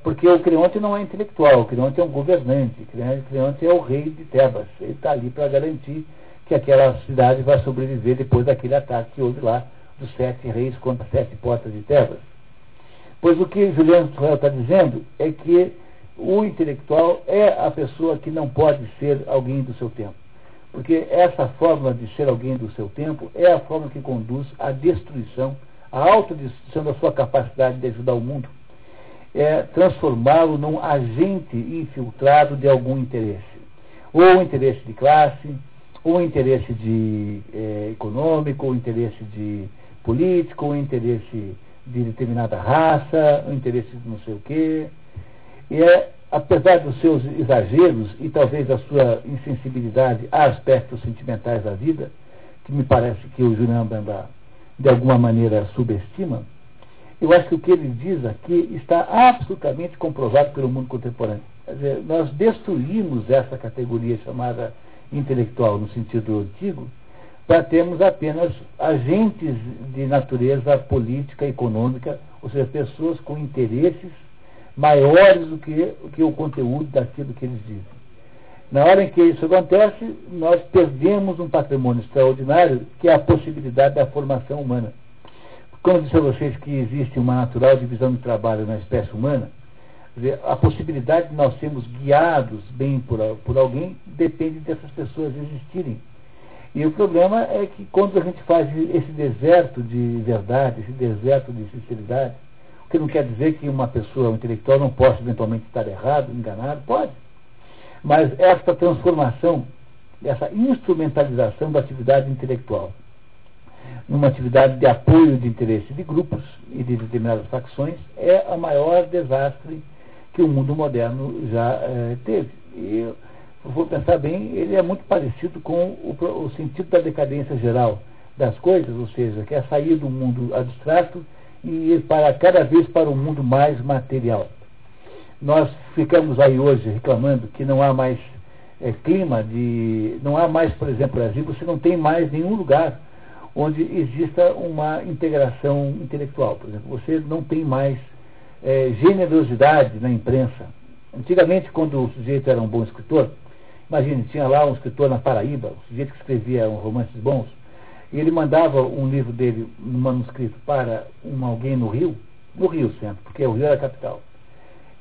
porque o creonte não é intelectual, o creonte é um governante, o creonte é o rei de Tebas, ele está ali para garantir que aquela cidade vai sobreviver depois daquele ataque que houve lá dos sete reis contra as sete portas de Tebas. Pois o que Juliano Israel está dizendo é que o intelectual é a pessoa que não pode ser alguém do seu tempo. Porque essa forma de ser alguém do seu tempo é a forma que conduz à destruição, à autodestruição da sua capacidade de ajudar o mundo. É transformá-lo num agente infiltrado de algum interesse. Ou interesse de classe, ou interesse de, é, econômico, ou interesse de político, ou interesse de determinada raça, ou interesse de não sei o quê. E é apesar dos seus exageros e talvez da sua insensibilidade a aspectos sentimentais da vida, que me parece que o Julian Bamba de alguma maneira subestima, eu acho que o que ele diz aqui está absolutamente comprovado pelo mundo contemporâneo. Quer dizer, nós destruímos essa categoria chamada intelectual no sentido antigo, para termos apenas agentes de natureza política, econômica, ou seja, pessoas com interesses maiores do que, que o conteúdo daquilo que eles dizem. Na hora em que isso acontece, nós perdemos um patrimônio extraordinário, que é a possibilidade da formação humana. Como disse a vocês que existe uma natural divisão de trabalho na espécie humana, a possibilidade de nós sermos guiados bem por, por alguém depende dessas pessoas existirem. E o problema é que quando a gente faz esse deserto de verdade, esse deserto de sinceridade, que não quer dizer que uma pessoa intelectual não possa eventualmente estar errado, enganado, pode. Mas esta transformação, essa instrumentalização da atividade intelectual numa atividade de apoio de interesse de grupos e de determinadas facções é a maior desastre que o mundo moderno já eh, teve. E, vou pensar bem, ele é muito parecido com o, o sentido da decadência geral das coisas, ou seja, que é sair do mundo abstrato e ir para cada vez para um mundo mais material. Nós ficamos aí hoje reclamando que não há mais é, clima de. não há mais, por exemplo, Brasil, você não tem mais nenhum lugar onde exista uma integração intelectual. Por exemplo, você não tem mais é, generosidade na imprensa. Antigamente, quando o sujeito era um bom escritor, Imagine, tinha lá um escritor na Paraíba, um sujeito que escrevia romances bons, e ele mandava um livro dele, um manuscrito, para um, alguém no Rio, no Rio sempre, porque o Rio era a capital.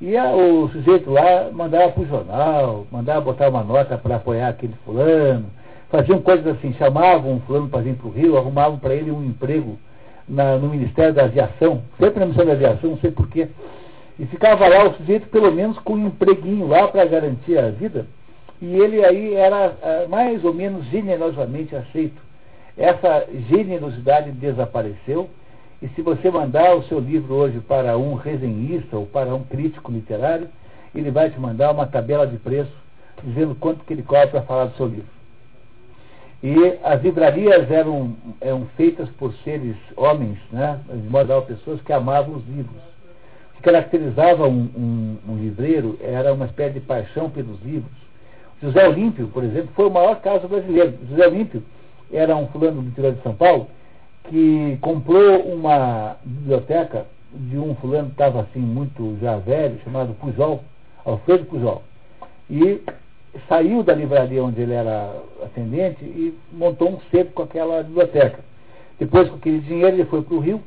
E a, o sujeito lá mandava para o jornal, mandava botar uma nota para apoiar aquele fulano, faziam coisas assim, chamavam um fulano para vir para o Rio, arrumavam para ele um emprego na, no Ministério da Aviação, sempre na missão da aviação, não sei porquê. E ficava lá o sujeito pelo menos com um empreguinho lá para garantir a vida. E ele aí era ah, mais ou menos generosamente aceito. Essa generosidade desapareceu. E se você mandar o seu livro hoje para um resenhista ou para um crítico literário, ele vai te mandar uma tabela de preço dizendo quanto que ele cobra para falar do seu livro. E as livrarias eram, eram feitas por seres homens, né, de modo geral, pessoas que amavam os livros. O que caracterizava um, um, um livreiro era uma espécie de paixão pelos livros. José Olímpio, por exemplo, foi o maior caso brasileiro. José Olímpio era um fulano do interior de São Paulo que comprou uma biblioteca de um fulano que estava assim muito já velho, chamado Pujol, Alfredo Pujol. E saiu da livraria onde ele era atendente e montou um cerco com aquela biblioteca. Depois, com aquele dinheiro, ele foi para o Rio,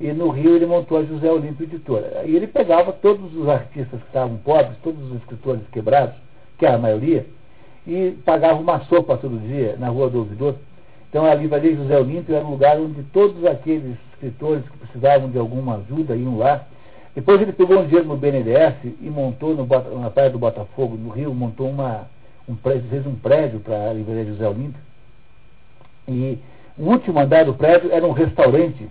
e no Rio ele montou a José Olímpio Editora. E ele pegava todos os artistas que estavam pobres, todos os escritores quebrados, que era a maioria, e pagava uma sopa todo dia na Rua do Ouvidor. Então a livraria José Olímpio era um lugar onde todos aqueles escritores que precisavam de alguma ajuda iam lá depois ele pegou um dinheiro no BNDES e montou no, na praia do Botafogo, no Rio, montou uma, um prédio, fez um prédio para a livraria José Olímpio. E o último andar do prédio era um restaurante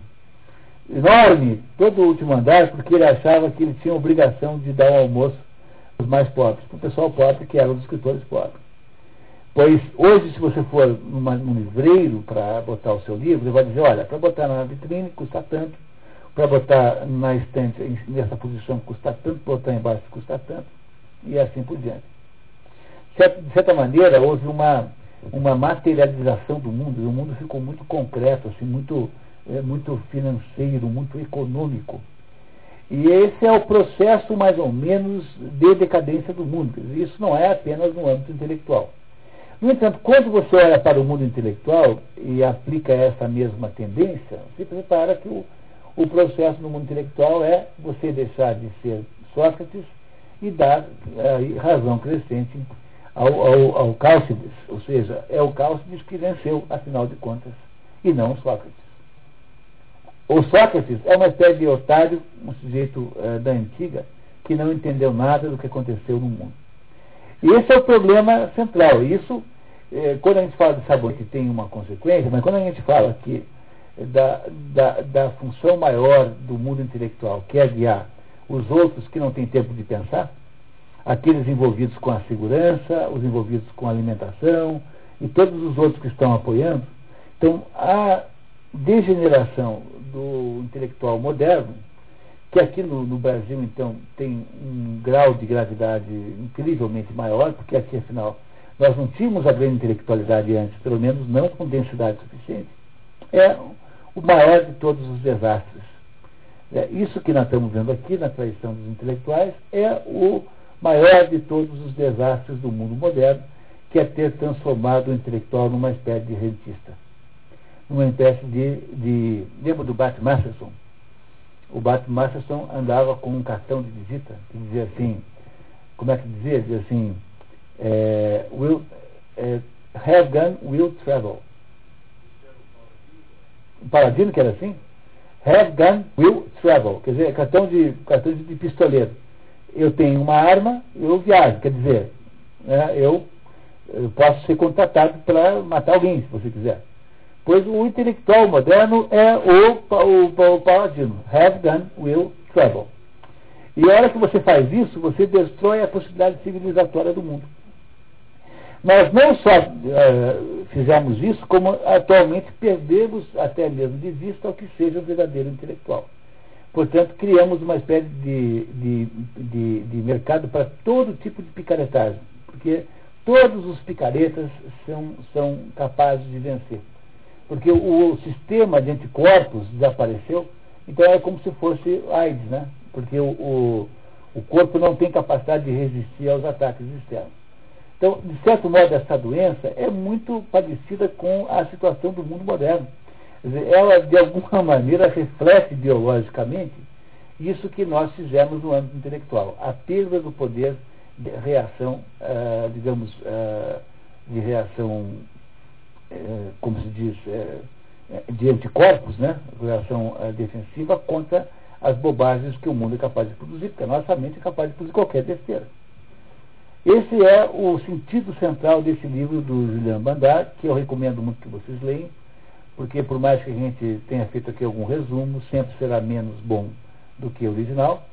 enorme, todo o último andar, porque ele achava que ele tinha obrigação de dar um almoço aos mais pobres, para o pessoal pobre, que eram os escritores pobres. Pois hoje, se você for num livreiro para botar o seu livro, ele vai dizer, olha, para botar na vitrine custa tanto, para botar na estante nessa posição custa tanto, botar embaixo custa tanto, e assim por diante. De certa maneira, houve uma, uma materialização do mundo, e o mundo ficou muito concreto, assim, muito, é, muito financeiro, muito econômico. E esse é o processo, mais ou menos, de decadência do mundo. Isso não é apenas no âmbito intelectual. No entanto, quando você olha para o mundo intelectual e aplica essa mesma tendência, você repara que o, o processo no mundo intelectual é você deixar de ser Sócrates e dar é, razão crescente ao, ao, ao Cálcides, ou seja, é o Cálcides que venceu, afinal de contas, e não Sócrates. O Sócrates é uma espécie de otário, um sujeito é, da antiga, que não entendeu nada do que aconteceu no mundo. E esse é o problema central. Isso, é, quando a gente fala de que tem uma consequência, mas quando a gente fala que da, da, da função maior do mundo intelectual, que é guiar os outros que não têm tempo de pensar, aqueles envolvidos com a segurança, os envolvidos com a alimentação e todos os outros que estão apoiando. Então, a degeneração do intelectual moderno, que aqui no, no, Brasil, então, tem um grau de gravidade incrivelmente maior, porque aqui, afinal, nós não tínhamos a grande intelectualidade antes, pelo menos não com densidade suficiente, é o maior de todos os desastres. É, isso que nós estamos vendo aqui na tradição dos intelectuais é o maior de todos os desastres do mundo moderno, que é ter transformado o intelectual numa espécie de rentista. Numa espécie de. de lembra do Bart Masterson? O Bart Masterson andava com um cartão de visita que dizia assim: como é que dizia? Dizia assim: é, will, é, have gun, will travel. Paladino, que era assim, have gun, will travel, quer dizer, cartão de, cartão de pistoleiro. Eu tenho uma arma, eu viajo, quer dizer, né, eu, eu posso ser contratado para matar alguém, se você quiser. Pois o intelectual moderno é o, o, o paladino. Have gun, will travel. E a hora que você faz isso, você destrói a possibilidade civilizatória do mundo. Nós não só uh, fizemos isso, como atualmente perdemos até mesmo de vista o que seja o verdadeiro intelectual. Portanto, criamos uma espécie de, de, de, de mercado para todo tipo de picaretagem, porque todos os picaretas são, são capazes de vencer. Porque o, o sistema de anticorpos desapareceu, então é como se fosse AIDS, né? Porque o, o, o corpo não tem capacidade de resistir aos ataques externos. Então, de certo modo, essa doença é muito parecida com a situação do mundo moderno. Dizer, ela, de alguma maneira, reflete ideologicamente isso que nós fizemos no âmbito intelectual. A perda do poder de reação, uh, digamos, uh, de reação, uh, como se diz, de anticorpos, né? reação defensiva contra as bobagens que o mundo é capaz de produzir, porque a nossa mente é capaz de produzir qualquer besteira. Esse é o sentido central desse livro do Julian Bandar, que eu recomendo muito que vocês leiam, porque por mais que a gente tenha feito aqui algum resumo, sempre será menos bom do que o original.